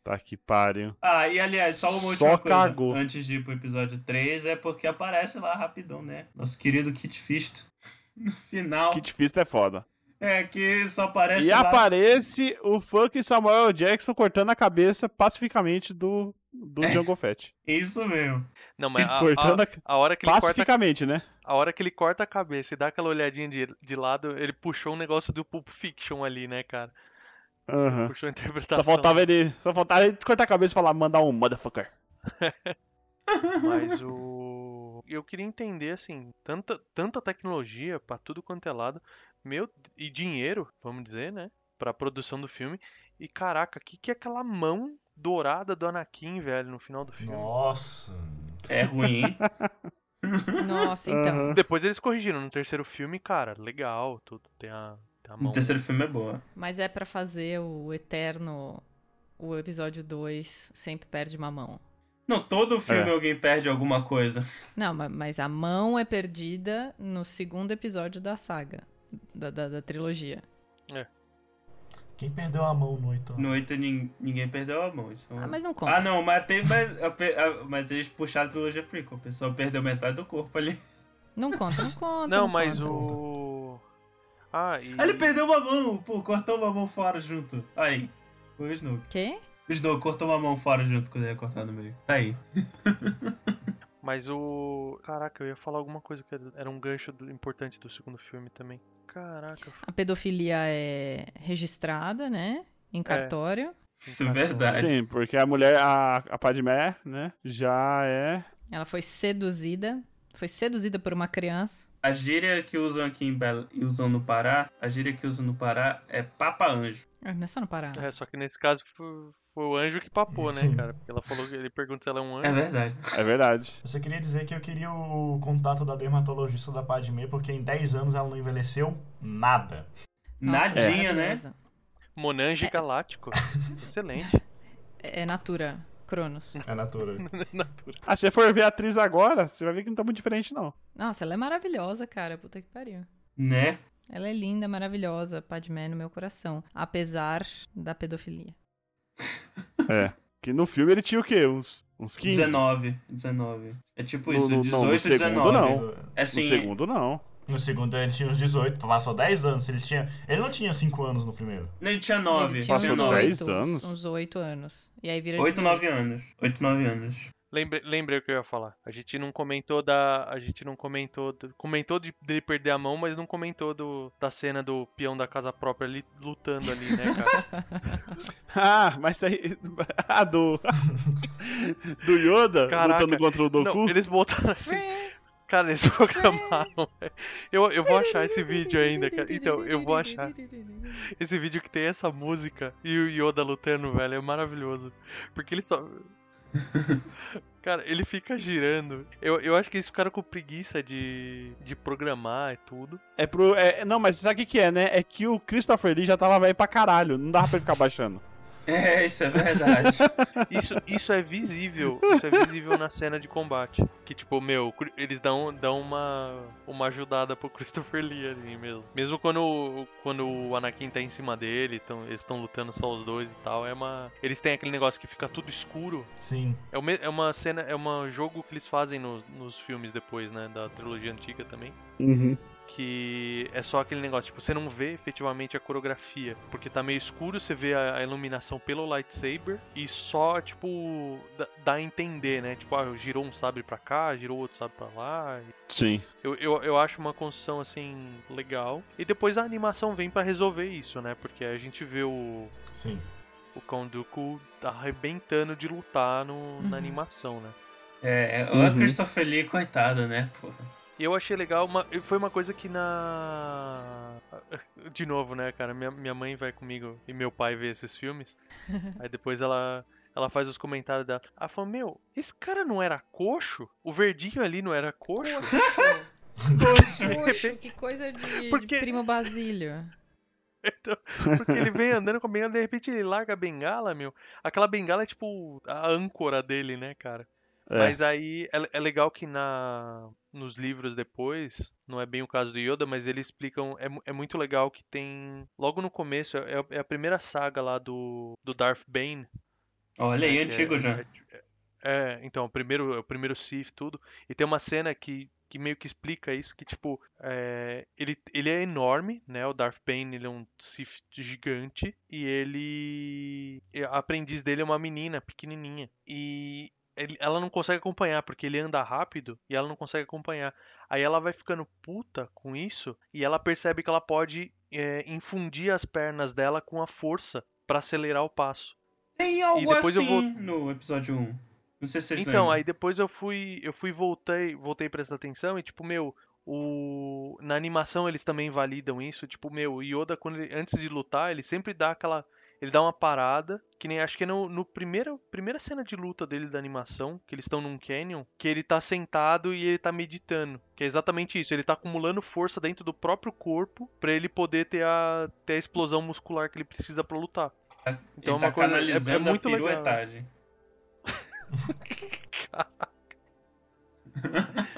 Speaker 5: Tá que pariu.
Speaker 1: Ah, e aliás, só uma
Speaker 5: Só
Speaker 1: última coisa
Speaker 5: cagou.
Speaker 1: antes de ir pro episódio 3, é porque aparece lá rapidão, né? Nosso querido Kit Fisto. <laughs> No final.
Speaker 5: Que difícil é foda.
Speaker 1: É, que só aparece
Speaker 5: E
Speaker 1: lá.
Speaker 5: aparece o funk Samuel Jackson cortando a cabeça pacificamente do, do
Speaker 1: É.
Speaker 5: Jungle Fett.
Speaker 1: Isso mesmo.
Speaker 3: Não, mas a,
Speaker 5: Cortando
Speaker 3: a, a hora que ele corta
Speaker 5: Pacificamente, né?
Speaker 3: a hora que ele corta a cabeça e dá aquela olhadinha de, de lado, ele puxou um negócio do Pulp Fiction ali, né, cara? Puxou a
Speaker 5: Só
Speaker 3: interpretação.
Speaker 5: faltava ele. Só faltava ele cortar a cabeça e falar, mandar um motherfucker. <laughs>
Speaker 3: Mas o. Eu queria entender, assim, tanta, tanta tecnologia pra tudo quanto é lado, meu, e dinheiro, vamos dizer, né? Pra produção do filme. E caraca, o que, que é aquela mão dourada do Anakin, velho, no final do filme?
Speaker 4: Nossa.
Speaker 1: É ruim. hein? <laughs>
Speaker 2: Nossa, então.
Speaker 5: Aham.
Speaker 3: Depois eles corrigiram no terceiro filme, cara, legal, tudo. Tem a, tem a
Speaker 1: O terceiro filme é boa.
Speaker 2: Mas é pra fazer o eterno. O episódio 2 sempre perde uma mão.
Speaker 1: Não, todo filme
Speaker 5: É.
Speaker 1: alguém perde alguma coisa.
Speaker 2: Não, ma- mas a mão é perdida no segundo episódio da saga. Da, da, da trilogia.
Speaker 4: Quem perdeu a mão no oito?
Speaker 1: No 8 nin- ninguém perdeu a mão. Isso é um-
Speaker 2: Ah, mas não conta.
Speaker 1: Ah, não, mas, tem, mas, a a- mas eles puxaram a trilogia prequel. O pessoal perdeu metade do corpo ali.
Speaker 2: Não conta, não <laughs> conta.
Speaker 3: Não,
Speaker 2: não
Speaker 3: mas
Speaker 2: conta.
Speaker 3: o. Ah, e.
Speaker 1: Ele perdeu uma mão, pô, cortou uma mão fora junto. Aí, foi o Snoke.
Speaker 2: Quê?
Speaker 1: O Snoke cortou uma mão fora junto quando ele ia cortar no meio. Tá aí. <laughs>
Speaker 3: Mas o. Caraca, eu ia falar alguma coisa que era um gancho do- importante do segundo filme também. Caraca.
Speaker 2: A pedofilia é registrada, né? Em cartório.
Speaker 1: Isso é verdade.
Speaker 5: Sim, porque a mulher, a, a Padmé, né, já é.
Speaker 2: Ela foi seduzida. Foi seduzida por uma criança.
Speaker 1: A gíria que usam aqui em Belo e usam no Pará, a gíria que usam no Pará é Papa Anjo.
Speaker 2: Ah, Não é só no Pará.
Speaker 3: É, só que nesse caso foi, foi o anjo que papou, né,
Speaker 4: Sim.
Speaker 3: cara? Porque ela falou que ele pergunta se ela é um
Speaker 1: É
Speaker 3: anjo.
Speaker 1: verdade.
Speaker 5: É verdade.
Speaker 4: Eu só queria dizer que eu queria o contato da dermatologista da Padme, porque em 10 anos ela não envelheceu nada.
Speaker 2: Nossa,
Speaker 1: Nadinha, né?
Speaker 2: maravilhosa.
Speaker 3: Monange
Speaker 2: É.
Speaker 3: galáctico. <laughs> Excelente.
Speaker 2: É Natura, Cronos.
Speaker 4: É natura. <laughs>
Speaker 3: Natura.
Speaker 5: Ah, se você for ver a atriz agora, você vai ver que não tá muito diferente, não.
Speaker 2: Nossa, ela é maravilhosa, cara. Puta que pariu.
Speaker 1: Né?
Speaker 2: Ela é linda, maravilhosa, Padmé no meu coração. Apesar da pedofilia.
Speaker 5: É. Que no filme ele tinha o quê? Uns, uns 15?
Speaker 1: 19. 19. É tipo
Speaker 5: No-
Speaker 1: isso,
Speaker 5: no- não,
Speaker 1: 18
Speaker 5: no
Speaker 1: e
Speaker 5: segundo
Speaker 1: 19.
Speaker 5: não.
Speaker 1: É
Speaker 5: No
Speaker 1: assim,
Speaker 5: segundo, não.
Speaker 4: No segundo ele tinha uns 18, passou 10 anos. Ele, tinha, ele não tinha 5 anos no primeiro.
Speaker 1: ele tinha 9.
Speaker 2: Ele tinha
Speaker 5: Passou
Speaker 2: uns
Speaker 1: tinha
Speaker 5: 10
Speaker 2: oito,
Speaker 5: anos?
Speaker 2: Uns oito anos. E aí vira
Speaker 1: 8, 9
Speaker 2: 18.
Speaker 1: anos. 8, 9 anos.
Speaker 3: Lembrei, lembrei o que eu ia falar. A gente não comentou da. A gente não comentou. Do, comentou de, dele perder a mão, mas não comentou do, da cena do peão da casa própria ali lutando ali, né, cara? <laughs>
Speaker 5: Ah, mas isso aí. <laughs> Ah, do. <laughs> do Yoda
Speaker 3: Caraca.
Speaker 5: lutando contra o Doku?
Speaker 3: Não, eles botaram assim. Cara, eles programaram. velho. Eu, eu vou achar esse vídeo ainda, cara. Então, eu vou achar. Esse vídeo que tem essa música e o Yoda lutando, velho, é maravilhoso. Porque ele só. <laughs> Cara, ele fica girando. Eu, eu acho que eles ficaram com preguiça de, de programar e tudo.
Speaker 5: É pro. é- não, mas sabe o que, que é, né? É que o Christopher Lee já tava velho pra caralho. Não dava pra ele ficar baixando.
Speaker 1: É, isso é verdade. <laughs>
Speaker 3: Isso, isso é visível. Isso é visível na cena de combate. Que, tipo, meu, eles dão, dão uma, uma ajudada pro Christopher Lee ali mesmo. Mesmo quando, o- quando o Anakin tá em cima dele, tão, eles estão lutando só os dois e tal. É uma. Eles têm aquele negócio que fica tudo escuro.
Speaker 4: Sim.
Speaker 3: É, me- é uma cena, é um jogo que eles fazem no- nos filmes depois, né? Da trilogia antiga também.
Speaker 5: Uhum.
Speaker 3: Que é só aquele negócio, tipo, você não vê efetivamente a coreografia. Porque tá meio escuro, você vê a, iluminação pelo lightsaber e só, tipo, dá, a entender, né? Tipo, ah, girou um sabre pra cá, girou outro sabre pra lá.
Speaker 5: Sim.
Speaker 3: Eu, eu, eu acho uma construção, assim, legal. E depois a animação vem pra resolver isso, né? Porque a gente vê o,
Speaker 4: Sim.
Speaker 3: o Count Dooku arrebentando de lutar no, na
Speaker 2: Uhum.
Speaker 3: animação, né?
Speaker 1: É, é, o
Speaker 5: Uhum.
Speaker 1: Christopher Lee, coitado, né? Porra.
Speaker 3: E eu achei legal, uma- foi uma coisa que na. De novo, né, cara? Minha, minha mãe vai comigo e meu pai vê esses filmes. <laughs> Aí depois ela, ela faz os comentários dela. Ela fala: Meu, esse cara não era coxo? O verdinho ali não era coxo?
Speaker 2: Poxa, <laughs> que coisa de,
Speaker 3: Porque-
Speaker 2: de primo Basílio. <laughs>
Speaker 3: Então, porque ele vem andando com a bengala, de repente ele larga a bengala, meu. Aquela bengala é tipo a âncora dele, né, cara?
Speaker 5: É.
Speaker 3: Mas aí é, é legal que na nos livros depois, não é bem o caso do Yoda, mas eles explicam. É, é muito legal que tem. Logo no começo, é, é a primeira saga lá do, do Darth Bane.
Speaker 1: Olha aí,
Speaker 3: que é-
Speaker 1: antigo já.
Speaker 3: É, é, então, o primeiro, o primeiro Sith, tudo. E tem uma cena que, que meio que explica isso, que tipo, é, ele, ele é enorme, né? O Darth Bane, ele é um Sith gigante. E ele... A aprendiz dele é uma menina pequenininha. E ele- ela não consegue acompanhar, porque ele anda rápido e ela não consegue acompanhar. Aí ela vai ficando puta com isso e ela percebe que ela pode é, infundir as pernas dela com a força pra acelerar o passo.
Speaker 1: Tem algo
Speaker 3: depois eu
Speaker 1: assim
Speaker 3: vou-
Speaker 1: no episódio 1. Não sei se vocês
Speaker 3: Então,
Speaker 1: lembram.
Speaker 3: aí depois eu fui, eu fui voltei, voltei prestando atenção e tipo, meu, o na animação eles também validam isso, tipo, meu, o Yoda quando ele- antes de lutar, ele sempre dá aquela ele dá uma parada, que nem acho que é no, no primeiro, primeira cena de luta dele da animação, que eles estão num canyon, que ele tá sentado e ele tá meditando. Que é exatamente isso, ele tá acumulando força dentro do próprio corpo pra ele poder ter a, ter a explosão muscular que ele precisa pra lutar. Então
Speaker 1: Ele
Speaker 3: é
Speaker 1: tá
Speaker 3: uma coisa- é- é
Speaker 1: canalizando
Speaker 3: muito
Speaker 1: a
Speaker 3: legal. <laughs> <laughs> <laughs>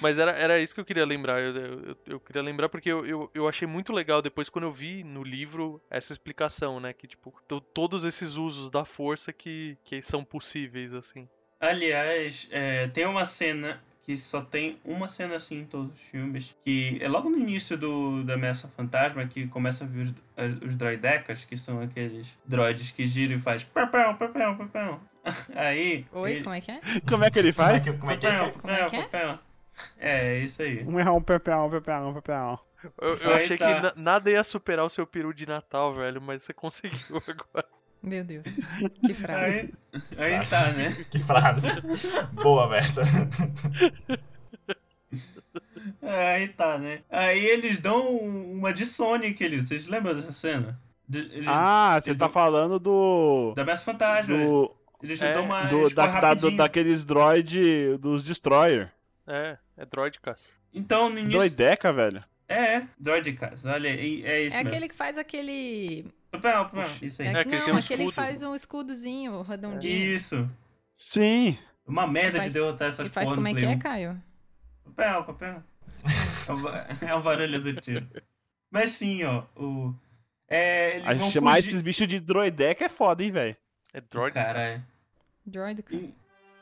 Speaker 3: Mas era, era isso que eu queria lembrar. Eu, eu, eu queria lembrar porque eu, eu, eu achei muito legal depois quando eu vi no livro essa explicação, né? Que, tipo, to- todos esses usos da força que, que são possíveis, assim.
Speaker 1: Aliás, é, tem uma cena que só tem uma cena assim em todos os filmes, que é logo no início do, da Ameaça Fantasma, que começa a vir os, os droidecas, que são aqueles droids que giram e faz papel, papel, papel. Aí...
Speaker 2: Oi,
Speaker 1: ele-
Speaker 2: como é que é?
Speaker 5: Como é que ele
Speaker 4: Como é
Speaker 5: faz?
Speaker 4: que, como é, que é?
Speaker 1: papel,
Speaker 2: Como é que é?
Speaker 1: papel. É, isso aí.
Speaker 5: Um é um pepão, um pepão, um pepão.
Speaker 3: Eu, eu achei que na- nada ia superar o seu peru de Natal, velho, mas você <laughs> conseguiu agora.
Speaker 2: Meu Deus. <laughs> Que frase.
Speaker 1: Aí, aí
Speaker 4: Nossa.
Speaker 1: tá, né? <laughs>
Speaker 4: Que frase. Boa, Berta.
Speaker 1: Aí tá, né? Aí eles dão uma de Sonic ali. Vocês lembram dessa cena? De- eles-
Speaker 5: Ah, você
Speaker 1: eles
Speaker 5: tá
Speaker 1: dão-
Speaker 5: falando do.
Speaker 1: Da Ameaça Fantasma.
Speaker 5: Do.
Speaker 1: Eles
Speaker 3: É,
Speaker 1: dão uma.
Speaker 5: do da, da- do- daqueles droid dos Destroyer.
Speaker 3: É, é droidcas.
Speaker 1: Então, no início.
Speaker 5: Doideca, velho.
Speaker 1: É, Droidcast. Olha, e- é isso
Speaker 2: É
Speaker 1: mesmo.
Speaker 2: aquele que faz aquele.
Speaker 1: Papel, papel, Isso aí.
Speaker 2: É,
Speaker 3: É, que ele
Speaker 2: não,
Speaker 3: um
Speaker 2: aquele que
Speaker 3: escudo.
Speaker 2: faz um escudozinho redondinho.
Speaker 1: Isso.
Speaker 5: Sim.
Speaker 1: Uma merda
Speaker 2: faz-
Speaker 1: de derrotar essas
Speaker 2: E faz
Speaker 1: porra
Speaker 2: como é que é,
Speaker 1: 1.
Speaker 2: Caio?
Speaker 1: Papel, papel. É o, ba- <laughs> é barulho do tiro. Mas sim, ó. O... É, eles
Speaker 5: A
Speaker 1: vão
Speaker 5: chamar
Speaker 1: fugir...
Speaker 5: esses bichos de droideca é foda, hein, velho.
Speaker 3: É droid.
Speaker 1: Caralho.
Speaker 2: Droid.
Speaker 1: E-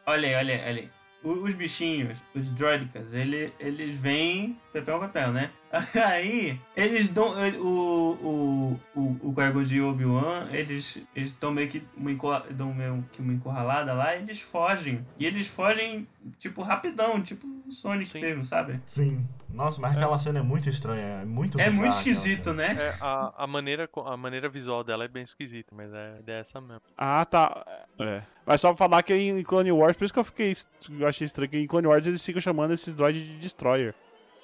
Speaker 1: Olha aí, olha aí, olha aí. Os bichinhos, os droidicas, ele, eles vêm papel papel, né? <laughs> Aí, eles dão. O, o, o, o Qui-Gon e o Obi-Wan, eles eles dão meio que uma, dão meio que uma encurralada lá e eles fogem. E eles fogem, tipo, rapidão, tipo o Sonic
Speaker 3: Sim.
Speaker 1: mesmo, sabe?
Speaker 4: Sim. Nossa, mas aquela cena é muito estranha. É muito
Speaker 1: É
Speaker 4: bizarra
Speaker 1: muito esquisito, né?
Speaker 3: É, a, a, maneira, a maneira visual dela é bem esquisita, mas é, é essa mesmo.
Speaker 5: Ah, tá. É. Mas só pra falar que em Clone Wars, por isso que eu fiquei. Eu achei estranho que em Clone Wars eles ficam chamando esses droids de Destroyer.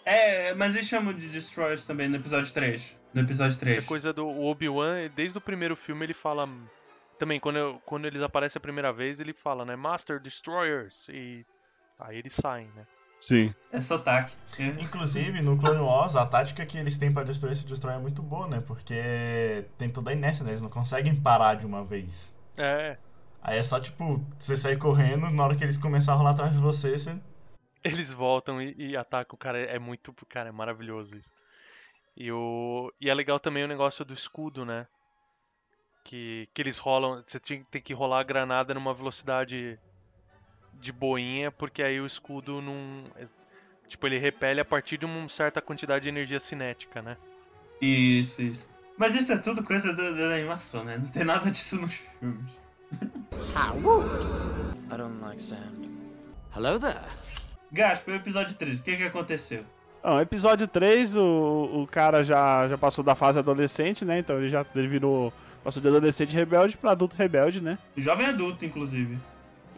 Speaker 1: É, mas eles chamam de Destroyers também no episódio 3. No episódio 3.
Speaker 3: Essa coisa do Obi-Wan, desde o primeiro filme ele fala. Também, quando, eu- quando eles aparecem a primeira vez, ele fala, né? Master Destroyers. E aí eles saem, né?
Speaker 5: Sim.
Speaker 1: É sotaque. É.
Speaker 4: Inclusive, no Clone Wars, a tática que eles têm pra destruir esse Destroyer é muito boa, né? Porque tem toda a inércia, né? Eles não conseguem parar de uma vez.
Speaker 3: É.
Speaker 4: Aí é só, tipo, você sair correndo, na hora que eles começarem a rolar atrás de você, você...
Speaker 3: Eles voltam e, e atacam o cara. É muito. Cara, é maravilhoso isso. E, o, e é legal também o negócio do escudo, né? Que, que eles rolam. Você tem, tem que rolar a granada numa velocidade de boinha, porque aí o escudo não. Tipo, ele repele a partir de uma certa quantidade de energia cinética, né?
Speaker 1: Isso, isso. Mas isso é tudo coisa da, da animação, né? Não tem nada disso nos filmes.
Speaker 7: I don't like sand. Hello there.
Speaker 1: Gaspa, o episódio 3, o que que aconteceu?
Speaker 5: Bom, episódio 3, o, o cara já, já passou da fase adolescente, né? Então ele já ele virou. Passou de adolescente rebelde pra adulto rebelde, né?
Speaker 1: Jovem adulto, inclusive.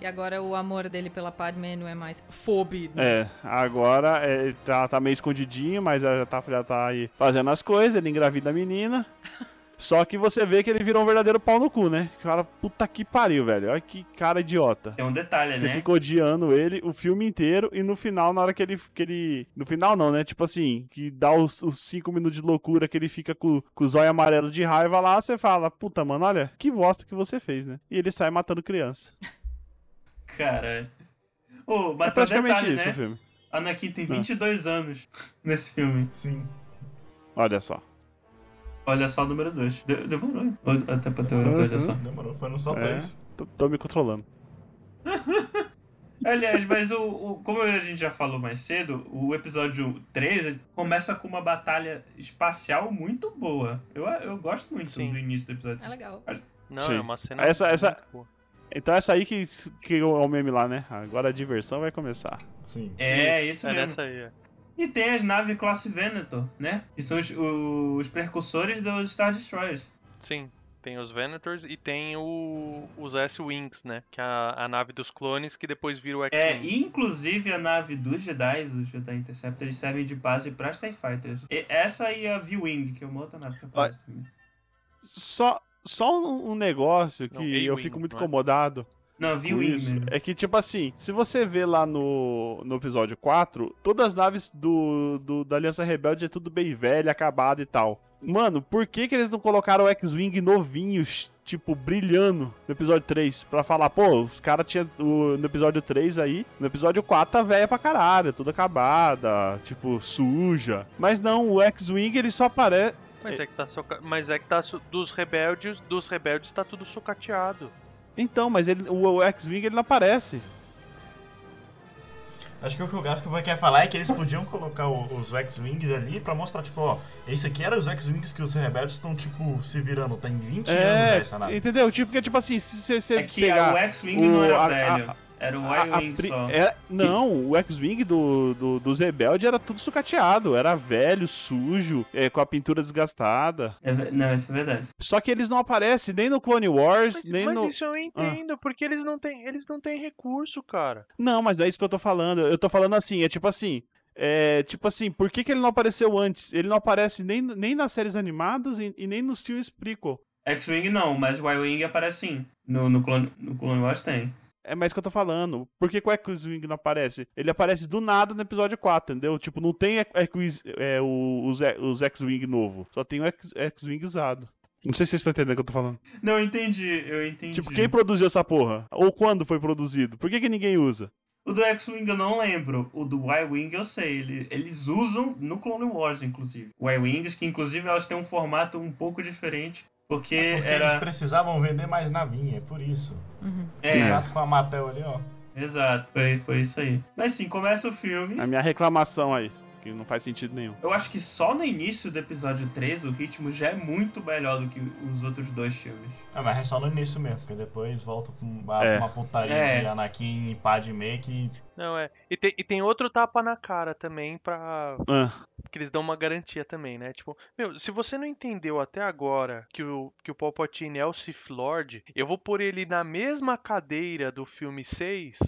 Speaker 2: E agora o amor dele pela Padme não é mais fobido.
Speaker 5: É, agora é, ele tá, tá meio escondidinho, mas já tá, já tá aí fazendo as coisas, ele engravida a menina. <laughs> Só que você vê que ele virou um verdadeiro pau no cu, né? Cara, puta que pariu, velho. Olha que cara idiota.
Speaker 1: Tem um detalhe,
Speaker 5: Você
Speaker 1: né?
Speaker 5: fica odiando ele o filme inteiro e no final, na hora que ele. Que ele no final, não, né? Tipo assim, que dá os, os cinco minutos de loucura que ele fica com, com o zóio amarelo de raiva lá, você fala: Puta, mano, olha, que bosta que você fez, né? E ele sai matando criança.
Speaker 1: Caralho. Ô, mas
Speaker 5: É
Speaker 1: um
Speaker 5: praticamente
Speaker 1: detalhe,
Speaker 5: isso
Speaker 1: né?
Speaker 5: o filme.
Speaker 1: Anakin tem 22 anos nesse filme.
Speaker 4: Sim.
Speaker 5: Olha só.
Speaker 1: Olha só o número 2. demorou. hein? Ou Até pra ter
Speaker 5: Uhum.
Speaker 1: olha só.
Speaker 4: Demorou, foi no só
Speaker 5: É.
Speaker 4: dois.
Speaker 5: Tô, me controlando. <laughs>
Speaker 1: Aliás, mas o, o- como a gente já falou mais cedo, o episódio 3 começa com uma batalha espacial muito boa. Eu, eu gosto muito
Speaker 3: Sim.
Speaker 1: do início do episódio.
Speaker 2: É legal.
Speaker 3: Não,
Speaker 5: Sim.
Speaker 3: é uma cena.
Speaker 5: Essa- essa-
Speaker 3: boa.
Speaker 5: Então essa aí que, que é o meme lá, né? Agora a diversão vai começar.
Speaker 4: Sim.
Speaker 1: É, isso
Speaker 3: é
Speaker 1: mesmo.
Speaker 3: nessa aí. É.
Speaker 1: E tem as naves classe Venator, né? Que são os, os precursores dos Star Destroyers.
Speaker 3: Sim. Tem os Venators e tem o, os S-Wings, né? Que é a, a nave dos clones que depois vira o
Speaker 1: É,
Speaker 3: X-Wing.
Speaker 1: e inclusive a nave dos Jedi, os Jedi Interceptor, eles servem de base para as TIE Fighters. E essa e a V-Wing, que é uma outra nave que aparece também.
Speaker 5: Só, só um, negócio que
Speaker 3: Não,
Speaker 5: eu fico muito
Speaker 3: não é?
Speaker 1: Não, V-Wing
Speaker 5: isso
Speaker 1: mesmo.
Speaker 5: é que, tipo assim, se você vê lá no, no episódio 4, todas as naves do, do- da Aliança Rebelde é tudo bem velha, acabada e tal. Mano, por que, que eles não colocaram o X-Wing novinhos, tipo, brilhando no episódio 3? Pra falar, pô, os caras tinham no episódio 3 aí, no episódio 4 tá velha pra caralho, toda acabada, tipo, suja. Mas não, o X-Wing ele só aparece.
Speaker 3: Mas é que tá soca... Mas é que tá su- dos rebeldes, dos rebeldes tá tudo sucateado.
Speaker 5: Então, mas ele, o, o X-Wing ele não aparece.
Speaker 4: Acho que o que o Gasco vai quer falar é que eles podiam colocar o- os X-Wings ali pra mostrar, tipo, ó, esse aqui era os X-Wings que os rebeldes estão, tipo, se virando. Tem 20 anos
Speaker 5: É,
Speaker 4: essa nave.
Speaker 5: entendeu? Tipo, porque, tipo assim, se você
Speaker 1: É que
Speaker 5: pegar...
Speaker 1: o X-Wing não era
Speaker 5: a- a-
Speaker 1: velho. Era o
Speaker 5: a- a
Speaker 1: Y-Wing
Speaker 5: pri-
Speaker 1: só.
Speaker 5: é- não, o X-Wing do, do, dos rebeldes era tudo sucateado. Era velho, sujo, é, com a pintura desgastada.
Speaker 1: É não, isso é verdade.
Speaker 5: Só que eles não aparecem nem no Clone Wars,
Speaker 3: Mas,
Speaker 5: nem
Speaker 3: mas
Speaker 5: no...
Speaker 3: isso eu entendo, porque eles não têm, eles não têm recurso, cara.
Speaker 5: Não, mas não é isso que eu tô falando. Eu tô falando assim, é tipo assim... É, tipo assim, por que, que ele não apareceu antes? Ele não aparece nem, nem nas séries animadas e, e nem nos filmes prequel.
Speaker 1: X-Wing não, mas o Y-Wing aparece sim. No, no, Clone, no Clone Wars tem.
Speaker 5: É mais que eu tô falando. Por que, que o X-Wing não aparece? Ele aparece do nada no episódio 4, entendeu? Tipo, não tem X- é, o- os, os X-Wing novo. Só tem o X-Wing usado. Não sei se vocês estão entendendo o que eu tô falando.
Speaker 1: Não, eu entendi, eu entendi.
Speaker 5: Tipo, quem produziu essa porra? Ou quando foi produzido? Por que, que ninguém usa?
Speaker 1: O do X-Wing eu não lembro. O do Y-Wing eu sei. Ele- eles usam no Clone Wars, inclusive. Y-Wings, que inclusive elas têm um formato um pouco diferente. Porque,
Speaker 4: Porque eles
Speaker 1: era.
Speaker 4: precisavam vender mais navinha, é por isso.
Speaker 1: É,
Speaker 4: Contrato com a Mattel ali, ó.
Speaker 1: exato. Foi, foi isso aí. Mas sim, começa o filme.
Speaker 5: A minha reclamação aí, que não faz sentido nenhum.
Speaker 1: Eu acho que só no início do episódio 3 o ritmo já é muito melhor do que os outros dois filmes.
Speaker 4: Ah, mas é só no início mesmo, porque depois volta pra uma,
Speaker 5: É.
Speaker 4: uma putaria
Speaker 1: É.
Speaker 4: de Anakin e Padme que...
Speaker 3: Não, é. E tem, e tem outro tapa na cara também pra.
Speaker 5: Ah,
Speaker 3: Que eles dão uma garantia também, né? Tipo, meu, se você não entendeu até agora que o, que o Palpatine é o Sith Lord, eu vou pôr ele na mesma cadeira do filme 6,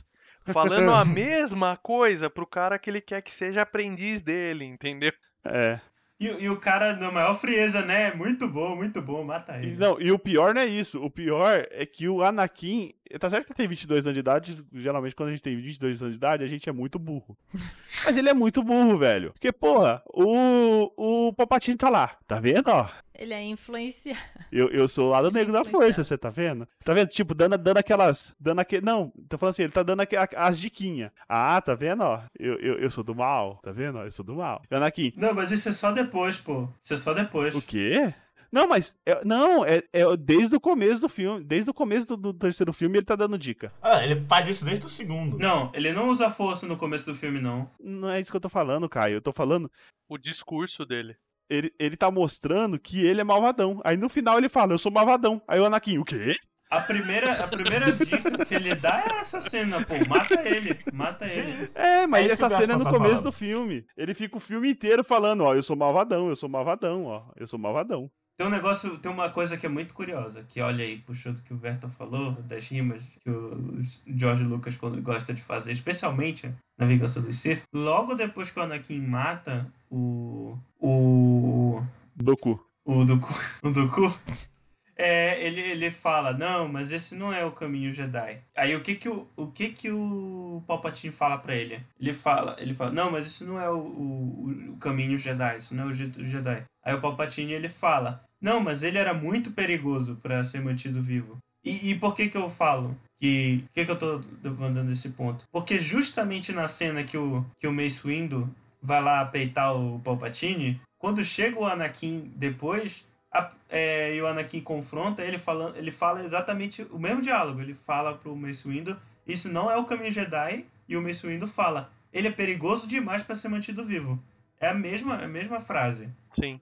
Speaker 3: falando a <laughs> mesma coisa pro cara que ele quer que seja aprendiz dele, entendeu?
Speaker 5: é.
Speaker 1: E, e o cara, na maior frieza, né? Muito bom, muito bom, mata
Speaker 5: E,
Speaker 1: ele.
Speaker 5: não, e o pior não é isso. O pior é que o Anakin. Tá certo que tem 22 anos de idade. Geralmente, quando a gente tem 22 anos de idade, a gente é muito burro. <laughs> Mas ele é muito burro, velho. Porque, porra, o, o Palpatine tá lá. Tá vendo, ó?
Speaker 2: Ele é influenciado.
Speaker 5: Eu, eu sou o lado
Speaker 2: Ele é
Speaker 5: negro da
Speaker 2: influenciado.
Speaker 5: força, você tá vendo? Tá vendo? Tipo, dando, dando aquelas. Dando aquele. Não, tô falando assim, ele tá dando aqu- as diquinhas. Ah, tá vendo, ó? Eu, eu, eu sou do mal. Tá vendo, ó? Eu sou do mal. Anakin,
Speaker 1: Não, mas isso é só depois, pô. Isso é só depois.
Speaker 5: o quê? Não, mas. é- não, é, é desde o começo do filme. Desde o começo do, do terceiro filme ele tá dando dica.
Speaker 4: Ah, ele faz isso desde o segundo.
Speaker 1: Não, ele não usa força no começo do filme, não.
Speaker 5: Não é isso que eu tô falando, Caio. Eu tô falando.
Speaker 3: O discurso dele.
Speaker 5: Ele, ele tá mostrando que ele é malvadão. Aí no final ele fala, eu sou malvadão. Aí o Anakin, o quê?
Speaker 1: A primeira, a primeira dica que ele dá é essa cena, pô. Mata ele, mata ele.
Speaker 5: É, mas
Speaker 4: É
Speaker 5: essa cena é no
Speaker 4: tá
Speaker 5: começo
Speaker 4: falando.
Speaker 5: do filme. Ele fica o filme inteiro falando, ó, eu sou malvadão, eu sou malvadão, ó, eu sou malvadão.
Speaker 1: Tem um negócio, tem uma coisa que é muito curiosa, que olha aí, puxando o que o Verta falou, das rimas que o George Lucas gosta de fazer, especialmente na Vingança dos Sith. Logo depois que o Anakin mata o. o.
Speaker 5: Doku.
Speaker 1: o Dooku, o Dooku <laughs> é, ele, ele fala, não, mas esse não é o caminho Jedi. Aí o que que o, o, que que o Palpatine fala pra ele? Ele fala, ele fala, não, mas isso não é o, o, o caminho Jedi, isso não é o jeito Jedi. Aí o Palpatine ele fala, não, mas ele era muito perigoso pra ser mantido vivo. E, e por que que eu falo que... Que que eu tô levantando esse ponto? Porque justamente na cena que o, que o Mace Windu vai lá peitar o Palpatine, quando chega o Anakin depois, a- é, e o Anakin confronta ele falando, ele fala exatamente o mesmo diálogo. Ele fala pro Mace Windu, isso não é o caminho Jedi, e o Mace Windu fala, ele é perigoso demais para ser mantido vivo. É a mesma, a mesma frase.
Speaker 3: Sim.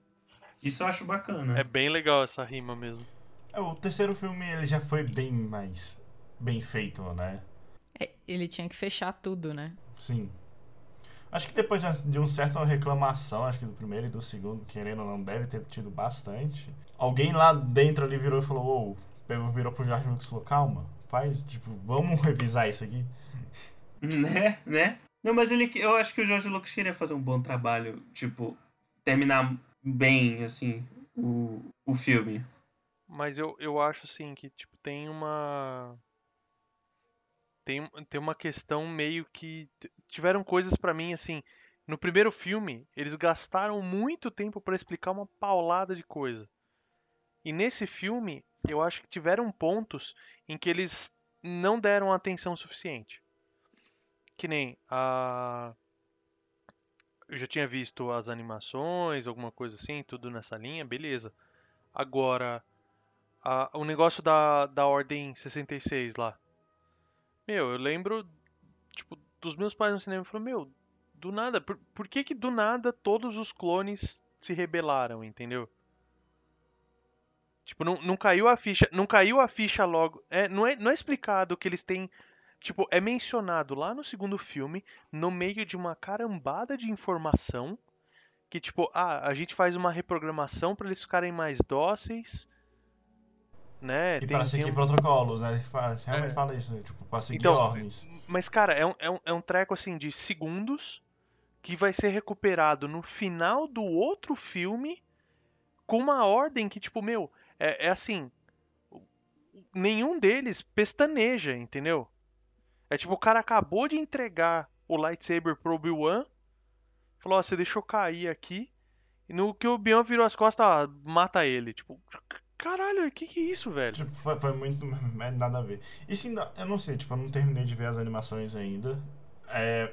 Speaker 1: Isso eu acho bacana.
Speaker 3: É bem legal essa rima mesmo.
Speaker 4: É, o terceiro filme ele já foi bem mais bem feito, né?
Speaker 2: É, ele tinha que fechar tudo, né?
Speaker 4: Sim. Acho que depois de- um certa reclamação, acho que do primeiro e do segundo, querendo ou não, deve ter tido bastante. Alguém lá dentro ali virou e falou, ô, pegou, virou pro George Lucas e falou, calma, faz, tipo, vamos <laughs> revisar isso aqui.
Speaker 1: Né? Né? Não, mas ele, eu acho que o Jorge Lucas queria fazer um bom trabalho, tipo, terminar bem, assim, o, o filme.
Speaker 3: Mas eu, eu acho assim que tipo tem uma tem, tem uma questão meio que tiveram coisas pra mim assim, no primeiro filme eles gastaram muito tempo pra explicar uma paulada de coisa. E nesse filme eu acho que tiveram pontos em que eles não deram atenção suficiente. Que nem a eu já tinha visto as animações, alguma coisa assim, tudo nessa linha, beleza. Agora a- o negócio da, da Ordem 66 lá. Meu, eu lembro, tipo, dos meus pais no cinema falaram, meu, do nada, por, por que que do nada todos os clones se rebelaram, entendeu? Tipo, não, não caiu a ficha, não caiu a ficha logo, é, não é, não é explicado que eles têm, tipo, é mencionado lá no segundo filme, no meio de uma carambada de informação, que tipo, ah, a gente faz uma reprogramação para eles ficarem mais dóceis, né?
Speaker 4: E
Speaker 3: Tem-
Speaker 4: para seguir
Speaker 3: um-
Speaker 4: protocolos, né? Ele fala- realmente
Speaker 3: É.
Speaker 4: fala isso, né? tipo, pra seguir
Speaker 3: Então,
Speaker 4: ordens.
Speaker 3: Mas, cara, é um, é, um, é um treco assim de segundos que vai ser recuperado no final do outro filme com uma ordem que, tipo, meu, é, é assim. Nenhum deles pestaneja, entendeu? É tipo, o cara acabou de entregar o lightsaber pro Obi-Wan, falou: Ó, você deixou cair aqui, e no que o Obi-Wan virou as costas, ó, mata ele. Tipo, caralho, o que que é isso, velho?
Speaker 4: Tipo, foi, foi muito nada a ver. Isso ainda, eu não sei, tipo, eu não terminei de ver as animações ainda. É,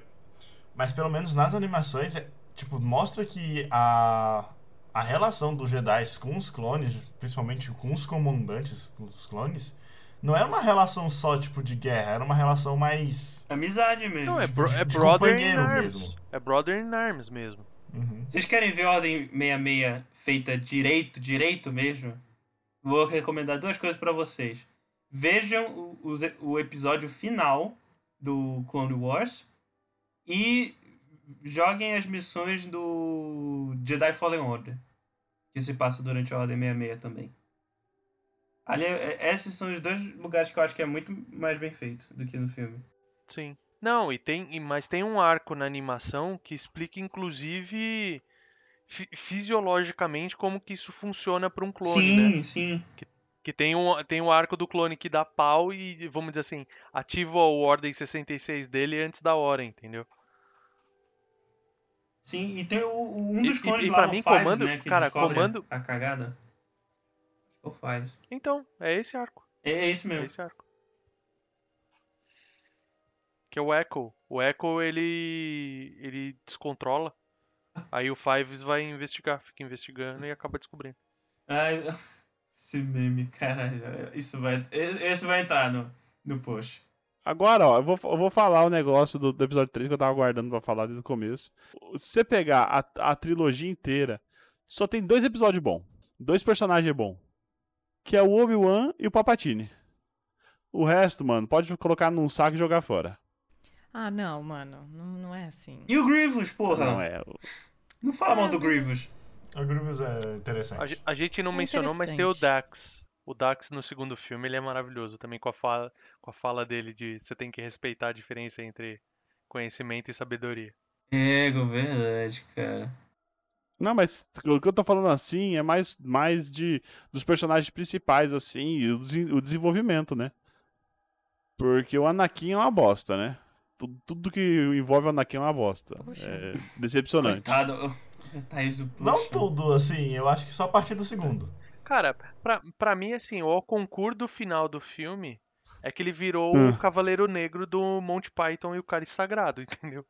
Speaker 4: mas pelo menos nas animações, é, tipo, mostra que a, a relação dos Jedi com os clones, principalmente com os comandantes dos clones, não era uma relação só, tipo, de guerra, era uma relação mais.
Speaker 1: Amizade mesmo.
Speaker 3: Não, é,
Speaker 4: tipo,
Speaker 3: bro-
Speaker 4: de-
Speaker 3: é
Speaker 4: de
Speaker 3: brother in
Speaker 4: companheiro
Speaker 3: arms.
Speaker 4: mesmo.
Speaker 3: É brother in arms mesmo.
Speaker 4: Uhum.
Speaker 1: Vocês querem ver a Ordem 66 feita direito, direito mesmo? Vou recomendar duas coisas pra vocês. Vejam o, e- o episódio final do Clone Wars e joguem as missões do Jedi Fallen Order, que se passa durante a Ordem 66 também. Ali, é- esses são os dois lugares que eu acho que é muito mais bem feito do que no filme.
Speaker 3: Sim. Não, e tem, mas tem um arco na animação que explica, inclusive, fisiologicamente como que isso funciona para um clone,
Speaker 1: sim,
Speaker 3: né?
Speaker 1: sim.
Speaker 3: Que tem um, tem um arco do clone que dá pau e, vamos dizer assim, ativa o Ordem 66 dele antes da hora, entendeu?
Speaker 1: Sim, e tem o, um
Speaker 3: E-
Speaker 1: dos
Speaker 3: e-
Speaker 1: clones
Speaker 3: e
Speaker 1: lá,
Speaker 3: pra
Speaker 1: o
Speaker 3: mim,
Speaker 1: Fives,
Speaker 3: comando-
Speaker 1: né, que
Speaker 3: cara, comando-
Speaker 1: a cagada. O Fives.
Speaker 3: Então, é esse arco.
Speaker 1: É, é esse
Speaker 3: É
Speaker 1: mesmo.
Speaker 3: esse arco. Que é o Echo. O Echo, ele. ele descontrola. Aí o Fives vai investigar, fica investigando e acaba descobrindo.
Speaker 1: Ai, <laughs> esse meme, caralho. Isso vai, esse vai entrar no, no post.
Speaker 5: Agora, ó, eu vou, eu vou falar o negócio do, do episódio 3 que eu tava aguardando pra falar desde o começo. Se você pegar a, a trilogia inteira, só tem dois episódios bons. Dois personagens bons. Que é o Obi-Wan e o Papatini. O resto, mano, pode colocar num saco e jogar fora.
Speaker 2: Ah, não, mano. Não, não é assim.
Speaker 1: E o Grievous, porra?
Speaker 5: Não
Speaker 1: Não,
Speaker 5: é. o-
Speaker 1: fala mal
Speaker 2: É,
Speaker 1: do Grievous.
Speaker 4: O Grievous é
Speaker 3: A,
Speaker 4: interessante.
Speaker 3: ge- a gente não
Speaker 2: É
Speaker 3: mencionou, mas tem o. Dax. O Dax no segundo filme, ele é maravilhoso também com a fala, com a fala dele de você tem que respeitar a diferença entre conhecimento e sabedoria.
Speaker 1: É, verdade, cara.
Speaker 5: Não, mas o que eu tô falando assim é mais, mais de dos personagens principais, assim, e o, desen- o desenvolvimento, né? Porque o Anakin é uma bosta, né? Tudo, tudo que envolve o Anakin é uma bosta.
Speaker 2: Poxa.
Speaker 5: É decepcionante.
Speaker 1: Coitado. Thaís do
Speaker 4: Não tudo, assim, eu acho que só a partir do segundo.
Speaker 3: Cara, pra, pra mim, assim, o concurso do final do filme é que ele virou
Speaker 5: Hum.
Speaker 3: o Cavaleiro Negro do Monty Python e o Cálice Sagrado, entendeu?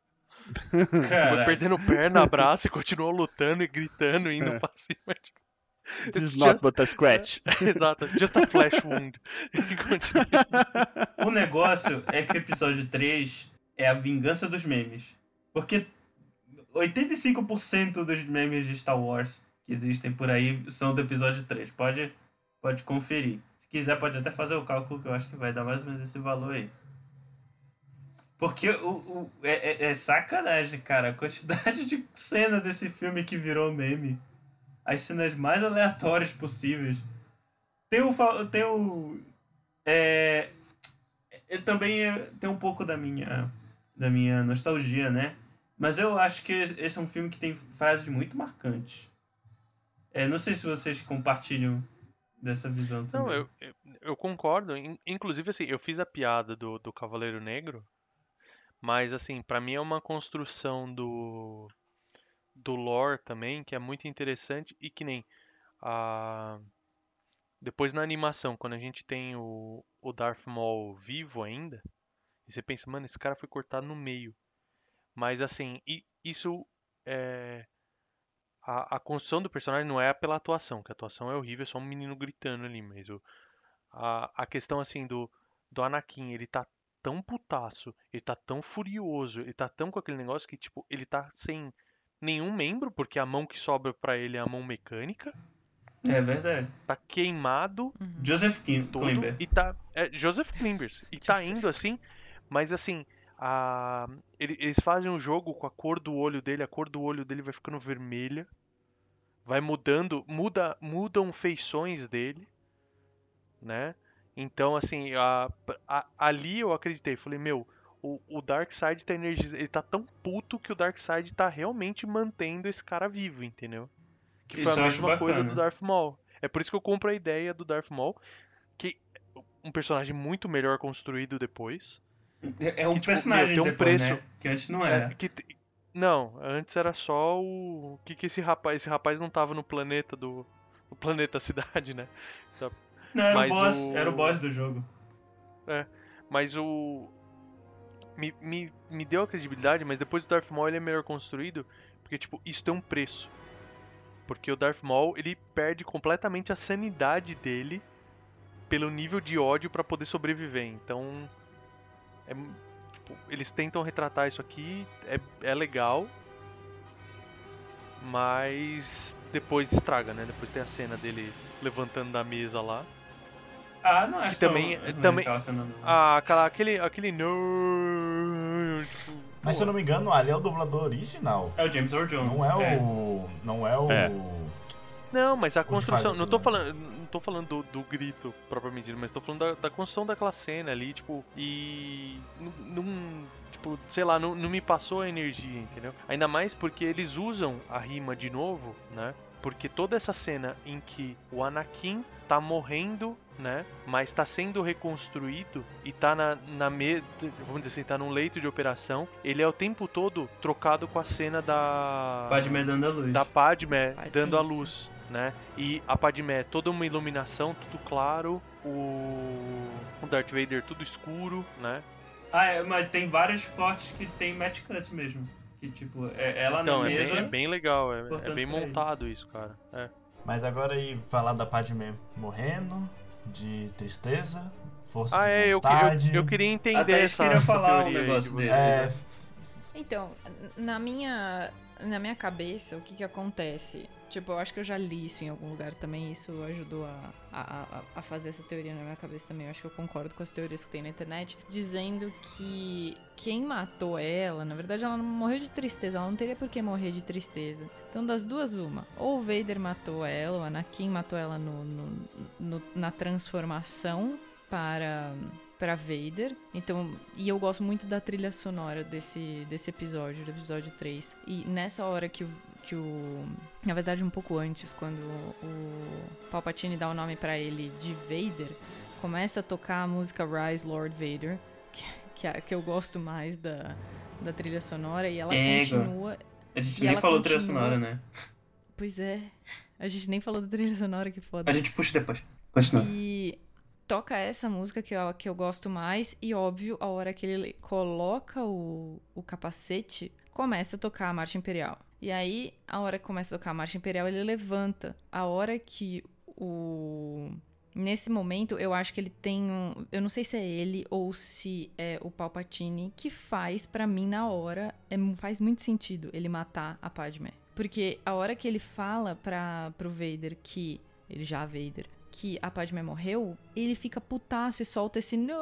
Speaker 3: Foi perdendo perna, braço e continuou lutando e gritando, indo
Speaker 5: É.
Speaker 3: pra cima. tipo. <laughs>
Speaker 5: This is not but a scratch. <laughs>
Speaker 3: Exato, just a flash wound. <laughs>
Speaker 1: O negócio é que o episódio 3 é a vingança dos memes. Porque 85% dos memes de Star Wars que existem por aí são do episódio 3. Pode, pode conferir. Se quiser, pode até fazer o cálculo que eu acho que vai dar mais ou menos esse valor aí. Porque o, o, é, é- é sacanagem, cara. A quantidade de cena desse filme que virou meme. As cenas mais aleatórias possíveis. Tem o. Tem o. É. Eu também é, tem um pouco da minha. Da minha nostalgia, né? Mas eu acho que esse é um filme que tem frases muito marcantes. É, não sei se vocês compartilham dessa visão também.
Speaker 3: Não, eu, eu, concordo. In- Inclusive, assim, eu fiz a piada do, do Cavaleiro Negro, mas, assim, pra mim é uma construção do, do lore também que é muito interessante e que nem a. Depois na animação, quando a gente tem o, o Darth Maul vivo ainda, e você pensa, mano, esse cara foi cortado no meio. Mas assim, isso é. A, a construção do personagem não é pela atuação, que a atuação é horrível, é só um menino gritando ali, mas o, a, a questão assim do, do Anakin, ele tá tão putaço, ele tá tão furioso, ele tá tão com aquele negócio que, tipo, ele tá sem nenhum membro, porque a mão que sobra pra ele é a mão mecânica,
Speaker 1: É verdade.
Speaker 3: tá queimado
Speaker 1: Joseph Kim,
Speaker 3: todo
Speaker 1: Klimber.
Speaker 3: e tá é, Joseph Klimbers e tá
Speaker 2: Joseph
Speaker 3: indo assim mas assim a, ele- eles fazem um jogo com a cor do olho dele a cor do olho dele vai ficando vermelha vai mudando muda mudam feições dele né? Então assim a- a- ali eu acreditei falei meu o, o Darkseid tá energizado ele tá tão puto que o Darkseid tá realmente mantendo esse cara vivo entendeu? Que foi
Speaker 1: Isso
Speaker 3: a mesma coisa do Darth Maul. É por isso que eu compro a ideia do Darth Maul que um personagem muito melhor construído depois.
Speaker 1: É é um
Speaker 3: Que, tipo,
Speaker 1: personagem
Speaker 3: meu, tem um
Speaker 1: depois,
Speaker 3: preço.
Speaker 1: né? Que antes não era.
Speaker 3: É, que não, antes era só o que que esse rapaz, esse rapaz não tava no planeta do no planeta <laughs> cidade, né?
Speaker 1: Não, era o
Speaker 3: mas
Speaker 1: boss.
Speaker 3: o-
Speaker 1: Era o boss do jogo.
Speaker 3: Mas o me, me, me deu a credibilidade, mas depois o Darth Maul ele é melhor construído, porque tipo, isso tem um preço. Porque o Darth Maul, ele perde completamente a sanidade dele pelo nível de ódio pra poder sobreviver. Então, é, tipo, eles tentam retratar isso aqui, é, é legal, mas depois estraga, né? Depois tem a cena dele levantando da mesa lá.
Speaker 1: Ah, não acho
Speaker 3: Que também-
Speaker 1: tão ruim
Speaker 3: também-
Speaker 1: aquela cena do-
Speaker 3: Ah, aquela, aquele, aquele tipo,
Speaker 4: Mas se eu não me engano, ali é o dublador original.
Speaker 1: É o James Earl Jones.
Speaker 4: Não é o. Não é o.
Speaker 5: É.
Speaker 3: Não, mas a construção. Não tô
Speaker 4: aquilo,
Speaker 3: falando, tô falando do, do grito propriamente dito, mas tô falando da, da construção daquela cena ali, tipo, e. Não. não- Tipo, sei lá, não, não me passou a energia, entendeu? Ainda mais porque eles usam a rima de novo, né? Porque toda essa cena em que o Anakin tá morrendo, né? Mas tá sendo reconstruído e tá na, na me... vamos dizer assim, tá num leito de operação, ele é o tempo todo trocado com a cena da
Speaker 1: Padme dando a luz.
Speaker 3: da Padmé
Speaker 2: Padmé,
Speaker 3: dando a luz, né? E a Padmé toda uma iluminação, tudo claro, o, o Darth Vader tudo escuro, né?
Speaker 1: Ah, é, mas tem vários cortes que tem match cut mesmo. Que tipo, é ela
Speaker 3: Então,
Speaker 1: na
Speaker 3: é
Speaker 1: mesa.
Speaker 3: bem, é bem legal, é, é bem montado isso, cara. É.
Speaker 4: Mas agora aí falar da Padmé morrendo, de tristeza, força
Speaker 3: Ah,
Speaker 4: de
Speaker 3: é, eu, eu,
Speaker 4: vontade.
Speaker 3: eu queria entender
Speaker 1: Até eu
Speaker 3: essa,
Speaker 1: queria
Speaker 3: essa
Speaker 1: falar um
Speaker 3: de
Speaker 1: negócio
Speaker 3: vocês.
Speaker 1: desse.
Speaker 4: É,
Speaker 2: Então, na minha, na minha cabeça, o que que acontece? Tipo, eu acho que eu já li isso em algum lugar também, isso ajudou a, a, a- a fazer essa teoria na minha cabeça também. Eu acho que eu concordo com as teorias que tem na internet, dizendo que quem matou ela, na verdade, ela não morreu de tristeza, ela não teria por que morrer de tristeza. Então, das duas, uma. Ou o Vader matou ela, o Anakin matou ela no, no- no- na transformação para para Vader. Então, e eu gosto muito da trilha sonora desse, desse episódio, do episódio 3. E nessa hora que o, que o na verdade um pouco antes, quando o Palpatine dá o nome pra ele de Vader, começa a tocar a música Rise Lord Vader, que, que, é- que eu gosto mais da, da trilha sonora e ela
Speaker 1: Égua.
Speaker 2: continua
Speaker 1: A gente nem falou trilha
Speaker 2: continua-
Speaker 1: sonora, né?
Speaker 2: Pois é. A gente nem falou da trilha sonora, que foda.
Speaker 1: A gente puxa depois. Continua.
Speaker 2: E toca essa música que eu, que eu gosto mais, e óbvio, a hora que ele coloca o, o capacete, começa a tocar a Marcha Imperial. E aí, a hora que começa a tocar a marcha imperial, ele levanta. A hora que o Nesse momento, eu acho que ele tem um. Eu não sei se é ele ou se é o Palpatine que faz, pra mim, na hora, é, faz muito sentido ele matar a Padmé. Porque a hora que ele fala pra, pro Vader que. Ele já é Vader. Que a Padmé morreu, ele fica putaço e solta esse no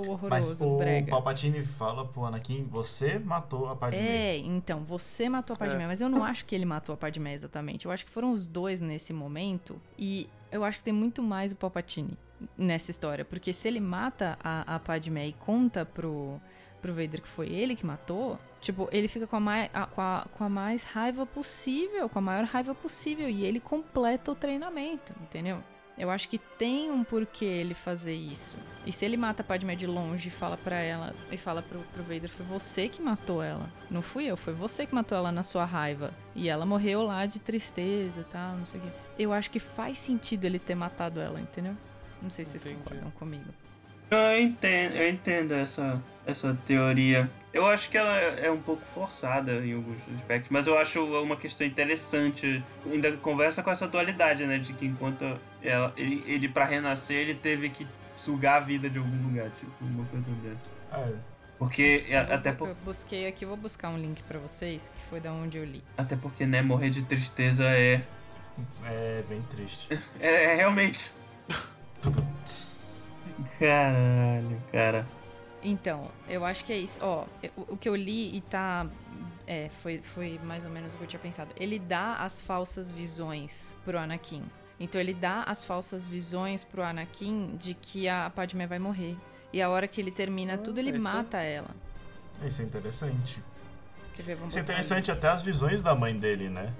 Speaker 2: horroroso,
Speaker 4: Mas o
Speaker 2: brega.
Speaker 4: Palpatine fala pro Anakin, você matou a Padmé.
Speaker 2: É, então, você matou a Padmé, mas eu não acho que ele matou a Padmé exatamente. Eu acho que foram os dois nesse momento. E eu acho que tem muito mais o Palpatine nessa história. Porque se ele mata a, a Padmé e conta pro, pro Vader que foi ele que matou, tipo, ele fica com a, mais, a- com, a, com a mais raiva possível, com a maior raiva possível. E ele completa o treinamento, entendeu? Eu acho que tem um porquê ele fazer isso. E se ele mata a Padmé de longe e fala pra ela, e fala pro, pro Vader, foi você que matou ela. Não fui eu, foi você que matou ela na sua raiva. E ela morreu lá de tristeza e tal, não sei o quê. Eu acho que faz sentido ele ter matado ela, entendeu? Não sei se vocês
Speaker 3: Entendi.
Speaker 2: concordam comigo.
Speaker 1: Eu entendo, eu entendo essa, essa teoria. Eu acho que ela é um pouco forçada em alguns aspectos, mas eu acho uma questão interessante. Ainda conversa com essa dualidade, né? De que enquanto ela, ele, ele para renascer, ele teve que sugar a vida de algum lugar, tipo, uma coisa dessa.
Speaker 4: É,
Speaker 1: Porque, é,
Speaker 2: Eu-
Speaker 1: até,
Speaker 2: eu,
Speaker 1: por,
Speaker 2: eu busquei aqui, vou buscar um link pra vocês, que foi da onde eu li.
Speaker 1: até porque, né, morrer de tristeza é.
Speaker 4: é bem triste. <laughs>
Speaker 1: É, é realmente. <laughs> Caralho, cara.
Speaker 2: Então, eu acho que é isso. Ó, o que eu li e tá. É, foi, foi mais ou menos o que eu tinha pensado. Ele dá as falsas visões pro Anakin. Então ele dá as falsas visões pro Anakin de que a Padmé vai morrer. E a hora que ele termina tudo, ele
Speaker 3: então-
Speaker 2: mata ela.
Speaker 4: Isso é interessante.
Speaker 2: Quer ver? Vamos
Speaker 4: Isso é interessante até as visões da mãe dele, né?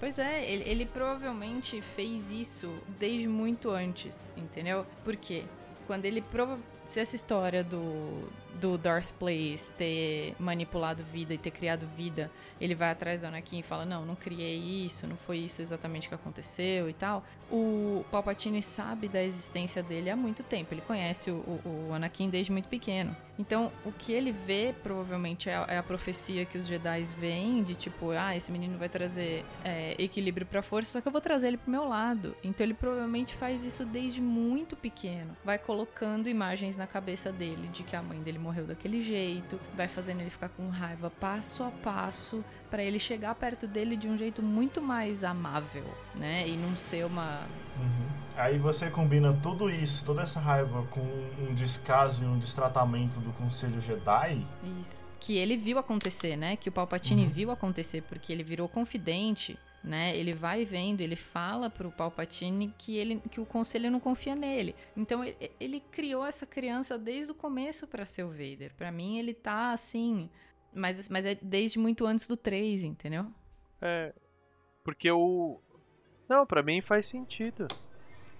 Speaker 2: Pois é, ele, ele provavelmente fez isso desde muito antes, entendeu? Por quê? Quando ele prova se essa história do, do Darth Plagueis ter manipulado vida e ter criado vida, ele vai atrás do Anakin e fala, não, não criei isso, não foi isso exatamente que aconteceu e tal. O Palpatine sabe da existência dele há muito tempo, ele conhece o, o, o Anakin desde muito pequeno. Então, o que ele vê, provavelmente, é a, é a profecia que os Jedi veem, de tipo, ah, esse menino vai trazer é, equilíbrio pra força, só que eu vou trazer ele pro meu lado. Então, ele provavelmente faz isso desde muito pequeno. Vai colocando imagens na cabeça dele de que a mãe dele morreu daquele jeito, vai fazendo ele ficar com raiva passo a passo, pra ele chegar perto dele de um jeito muito mais amável, né? E não ser uma.
Speaker 4: Uhum. Aí você combina tudo isso, toda essa raiva com um descaso e um destratamento do Conselho Jedi.
Speaker 2: Isso. Que ele viu acontecer, né? Que o Palpatine
Speaker 4: Uhum.
Speaker 2: viu acontecer, porque ele virou confidente, né? Ele vai vendo, ele fala pro Palpatine que, ele, que o conselho não confia nele. Então ele, ele criou essa criança desde o começo pra ser o Vader. Pra mim, ele tá assim. Mas, mas é desde muito antes do 3, entendeu?
Speaker 3: É. Porque o. Não, pra mim faz sentido.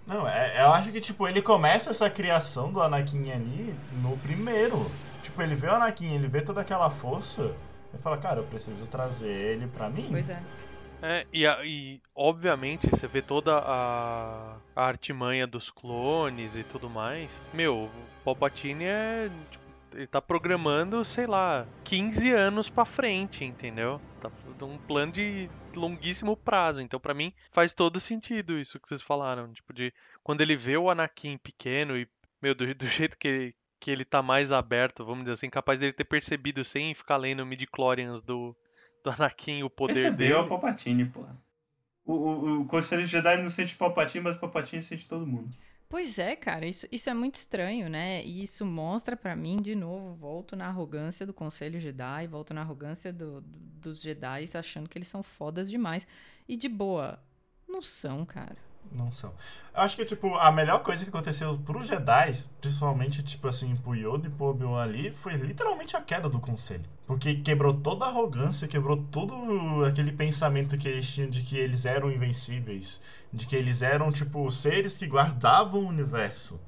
Speaker 4: Não, é, eu acho que, tipo, ele começa essa criação do Anakin ali no primeiro. Tipo, ele vê o Anakin, ele vê toda aquela força, ele fala, cara, eu preciso trazer ele pra mim.
Speaker 2: Pois é.
Speaker 3: É, e, e, obviamente você vê toda a, a artimanha dos clones e tudo mais. Meu, o Palpatine é. tipo, ele tá programando, sei lá, 15 anos pra frente, entendeu? Tá um plano de longuíssimo prazo. Então, pra mim, faz todo sentido isso que vocês falaram. Tipo, de quando ele vê o Anakin pequeno e, meu, do, do <laughs> jeito que, que ele tá mais aberto, vamos dizer assim, capaz dele ter percebido sem ficar lendo midi-chlorians do, do Anakin o poder
Speaker 1: Percebeu
Speaker 3: dele.
Speaker 1: é o Palpatine, porra. O, o, o Conselho Jedi não sente Palpatine, mas o Palpatine sente todo mundo.
Speaker 2: Pois é, cara, isso, isso é muito estranho, né? E isso mostra pra mim, de novo, volto na arrogância do Conselho Jedi, volto na arrogância do- do- dos Jedi, achando que eles são fodas demais. E de boa, não são, cara.
Speaker 4: Não são. Eu acho que, tipo, a melhor coisa que aconteceu pros Jedi, principalmente, tipo assim, pro Yoda e pro Obi-Wan ali, foi literalmente a queda do Conselho. Porque quebrou toda a arrogância, quebrou todo aquele pensamento que eles tinham de que eles eram invencíveis. De que eles eram, tipo, seres que guardavam o universo.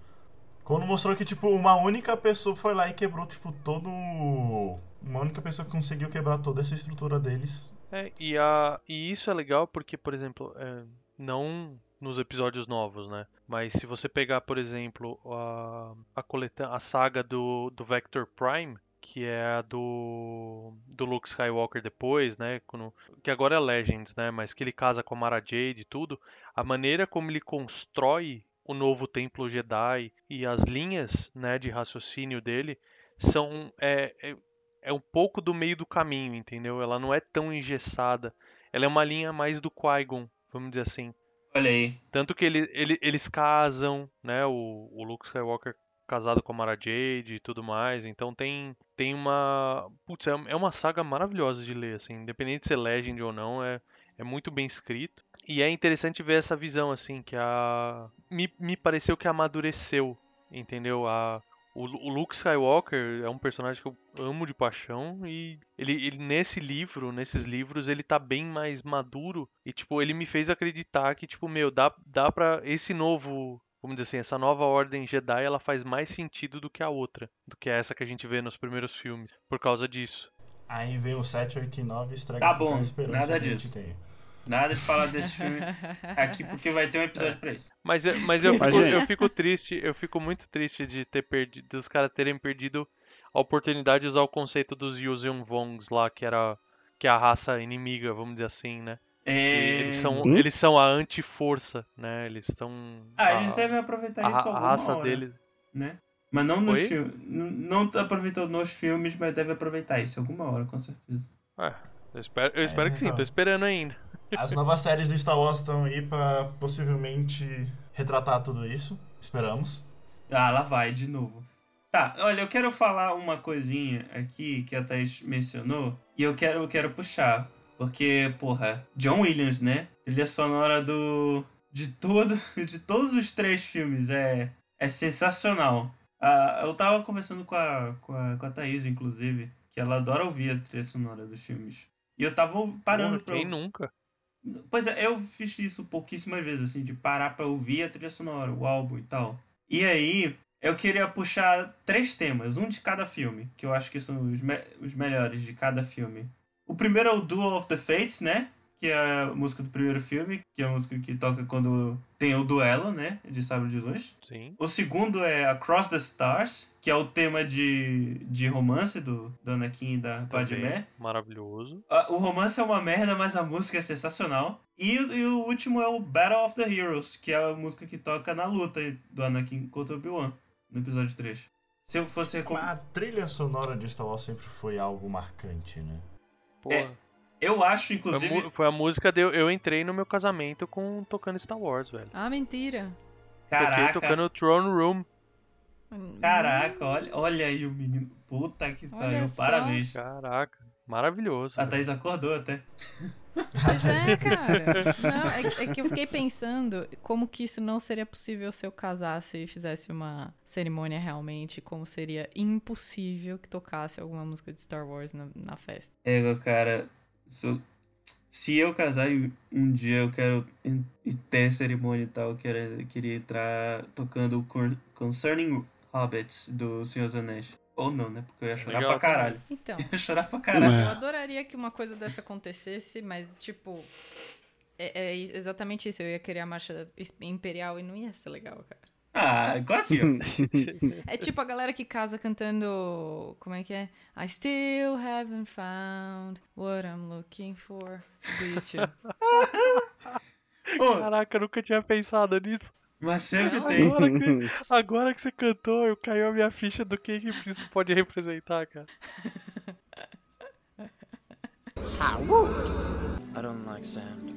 Speaker 4: Quando mostrou que, tipo, uma única pessoa foi lá e quebrou, tipo, todo... Uma única pessoa que conseguiu quebrar toda essa estrutura deles.
Speaker 3: É, e, a, e isso é legal porque, por exemplo, é, não nos episódios novos, né? Mas se você pegar, por exemplo, a, a, coleta a saga do, do Vector Prime, que é a do do Luke Skywalker depois, né, quando, que agora é Legends, né, mas que ele casa com a Mara Jade e tudo, a maneira como ele constrói o novo templo Jedi e as linhas, né, de raciocínio dele são é, é, é um pouco do meio do caminho, entendeu? Ela não é tão engessada. Ela é uma linha mais do Qui-Gon, vamos dizer assim.
Speaker 1: Olha aí.
Speaker 3: Tanto que ele, ele- eles casam, né? O, o Luke Skywalker casado com a Mara Jade e tudo mais. Então tem, tem uma. Putz, é, é uma saga maravilhosa de ler, assim. Independente de ser Legend ou não, é, é muito bem escrito. E é interessante ver essa visão, assim, que a. Me, me pareceu que amadureceu, entendeu? A, o, o Luke Skywalker é um personagem que eu amo de paixão e ele, ele nesse livro, nesses livros, ele tá bem mais maduro e tipo, ele me fez acreditar que tipo, meu, dá dá para esse novo, vamos dizer assim, essa nova ordem Jedi, ela faz mais sentido do que a outra, do que essa que a gente vê nos primeiros filmes, por causa disso.
Speaker 4: Aí vem o 7, 8 e 9 estraga
Speaker 1: Tá bom,
Speaker 4: esperança
Speaker 1: nada
Speaker 4: que a gente
Speaker 1: disso. Nada de falar desse filme aqui, porque vai ter um episódio pra isso.
Speaker 3: Mas, é- mas eu, fico, eu fico triste, eu fico muito triste de ter perdido, dos caras terem perdido a oportunidade de usar o conceito dos Yuuzhan Vongs lá, que era que é a raça inimiga, vamos dizer assim, né?
Speaker 1: É...
Speaker 3: Eles são,
Speaker 5: Hum?
Speaker 3: eles são a anti-força, né? Eles estão
Speaker 1: Ah,
Speaker 3: a,
Speaker 1: eles devem aproveitar
Speaker 3: a,
Speaker 1: isso
Speaker 3: a
Speaker 1: alguma
Speaker 3: raça
Speaker 1: hora,
Speaker 3: deles.
Speaker 1: né? Mas não nos
Speaker 3: Oi?
Speaker 1: filmes. Não aproveitou nos filmes, mas deve aproveitar isso alguma hora, com certeza.
Speaker 3: É, eu espero, eu espero que sim, tô
Speaker 4: então.
Speaker 3: esperando ainda.
Speaker 4: As novas séries do Star Wars estão aí pra possivelmente retratar tudo isso. Esperamos.
Speaker 1: Ah, lá vai de novo. Tá, olha, eu quero falar uma coisinha aqui que a Thaís mencionou e eu quero, eu quero puxar. Porque, porra, John Williams, né? Trilha sonora do. De todo, <laughs> de todos os três filmes. É, é sensacional. Ah, eu tava conversando com a, com, a, com a Thaís, inclusive, que ela adora ouvir a trilha sonora dos filmes. E eu tava parando
Speaker 3: Porra,
Speaker 1: pra
Speaker 3: quem nunca?
Speaker 1: Pois é, eu fiz isso pouquíssimas vezes, assim, de parar pra ouvir a trilha sonora, o álbum e tal. E aí, eu queria puxar três temas, um de cada filme, que eu acho que são os, me- os melhores de cada filme. O primeiro é o Duel of the Fates, né? Que é a música do primeiro filme, que é a música que toca quando tem o duelo, né? De Sabre de Luz.
Speaker 3: Sim.
Speaker 1: O segundo é Across the Stars, que é o tema de, de romance do, do Anakin e da Padmé.
Speaker 3: Maravilhoso.
Speaker 1: Ah, O romance é uma merda, mas a música é sensacional. E, o- e o último é o Battle of the Heroes, que é a música que toca na luta do Anakin contra o Obi-Wan, no episódio 3. Se eu fosse recom...
Speaker 4: A trilha sonora de Star Wars sempre foi algo marcante, né?
Speaker 3: Porra.
Speaker 1: É, Eu acho,
Speaker 3: Foi, a,
Speaker 1: inclusive.
Speaker 3: foi a música de eu, eu entrei no meu casamento com tocando Star Wars, velho.
Speaker 2: Ah, mentira.
Speaker 3: Toquei
Speaker 1: Caraca,
Speaker 3: tocando Throne Room.
Speaker 1: caraca, olha, olha aí o menino. Puta que pariu, parabéns.
Speaker 3: Caraca, maravilhoso.
Speaker 1: A
Speaker 3: velho.
Speaker 1: Thaís acordou até.
Speaker 2: Pois é, <laughs> cara. Não, é, é que eu fiquei pensando como que isso não seria possível se eu casasse e fizesse uma cerimônia realmente, como seria impossível que tocasse alguma música de Star Wars na, na festa.
Speaker 1: É, cara, se, se eu casar e um dia eu quero ter cerimônia e tal, eu quero, eu queria entrar tocando Con- Concerning Hobbits do Senhor dos Anéis. Ou não, né? Porque eu ia chorar
Speaker 3: Legal
Speaker 1: pra caralho.
Speaker 2: Então, <laughs>
Speaker 1: Eu ia chorar pra caralho.
Speaker 2: eu adoraria que uma coisa dessa acontecesse, mas, tipo, é, é exatamente isso. Eu ia querer a marcha imperial e não ia ser legal, cara.
Speaker 1: Ah, claro que eu. <laughs>
Speaker 2: É tipo a galera que casa cantando. Como é que é? I still haven't found what I'm looking for.
Speaker 3: Caraca, eu nunca tinha pensado nisso.
Speaker 1: mas sempre
Speaker 2: Não,
Speaker 1: tem.
Speaker 3: Agora que, agora que você cantou, eu caiu a minha ficha do que, que isso pode representar, cara.
Speaker 7: I don't like sand.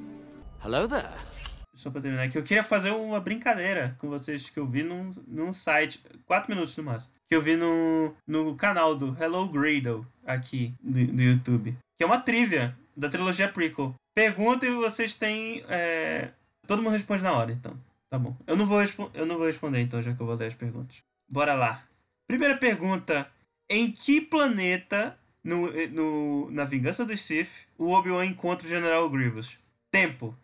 Speaker 7: Hello there.
Speaker 1: Só pra terminar aqui, eu queria fazer uma brincadeira com vocês que eu vi num, num site, 4 minutos no máximo, que eu vi no, no canal do Hello Gradle, aqui do, do YouTube, que é uma trivia da trilogia prequel. Pergunta e vocês têm. é, Todo mundo responde na hora, então. Tá bom. Eu não, vou eu não vou responder, então, já que eu vou ler as perguntas. Bora lá. Primeira pergunta: Em que planeta, no, no, na Vingança dos Sith, o Obi-Wan encontra o General Grievous? Tempo.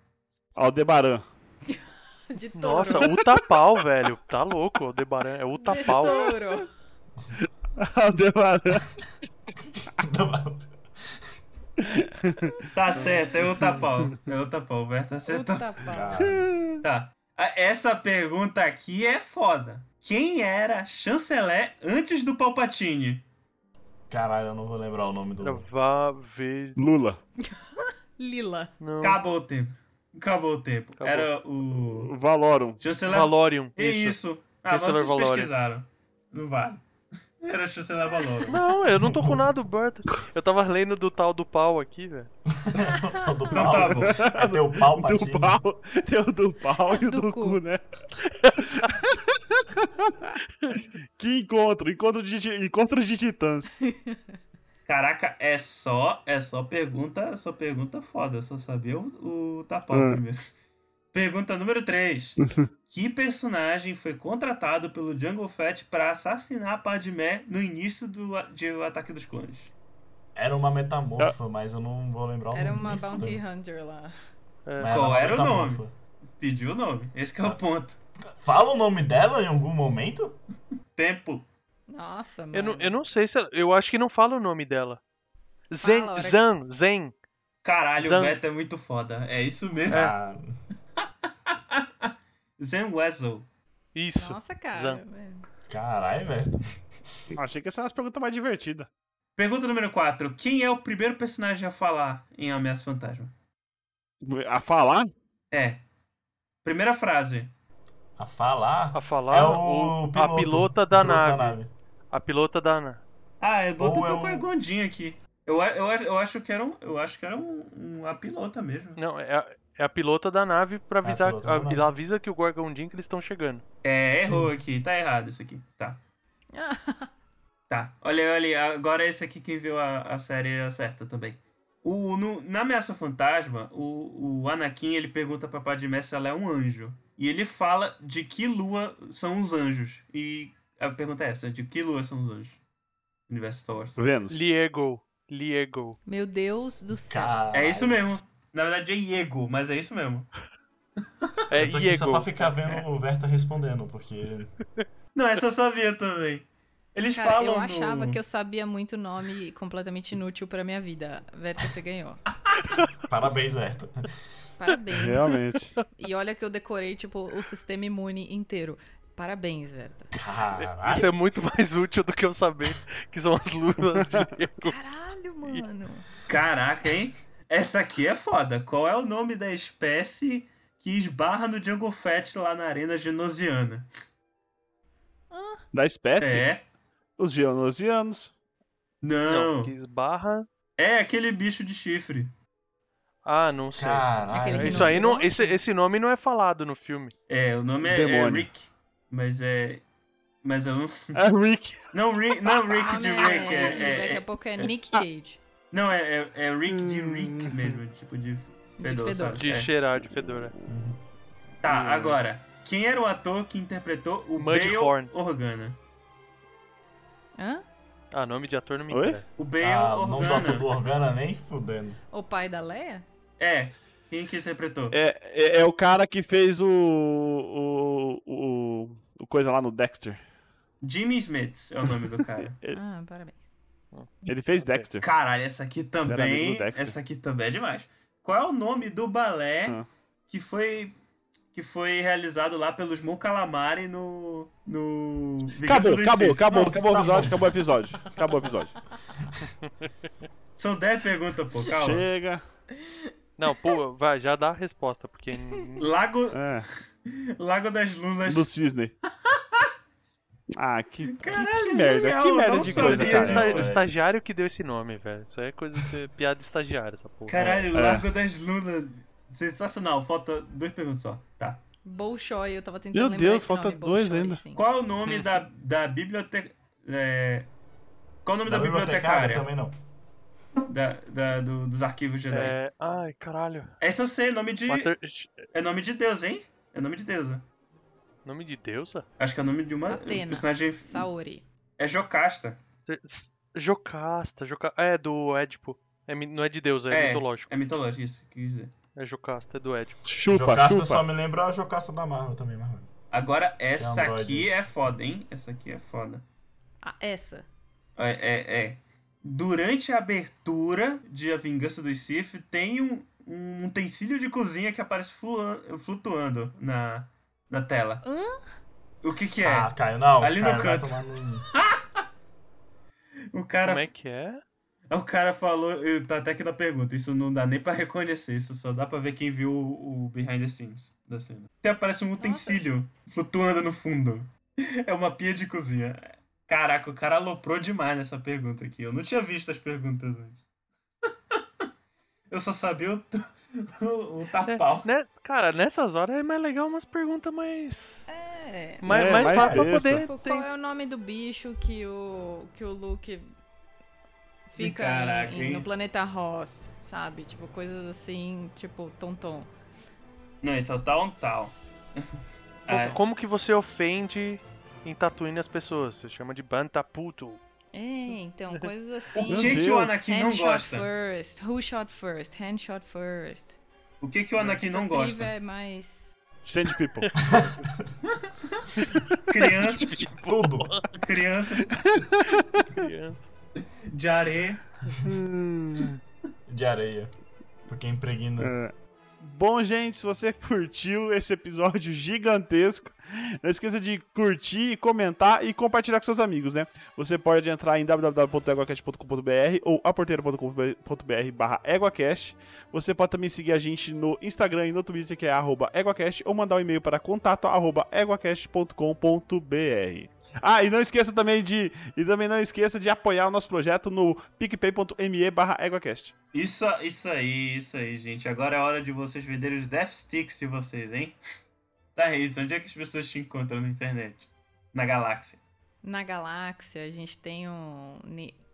Speaker 5: Aldebaran. <laughs>
Speaker 2: De touro.
Speaker 3: Nossa, Utapau, velho. Tá louco, o Aldebaran é
Speaker 2: De
Speaker 3: Utapau.
Speaker 2: touro. <laughs>
Speaker 5: Aldebaran.
Speaker 1: Tá certo, é o tapau. É o tapau, o Berto acertou. Tá. A- Essa pergunta aqui é foda. Quem era chanceler antes do Palpatine?
Speaker 4: Caralho, eu não vou lembrar o nome do.
Speaker 3: Vá ver.
Speaker 5: Lula. <laughs>
Speaker 2: Lila.
Speaker 3: Não.
Speaker 1: Acabou o tempo. Acabou o tempo.
Speaker 3: Acabou.
Speaker 1: Era o.
Speaker 5: O Valorum.
Speaker 1: Chanceler.
Speaker 3: Valorium.
Speaker 1: É isso. Ah, mas
Speaker 3: Chanceler
Speaker 1: vocês
Speaker 3: Valorium.
Speaker 1: pesquisaram. Não vale. <laughs> Era o Chanceler Valorium.
Speaker 3: Não, eu não tô com nada do Burt. Eu tava lendo do tal do pau aqui, velho.
Speaker 4: do pau.
Speaker 1: tá bom.
Speaker 4: Tem o pau
Speaker 5: Do
Speaker 4: patinho.
Speaker 5: pau. Tem o do pau e o <laughs>
Speaker 2: Do
Speaker 5: do,
Speaker 2: cu.
Speaker 5: cu, né? <laughs> que encontro. Encontro de, encontro de titãs.
Speaker 1: Caraca, é só, é só pergunta, é só pergunta foda. Só sabia o, o tapau
Speaker 5: Ah.
Speaker 1: primeiro. <laughs> Pergunta número 3. <laughs> que personagem foi contratado pelo Jungle Fett pra assassinar a Padmé no início do de O Ataque dos Clones?
Speaker 4: Era uma metamorfa, mas eu não vou lembrar o
Speaker 2: Era
Speaker 4: nome.
Speaker 2: uma
Speaker 4: nem
Speaker 2: Bounty
Speaker 4: fudendo.
Speaker 2: Hunter lá.
Speaker 3: É.
Speaker 4: Mas
Speaker 1: Qual
Speaker 4: uma
Speaker 1: era o nome? Pediu o nome. Esse que é o ponto.
Speaker 4: Fala o nome dela em algum momento?
Speaker 1: Tempo.
Speaker 2: Nossa, mano.
Speaker 3: Eu não, eu não sei se. ela- Eu acho que não fala o nome dela. Zen,
Speaker 2: Fala, a hora que-
Speaker 3: Zan, Zen.
Speaker 1: Caralho,
Speaker 3: Zan-
Speaker 1: o Beto é muito foda. É isso mesmo.
Speaker 4: Ah, <laughs>
Speaker 1: Zen Wessel.
Speaker 3: Isso.
Speaker 2: Nossa, cara.
Speaker 3: Zan.
Speaker 2: velho.
Speaker 4: Caralho, velho.
Speaker 5: Achei que essa era uma pergunta mais divertida.
Speaker 1: Pergunta número 4. Quem é o primeiro personagem a falar em Ameaça Fantasma?
Speaker 5: A falar?
Speaker 1: É. Primeira frase.
Speaker 4: A falar.
Speaker 3: A falar
Speaker 4: é
Speaker 3: o-
Speaker 4: o
Speaker 3: a
Speaker 4: piloto,
Speaker 3: pilota da
Speaker 4: piloto
Speaker 3: nave. A pilota da. na-
Speaker 1: Ah, é, botou
Speaker 4: Ou é
Speaker 1: com
Speaker 4: o-
Speaker 1: o Gondinho aqui. Eu, a- eu, a- eu acho que era um, eu acho que era um, um- a pilota mesmo.
Speaker 3: Não, é a, é a pilota da nave pra
Speaker 4: É a
Speaker 3: avisar.
Speaker 4: da
Speaker 3: a-. Ela avisa que o Gorgondin que eles estão chegando.
Speaker 1: É, errou aqui. Tá errado isso aqui. Tá. <laughs> Tá. Olha, olha, agora esse aqui quem viu a, a série acerta também. O, no- na Ameaça Fantasma, o, o Anakin ele pergunta pra Padmé se ela é um anjo. E ele fala de que lua são os anjos. E a pergunta é essa: de que lua são os anjos? Universo Star Wars.
Speaker 5: Vênus.
Speaker 3: Liego. Liego.
Speaker 2: Meu Deus do céu.
Speaker 4: Caralho.
Speaker 1: É isso mesmo. Na verdade é Iego, mas é isso mesmo. <laughs>
Speaker 3: É
Speaker 4: Eu tô aqui só
Speaker 3: Iego.
Speaker 4: pra ficar vendo o Verta respondendo, porque. <laughs>
Speaker 1: Não, essa eu sabia também. Eles
Speaker 2: Cara,
Speaker 1: falam.
Speaker 2: eu
Speaker 1: no-
Speaker 2: achava que eu sabia muito nome completamente inútil pra minha vida. Verta, você ganhou. <laughs>
Speaker 4: Parabéns, Verta.
Speaker 2: Parabéns.
Speaker 5: Realmente.
Speaker 2: E olha que eu decorei, tipo, o sistema imune inteiro. Parabéns, Verta.
Speaker 4: Caralho.
Speaker 3: Isso é muito mais útil do que eu saber que são as luas de <laughs> Liego.
Speaker 2: Caralho, mano.
Speaker 1: Caraca, hein? Essa aqui é foda. Qual é o nome da espécie que esbarra no Jungle Fett lá na arena genosiana?
Speaker 5: Da espécie?
Speaker 1: É.
Speaker 5: Os geonosianos.
Speaker 1: Não.
Speaker 3: Não, que esbarra.
Speaker 1: É aquele bicho de chifre.
Speaker 3: Ah, não sei.
Speaker 4: Caralho.
Speaker 3: Isso aí não. Esse, esse nome não é falado no filme.
Speaker 1: É, o nome é, é
Speaker 5: Demônio.
Speaker 1: Rick. Mas é. Mas eu não. <laughs>
Speaker 5: É Rick.
Speaker 1: Não, Rick, não Rick de
Speaker 2: nome
Speaker 1: Rick. É, é-
Speaker 2: Daqui
Speaker 1: é-
Speaker 2: a pouco é Nick Cage.
Speaker 1: não, é, é, é Rick de
Speaker 5: Hum.
Speaker 1: Rick mesmo. Tipo de fedor,
Speaker 2: fedor.
Speaker 1: sabe?
Speaker 3: De
Speaker 1: É.
Speaker 3: cheirar de fedora.
Speaker 1: Tá,
Speaker 5: Hum.
Speaker 1: agora. Quem era o ator que interpretou o
Speaker 3: Mudhorn.
Speaker 1: Bale Organa?
Speaker 2: Hã?
Speaker 3: Ah, nome de ator não me
Speaker 5: Oi?
Speaker 3: interessa.
Speaker 1: O Bale
Speaker 4: Ah, o nome do ator
Speaker 1: Organa.
Speaker 4: do Organa nem fudendo.
Speaker 2: O pai da Leia?
Speaker 1: É. Quem que interpretou?
Speaker 5: É, é, é o cara que fez o, o, o. o coisa lá no Dexter.
Speaker 1: Jimmy Smith é o nome do cara. <laughs>
Speaker 2: Ah, parabéns.
Speaker 5: Ele fez Dexter.
Speaker 1: Caralho, essa aqui também. Essa aqui também é demais. Qual é o nome do balé
Speaker 5: Ah.
Speaker 1: que foi que foi realizado lá pelos Mon Calamari no no
Speaker 5: Acabou, acabou, acabou,
Speaker 4: Não,
Speaker 5: acabou o
Speaker 4: tá
Speaker 5: episódio,
Speaker 4: bom.
Speaker 5: acabou o episódio. Acabou o episódio.
Speaker 1: São 10 perguntas, pô, calma.
Speaker 5: Chega.
Speaker 3: Não, pô, vai, já dá a resposta, porque.
Speaker 1: Lago
Speaker 5: É,
Speaker 1: Lago das Lunas.
Speaker 5: do Cisne. <laughs> Ah, que, que-
Speaker 1: Caralho,
Speaker 5: que merda,
Speaker 1: genial,
Speaker 5: que merda de coisa,
Speaker 1: disso.
Speaker 3: O esta-
Speaker 5: cara.
Speaker 3: o estagiário que deu esse nome, velho. Isso aí é coisa de piada de estagiário, essa porra.
Speaker 1: Caralho,
Speaker 5: É.
Speaker 1: Lago das Lunas. Sensacional, falta duas perguntas só. Tá.
Speaker 2: Bolshoi, eu tava tentando
Speaker 5: Meu
Speaker 2: lembrar
Speaker 5: Deus,
Speaker 2: esse
Speaker 5: falta
Speaker 2: nome,
Speaker 5: dois
Speaker 2: Bolshoi,
Speaker 5: ainda.
Speaker 2: sim.
Speaker 1: Qual <laughs> é o nome da, da biblioteca. É... Qual é o nome da, bibliotecária?
Speaker 4: também não.
Speaker 1: Da, da- do- dos arquivos Jedi?
Speaker 3: É. Ai, caralho.
Speaker 1: Essa eu sei, nome de.
Speaker 3: Mater...
Speaker 1: É nome de Deus, hein? É nome de deusa.
Speaker 3: Nome de deusa?
Speaker 1: Acho que é o nome de uma
Speaker 2: Atena.
Speaker 1: personagem.
Speaker 2: Saori.
Speaker 1: É Jocasta.
Speaker 3: S- Jocasta, Joca... É, do Édipo. É, não é de Deus, é,
Speaker 1: É,
Speaker 3: mitológico.
Speaker 1: É mitológico, isso. quis dizer.
Speaker 3: É Jocasta, é do Édipo.
Speaker 5: Chupa,
Speaker 4: Jocasta
Speaker 5: chupa.
Speaker 4: só me lembra a Jocasta da Marvel também, Marvel.
Speaker 1: Agora, essa
Speaker 4: Android.
Speaker 1: aqui é foda, hein? Essa aqui é foda.
Speaker 2: Ah, essa.
Speaker 1: É, é, é. Durante a abertura de A Vingança dos Sith, tem um, um utensílio de cozinha que aparece flutuando na, na tela.
Speaker 2: Hã?
Speaker 1: O que que é?
Speaker 4: Ah, Caio, não.
Speaker 1: Ali no
Speaker 4: Caio, vai
Speaker 1: canto.
Speaker 4: no- <laughs>
Speaker 1: O cara,
Speaker 3: Como é que é?
Speaker 1: o cara falou, eu- tá até aqui na pergunta, isso não dá nem pra reconhecer, isso só dá pra ver quem viu o, o behind the scenes da cena. Até aparece um utensílio flutuando no fundo. <laughs> É uma pia de cozinha. Caraca, o cara aloprou demais nessa pergunta aqui. Eu não tinha visto as perguntas antes. <laughs> Eu só sabia o, o, <laughs> o tapau.
Speaker 3: Né? Cara, nessas horas é mais legal umas perguntas mais.
Speaker 2: É.
Speaker 3: Mais,
Speaker 5: É,
Speaker 3: mais
Speaker 5: mais
Speaker 3: fácil pra poder.
Speaker 2: Tipo, qual é o nome do bicho que o, que o Luke fica
Speaker 1: Caraca,
Speaker 2: em- no planeta Hoth, sabe? Tipo, coisas assim, tipo, tonton.
Speaker 1: Não, esse é o tal tal. <laughs> Ah,
Speaker 3: Como que você ofende em Tatooine as pessoas? Você chama de Bantaputo.
Speaker 2: É, então, <laughs> coisas assim.
Speaker 1: o que, que o. Anakin não
Speaker 2: Hand shot
Speaker 1: gosta?
Speaker 2: first. Who shot first? Hand shot first.
Speaker 1: O que, que o Anakin não gosta?
Speaker 2: é mais.
Speaker 5: Sand People. <laughs>
Speaker 1: Criança,
Speaker 4: Tudo.
Speaker 1: criança
Speaker 3: Criança.
Speaker 1: de areia.
Speaker 4: De areia. Porque impregna.
Speaker 5: É. Bom, gente, se você <laughs> curtiu esse episódio gigantesco, não esqueça de curtir, comentar e compartilhar com seus amigos, né? Você pode entrar em www.eguacast.com.br ou aporteiro.com.br barra eguacast. Você pode também seguir a gente no Instagram e no Twitter, que é arroba eguacast, ou mandar um e-mail para contato arroba eguacast.com.br. Ah, e não esqueça também de. E também não esqueça de apoiar o nosso projeto no picpay.me barra eguacast.
Speaker 1: Isso, isso aí, isso aí, gente. Agora é hora de vocês venderem os Death Sticks de vocês, hein? <laughs> Tá, isso. Onde é que as pessoas te encontram na internet? Na galáxia.
Speaker 2: Na galáxia, a gente tem um.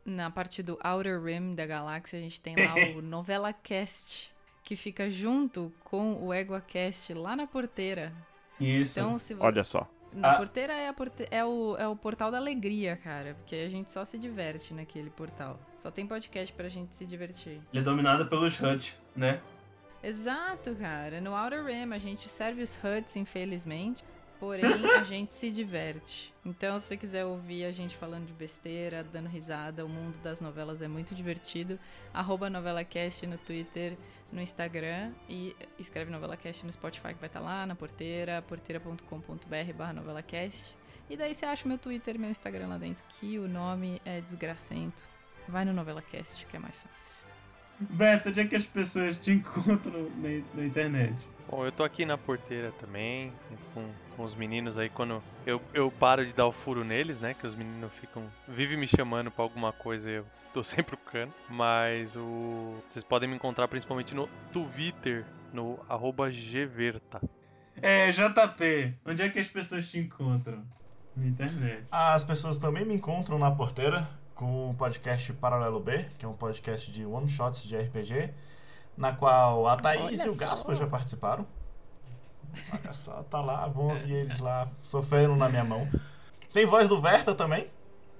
Speaker 2: Na parte do Outer Rim da galáxia, a gente tem lá o <laughs> Novela Cast, que fica junto com o EguaCast lá na porteira.
Speaker 1: Isso.
Speaker 2: Então, se
Speaker 5: Olha só.
Speaker 2: Na
Speaker 1: Ah.
Speaker 2: porteira é, a porte- é, o, é o portal da alegria, cara. Porque a gente só se diverte naquele portal. Só tem podcast pra gente se divertir.
Speaker 1: Ele é dominado pelos Hut, né?
Speaker 2: Exato, cara. No Outer Rim a gente serve os HUDs, infelizmente. Porém, a <laughs> gente se diverte. Então, se você quiser ouvir a gente falando de besteira, dando risada, o mundo das novelas é muito divertido. Arroba NovelaCast no Twitter, no Instagram. E escreve NovelaCast no Spotify, que vai estar lá na porteira, porteira.com.br barra NovelaCast. E daí você acha meu Twitter e meu Instagram lá dentro, que o nome é desgracento. Vai no NovelaCast, que é mais fácil.
Speaker 1: Beto, onde é que as pessoas te encontram na, na internet?
Speaker 3: Bom, eu tô aqui na porteira também, sempre com, com os meninos aí quando eu, eu paro de dar o furo neles, né? Que os meninos ficam. vivem me chamando pra alguma coisa e eu tô <laughs> sempre o cano. Mas o. Vocês podem me encontrar principalmente no Twitter, no arroba gverta.
Speaker 1: É, JP, onde é que as pessoas te encontram? Na internet.
Speaker 4: As pessoas também me encontram na porteira com o podcast Paralelo B, que é um podcast de one shots de RPG, na qual a Thaís
Speaker 2: Olha
Speaker 4: e o
Speaker 2: só.
Speaker 4: Gaspar já participaram. Olha só, tá lá, vão ouvir eles lá sofrendo na minha mão. Tem voz do Verta também,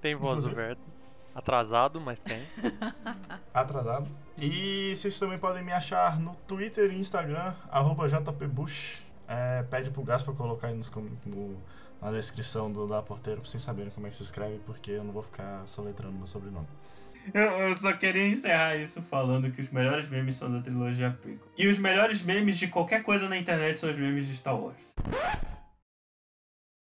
Speaker 3: Tem voz do
Speaker 4: Inclusive.
Speaker 3: Verta. Atrasado, mas tem. <laughs>
Speaker 4: atrasado. E vocês também podem me achar no Twitter e Instagram, arroba JPBush. É, pede pro Gaspar colocar aí nos, no- na descrição do, da porteira pra vocês saberem como é que se escreve, porque eu não vou ficar soletrando meu sobrenome.
Speaker 1: Eu, eu só queria encerrar isso falando que os melhores memes são da trilogia prequel. E os melhores memes de qualquer coisa na internet são os memes de Star Wars.